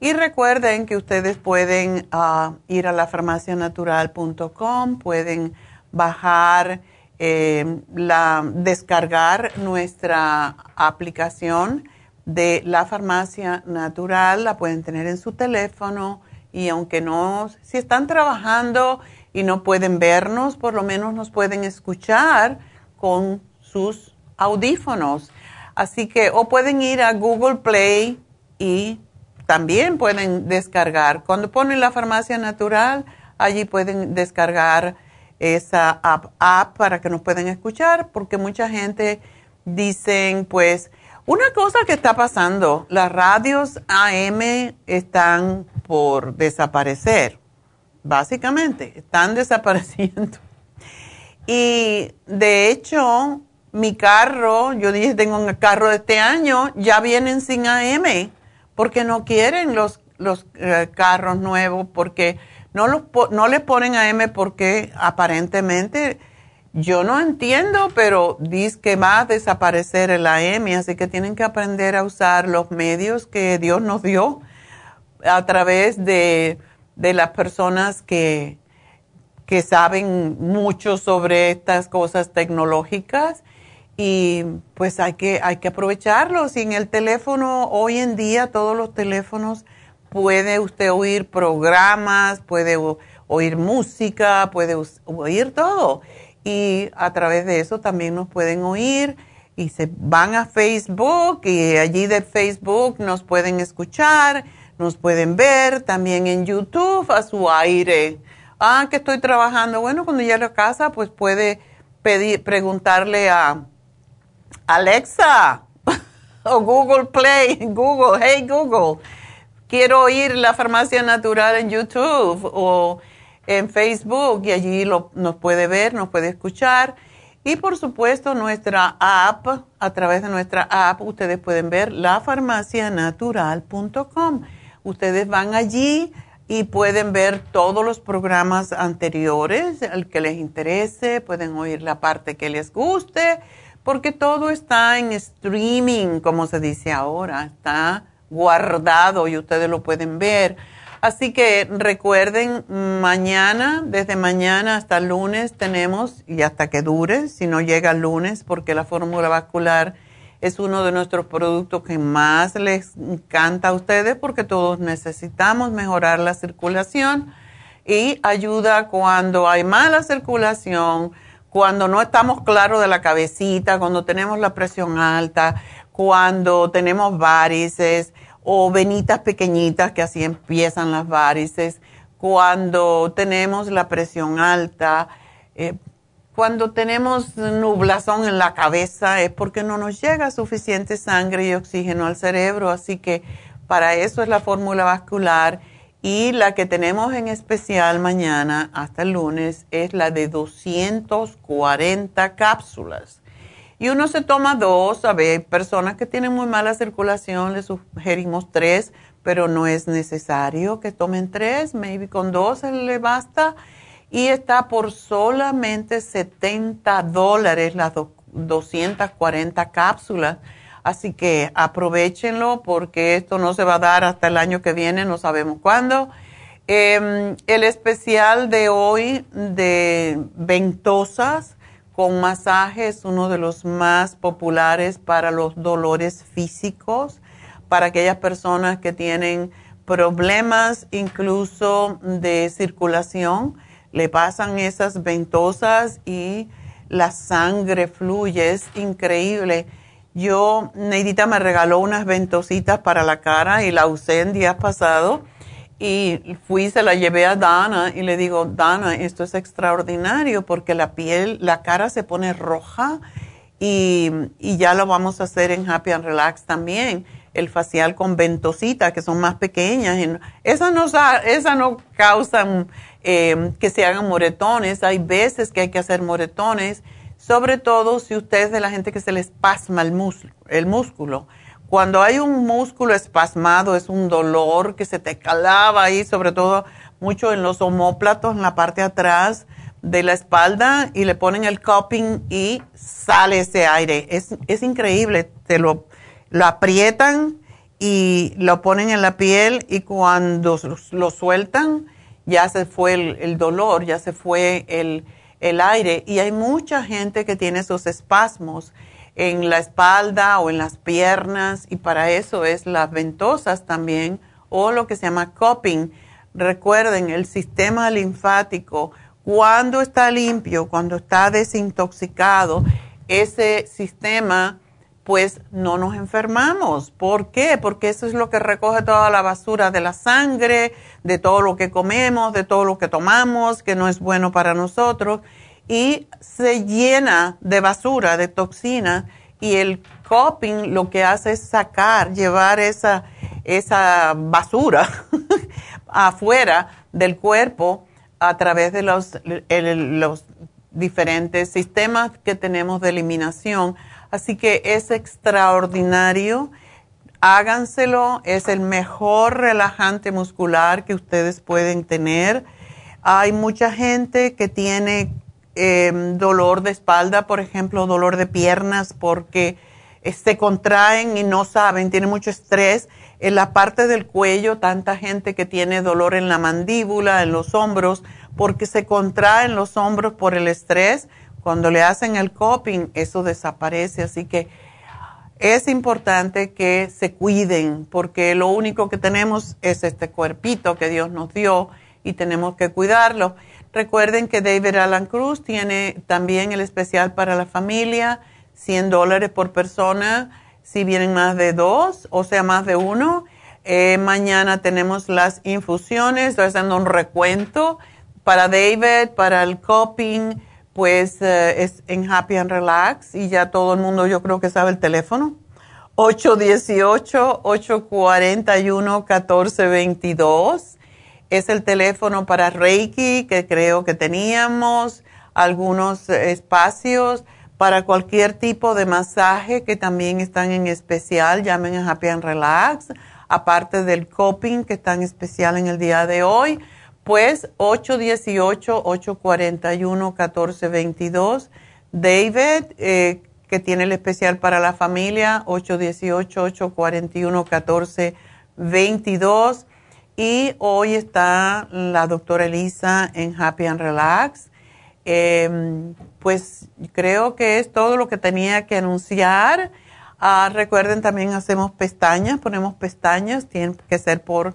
Y recuerden que ustedes pueden ah, ir a la farmacianatural.com, pueden bajar, eh, la, descargar nuestra aplicación de la farmacia natural, la pueden tener en su teléfono y aunque no, si están trabajando y no pueden vernos, por lo menos nos pueden escuchar con sus audífonos. Así que, o pueden ir a Google Play y también pueden descargar. Cuando ponen la farmacia natural, allí pueden descargar esa app, app para que nos puedan escuchar, porque mucha gente dicen, pues, una cosa que está pasando, las radios AM están por desaparecer, básicamente, están desapareciendo. Y de hecho, mi carro, yo dije, tengo un carro de este año, ya vienen sin AM, porque no quieren los, los eh, carros nuevos, porque No, los, no le ponen a M porque aparentemente yo no entiendo, pero dice que va a desaparecer el AM, así que tienen que aprender a usar los medios que Dios nos dio a través de, de las personas que, que saben mucho sobre estas cosas tecnológicas y pues hay que, hay que aprovecharlos. Y en el teléfono, hoy en día, todos los teléfonos, puede usted oír programas, puede oír música, puede oír todo y a través de eso también nos pueden oír y se van a Facebook y allí de Facebook nos pueden escuchar, nos pueden ver también en YouTube a su aire. Ah, que estoy trabajando. Bueno, cuando llegue a casa, pues puede pedir, preguntarle a Alexa o Google Play, Google, hey Google, quiero oír la farmacia natural en YouTube o en Facebook y allí lo, nos puede ver, nos puede escuchar. Y por supuesto nuestra app, a través de nuestra app ustedes pueden ver lafarmacianatural.com. Ustedes van allí y pueden ver todos los programas anteriores, el que les interese, pueden oír la parte que les guste, porque todo está en streaming, como se dice ahora, está guardado y ustedes lo pueden ver. Así que recuerden, mañana, desde mañana hasta lunes tenemos, y hasta que dure, si no llega el lunes, porque la fórmula vascular es uno de nuestros productos que más les encanta a ustedes, porque todos necesitamos mejorar la circulación y ayuda cuando hay mala circulación, cuando no estamos claros de la cabecita, cuando tenemos la presión alta, cuando tenemos varices o venitas pequeñitas que así empiezan las varices, cuando tenemos la presión alta, eh, cuando tenemos nublazón en la cabeza es porque no nos llega suficiente sangre y oxígeno al cerebro, así que para eso es la fórmula vascular y la que tenemos en especial mañana hasta el lunes es la de 240 cápsulas y uno se toma dos, a ver, personas que tienen muy mala circulación, les sugerimos tres, pero no es necesario que tomen tres, maybe con dos le basta. Y está por solamente 70 dólares las 240 cápsulas. Así que aprovechenlo porque esto no se va a dar hasta el año que viene, no sabemos cuándo. Em, el especial de hoy de ventosas con masaje es uno de los más populares para los dolores físicos, para aquellas personas que tienen problemas incluso de circulación, le pasan esas ventosas y la sangre fluye, es increíble. Yo, Neidita me regaló unas ventositas para la cara y la usé en días pasados y fui, se la llevé a Dana y le digo, Dana, esto es extraordinario porque la piel, la cara se pone roja y, ya lo vamos a hacer en Happy and Relax también. El facial con ventositas que son más pequeñas. Esas no, esa no causan eh, que se hagan moretones. Hay veces que hay que hacer moretones, sobre todo si usted es de la gente que se le espasma el, el músculo cuando hay un músculo espasmado es un dolor que se te calaba ahí, sobre todo mucho en los homóplatos, en la parte atrás de la espalda, y le ponen el cupping y sale ese aire. Es, es increíble, te lo, lo aprietan y lo ponen en la piel y cuando lo sueltan ya se fue el, el dolor, ya se fue el, el aire. Y hay mucha gente que tiene esos espasmos en la espalda o en las piernas y para eso es las ventosas también o lo que se llama cupping. Recuerden, el sistema linfático, cuando está limpio, cuando está desintoxicado, ese sistema pues no nos enfermamos. ¿Por qué? Porque eso es lo que recoge toda la basura de la sangre, de todo lo que comemos, de todo lo que tomamos, que no es bueno para nosotros y se llena de basura, de toxinas, y el coping lo que hace es sacar, llevar esa, esa basura afuera del cuerpo a través de los, los diferentes sistemas que tenemos de eliminación. Así que es extraordinario. Háganselo, es el mejor relajante muscular que ustedes pueden tener Hay mucha gente que tiene em, dolor de espalda, por ejemplo, dolor de piernas porque eh, se contraen y no saben, tienen mucho estrés. En la parte del cuello, tanta gente que tiene dolor en la mandíbula, en los hombros, porque se contraen los hombros por el estrés. Cuando le hacen el coping, eso desaparece. Así que es importante que se cuiden, porque lo único que tenemos es este cuerpito que Dios nos dio y tenemos que cuidarlo. Recuerden que David Alan Cruz tiene también el especial para la familia, 100 dólares por persona, si vienen más de dos, o sea, más de uno. Eh, mañana tenemos las infusiones, estoy haciendo un recuento para David, para el coping, pues eh, es en Happy and Relax y ya todo el mundo yo creo que sabe el teléfono. 818-841-1422 es el teléfono para Reiki que creo que teníamos, algunos espacios para cualquier tipo de masaje que también están en especial, llamen a Happy and Relax, aparte del coping que está en especial en el día de hoy, pues 818-841-1422. David, eh, que tiene el especial para la familia, 818-841-1422. Y hoy está la doctora Elisa en Happy and Relax. Em, pues creo que es todo lo que tenía que anunciar. Ah, recuerden, también hacemos pestañas, ponemos pestañas, tienen que ser por,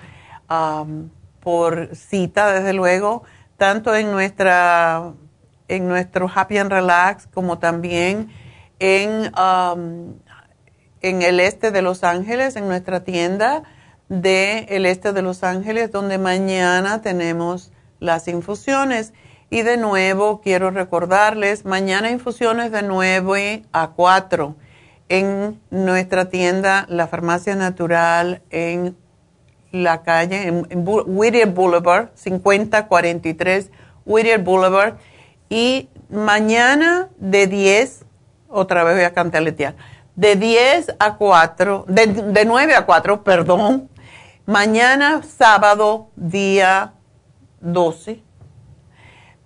por cita, desde luego, tanto en, nuestra, en nuestro Happy and Relax como también en, en el este de Los Ángeles, en nuestra tienda del este de Los Ángeles, donde mañana tenemos las infusiones. Y de nuevo, quiero recordarles, mañana infusiones de 9 a 4 en nuestra tienda, la Farmacia Natural, en la calle, en, Whittier Boulevard, 5043 Whittier Boulevard. Y mañana de 10, otra vez voy a cantaletear, de 10 a 4, de, de 9 a 4, perdón, Mañana, sábado, día 12,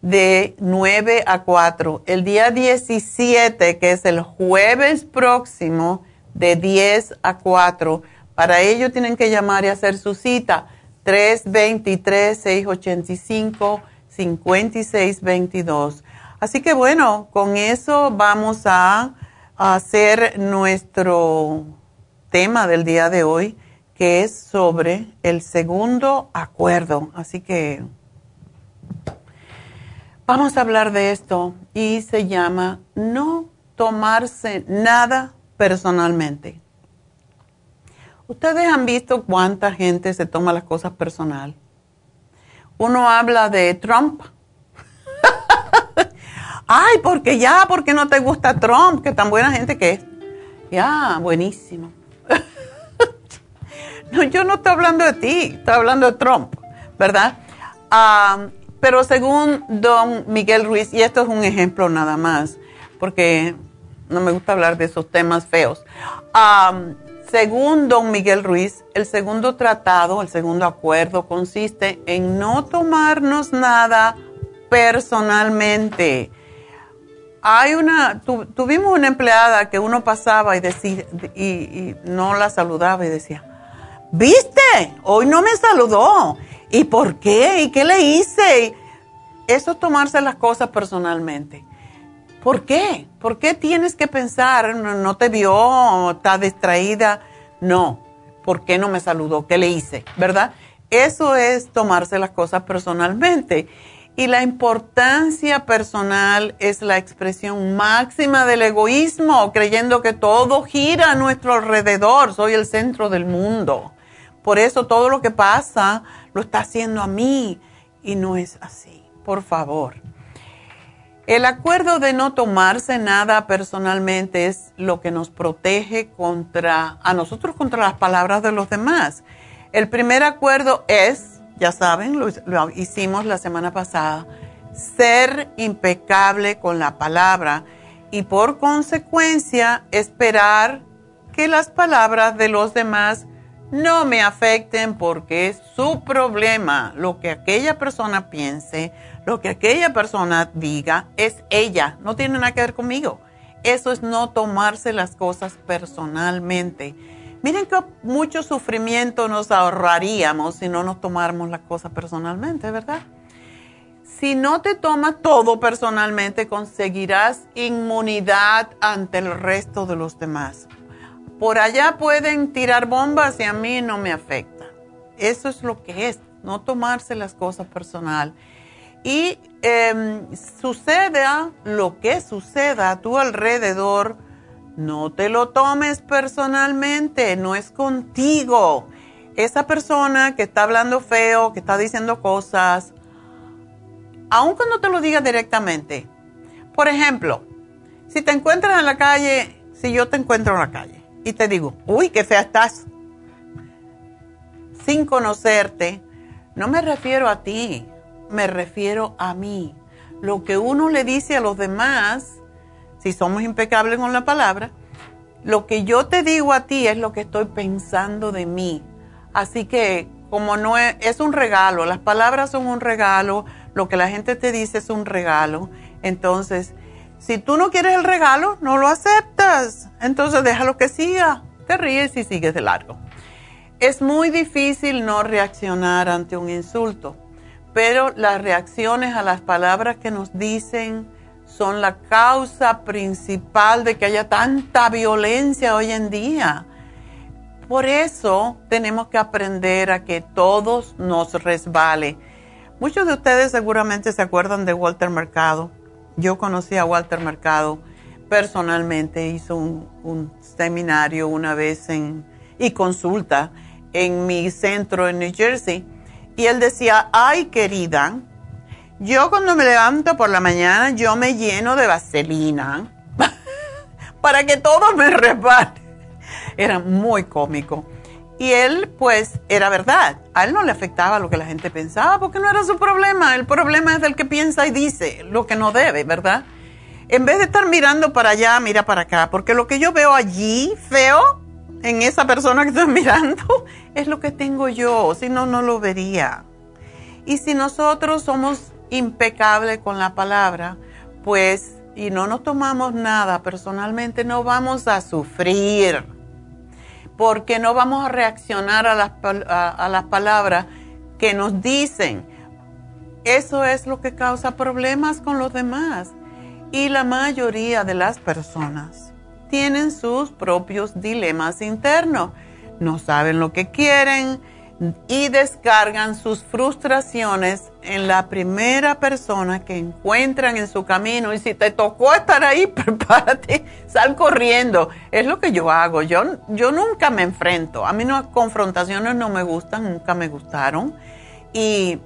de 9 a 4. El día 17, que es el jueves próximo, de 10 a 4. Para ello tienen que llamar y hacer su cita. 323-685-5622. Así que bueno, con eso vamos a hacer nuestro tema del día de hoy que es sobre el segundo acuerdo. Así que vamos a hablar de esto y se llama no tomarse nada personalmente. Ustedes han visto cuánta gente se toma las cosas personal. Uno habla de Trump. Ay, porque ya, porque no te gusta Trump, que tan buena gente que es. Ya, buenísimo. No, yo no estoy hablando de ti, estoy hablando de Trump, ¿verdad? Pero según don Miguel Ruiz, y esto es un ejemplo nada más, porque no me gusta hablar de esos temas feos. Según don Miguel Ruiz, el segundo tratado, el segundo acuerdo consiste en no tomarnos nada personalmente. Hay una, tuvimos una empleada que uno pasaba y, decía, y no la saludaba y decía, ¿Viste? Hoy no me saludó. ¿Y por qué? ¿Y qué le hice? Eso es tomarse las cosas personalmente. ¿Por qué? ¿Por qué tienes que pensar, no, te vio, está distraída? No. ¿Por qué no me saludó? ¿Qué le hice? ¿Verdad? Eso es tomarse las cosas personalmente. Y la importancia personal es la expresión máxima del egoísmo, creyendo que todo gira a nuestro alrededor. Soy el centro del mundo. Por eso todo lo que pasa lo está haciendo a mí y no es así. Por favor. El acuerdo de no tomarse nada personalmente es lo que nos protege contra a nosotros contra las palabras de los demás. El primer acuerdo es, ya saben, lo, lo hicimos la semana pasada, ser impecable con la palabra y por consecuencia esperar que las palabras de los demás no me afecten porque es su problema. Lo que aquella persona piense, lo que aquella persona diga, es ella, no tiene nada que ver conmigo. Eso es no tomarse las cosas personalmente. Miren que mucho sufrimiento nos ahorraríamos si no nos tomáramos las cosas personalmente, ¿verdad? Si no te tomas todo personalmente, conseguirás inmunidad ante el resto de los demás. Por allá pueden tirar bombas y a mí no me afecta. Eso es lo que es, no tomarse las cosas personal. Y eh, suceda lo que suceda a tu alrededor, no te lo tomes personalmente, no es contigo. Esa persona que está hablando feo, que está diciendo cosas, aun cuando te lo diga directamente. Por ejemplo, si te encuentras en la calle, si yo te encuentro en la calle y te digo, uy, qué fea estás, sin conocerte, no me refiero a ti, me refiero a mí. Lo que uno le dice a los demás, si somos impecables con la palabra, lo que yo te digo a ti es lo que estoy pensando de mí. Así que como no es, es un regalo, las palabras son un regalo, lo que la gente te dice es un regalo. Entonces, si tú no quieres el regalo, no lo aceptas. Entonces déjalo que siga. Te ríes y sigues de largo. Es muy difícil no reaccionar ante un insulto pero las reacciones a las palabras que nos dicen son la causa principal de que haya tanta violencia hoy en día. Por eso tenemos que aprender a que todos nos resbale. Muchos de ustedes seguramente se acuerdan de Walter Mercado. Yo conocí a Walter Mercado personalmente, hizo un, seminario una vez en, y consulta en mi centro en New Jersey y él decía, ay querida, yo cuando me levanto por la mañana, yo me lleno de vaselina para que todo me repare. Era muy cómico. Y él, pues, era verdad. A él no le afectaba lo que la gente pensaba porque no era su problema. El problema es del que piensa y dice lo que no debe, ¿verdad? En vez de estar mirando para allá, mira para acá. Porque lo que yo veo allí, feo, en esa persona que estoy mirando es lo que tengo yo, si no, no lo vería. Y si nosotros somos impecables con la palabra, pues, y no nos tomamos nada personalmente, no vamos a sufrir, porque no vamos a reaccionar a las, a las palabras que nos dicen. Eso es lo que causa problemas con los demás. Y la mayoría de las personas tienen sus propios dilemas internos. No saben lo que quieren y descargan sus frustraciones en la primera persona que encuentran en su camino. Y si te tocó estar ahí, prepárate, sal corriendo. Es lo que yo hago. Yo, yo nunca me enfrento. A mí las confrontaciones no me gustan, nunca me gustaron. Y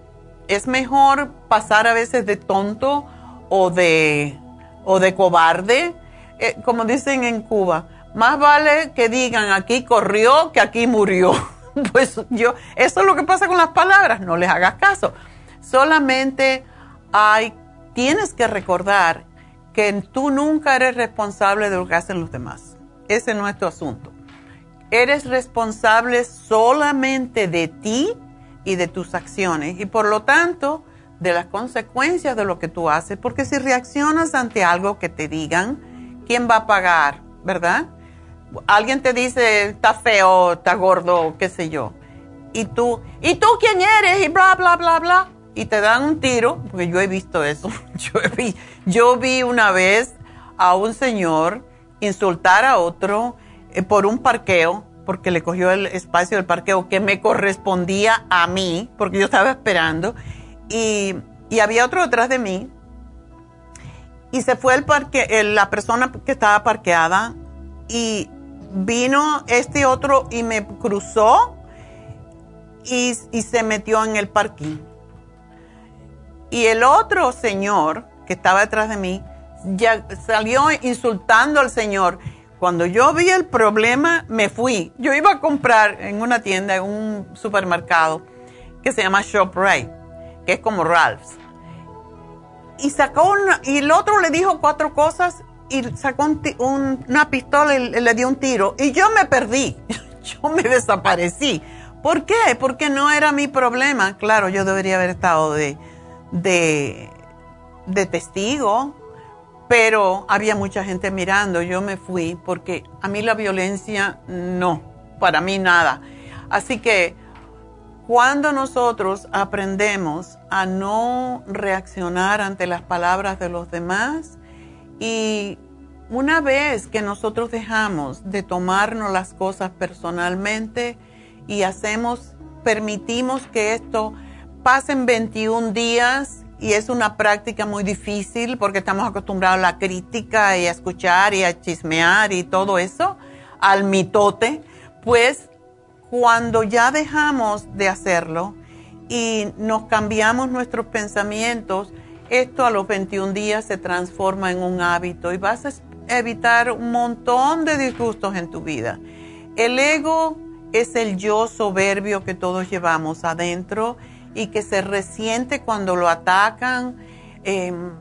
es mejor pasar a veces de tonto o de, o de cobarde eh, como dicen en Cuba, más vale que digan aquí corrió que aquí murió. pues yo, eso es lo que pasa con las palabras, no les hagas caso. Solamente hay, tienes que recordar que tú nunca eres responsable de lo que hacen los demás. Ese no es tu asunto. Eres responsable solamente de ti y de tus acciones y por lo tanto de las consecuencias de lo que tú haces, porque si reaccionas ante algo que te digan, ¿quién va a pagar? ¿Verdad? Alguien te dice, está feo, está gordo, qué sé yo. Y tú, ¿y tú quién eres? Y bla, bla, bla, bla. Y te dan un tiro, porque yo he visto eso. Yo vi, yo vi una vez a un señor insultar a otro eh, por un parqueo, porque le cogió el espacio del parqueo que me correspondía a mí, porque yo estaba esperando. Y, y había otro detrás de mí y se fue el parque, la persona que estaba parqueada y vino este otro y me cruzó y, se metió en el parking. Y el otro señor que estaba detrás de mí ya salió insultando al señor. Cuando yo vi el problema, me fui. Yo iba a comprar en una tienda, en un supermercado que se llama ShopRite, que es como Ralph's y sacó y el otro le dijo cuatro cosas y sacó una pistola y le dio un tiro y yo me perdí. yo me desaparecí. ¿Por qué? Porque no era mi problema. Claro, yo debería haber estado de, de, de testigo, pero había mucha gente mirando. Yo me fui porque a mí la violencia no, para mí nada. Así que cuando nosotros aprendemos a no reaccionar ante las palabras de los demás y una vez que nosotros dejamos de tomarnos las cosas personalmente y hacemos, permitimos que esto pasen 21 días y es una práctica muy difícil porque estamos acostumbrados a la crítica y a escuchar y a chismear y todo eso, al mitote, pues cuando ya dejamos de hacerlo y nos cambiamos nuestros pensamientos, esto a los 21 días se transforma en un hábito y vas a evitar un montón de disgustos en tu vida. El ego es el yo soberbio que todos llevamos adentro y que se resiente cuando lo atacan, em,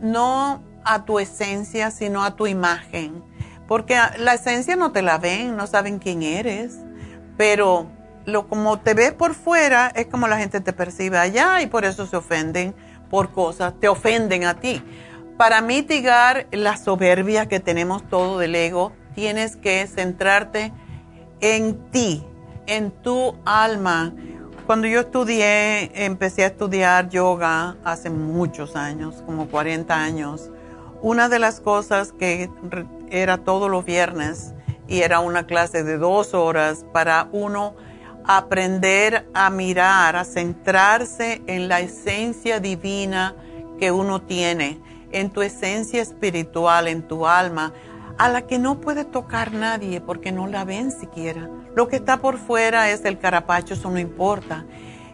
no a tu esencia, sino a tu imagen. Porque la esencia no te la ven, no saben quién eres, pero lo como te ves por fuera es como la gente te percibe allá y por eso se ofenden por cosas, te ofenden a ti. Para mitigar la soberbia que tenemos todo del ego, tienes que centrarte en ti, en tu alma. Cuando yo estudié, empecé a estudiar yoga hace muchos años, como 40 años, una de las cosas que era todos los viernes y era una clase de dos horas para uno aprender a mirar, a centrarse en la esencia divina que uno tiene en tu esencia espiritual, en tu alma, a la que no puede tocar nadie porque no la ven siquiera. Lo que está por fuera es el carapacho, eso no importa.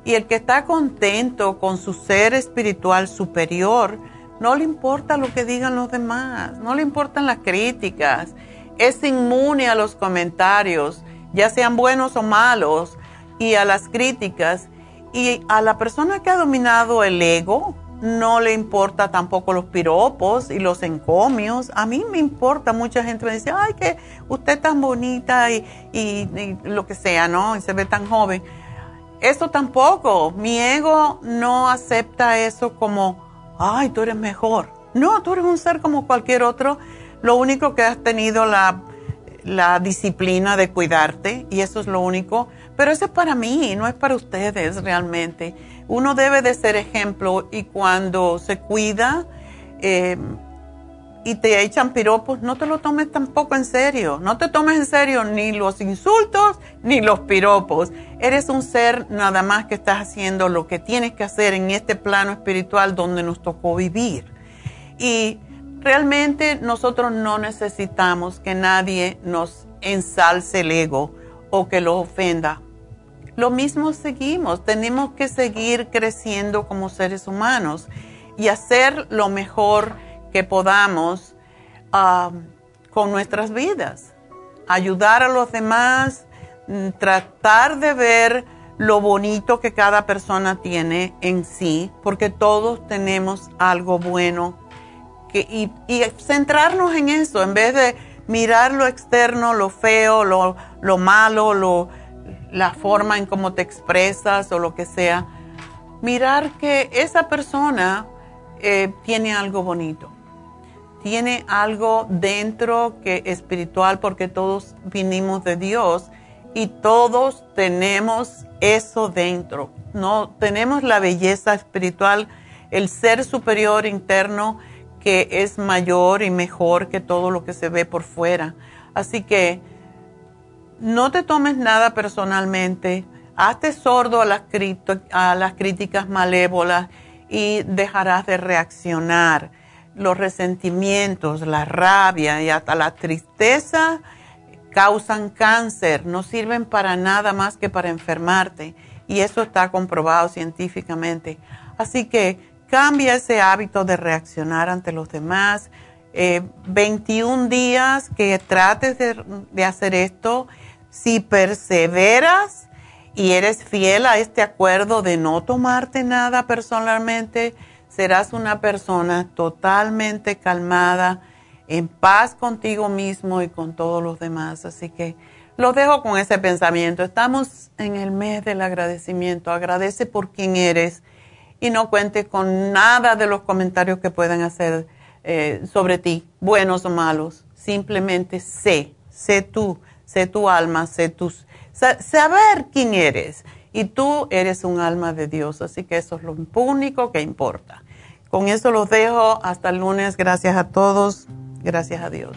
Y el que está contento con su ser espiritual superior, no le importa lo que digan los demás, no le importan las críticas, es inmune a los comentarios, ya sean buenos o malos, y a las críticas. Y a la persona que ha dominado el ego, no le importa tampoco los piropos y los encomios. A mí me importa, mucha gente me dice, ay, que usted es tan bonita y, y, lo que sea, ¿no? Y se ve tan joven. Eso tampoco, mi ego no acepta eso como, ay, tú eres mejor. No, tú eres un ser como cualquier otro. Lo único que has tenido la, la disciplina de cuidarte y eso es lo único. Pero eso es para mí, no es para ustedes realmente uno debe de ser ejemplo y cuando se cuida eh, y te echan piropos, no te lo tomes tampoco en serio. No te tomes en serio ni los insultos ni los piropos. Eres un ser nada más que estás haciendo lo que tienes que hacer en este plano espiritual donde nos tocó vivir. Y realmente nosotros no necesitamos que nadie nos ensalce el ego o que lo ofenda lo mismo seguimos, tenemos que seguir creciendo como seres humanos y hacer lo mejor que podamos um, con nuestras vidas. Ayudar a los demás, mm, tratar de ver lo bonito que cada persona tiene en sí, porque todos tenemos algo bueno y, centrarnos en eso en vez de mirar lo externo, lo feo, lo, lo malo, lo, la forma en cómo te expresas o lo que sea, mirar que esa persona eh, tiene algo bonito, tiene algo dentro que espiritual porque todos vinimos de Dios y todos tenemos eso dentro. No tenemos la belleza espiritual, el ser superior interno que es mayor y mejor que todo lo que se ve por fuera. Así que no te tomes nada personalmente, hazte sordo a las, a las críticas malévolas y dejarás de reaccionar. Los resentimientos, la rabia y hasta la tristeza causan cáncer, no sirven para nada más que para enfermarte y eso está comprobado científicamente. Así que cambia ese hábito de reaccionar ante los demás. 21 eh, días que trates de hacer esto si perseveras y eres fiel a este acuerdo de no tomarte nada personalmente, serás una persona totalmente calmada, en paz contigo mismo y con todos los demás. Así que los dejo con ese pensamiento. Estamos en el mes del agradecimiento. Agradece por quien eres y no cuente con nada de los comentarios que puedan hacer eh, sobre ti, buenos o malos. Simplemente sé, sé tú, sé tu alma, sé tus, saber quién eres. Y tú eres un alma de Dios, así que eso es lo único que importa. Con eso los dejo. Hasta el lunes. Gracias a todos. Gracias a Dios.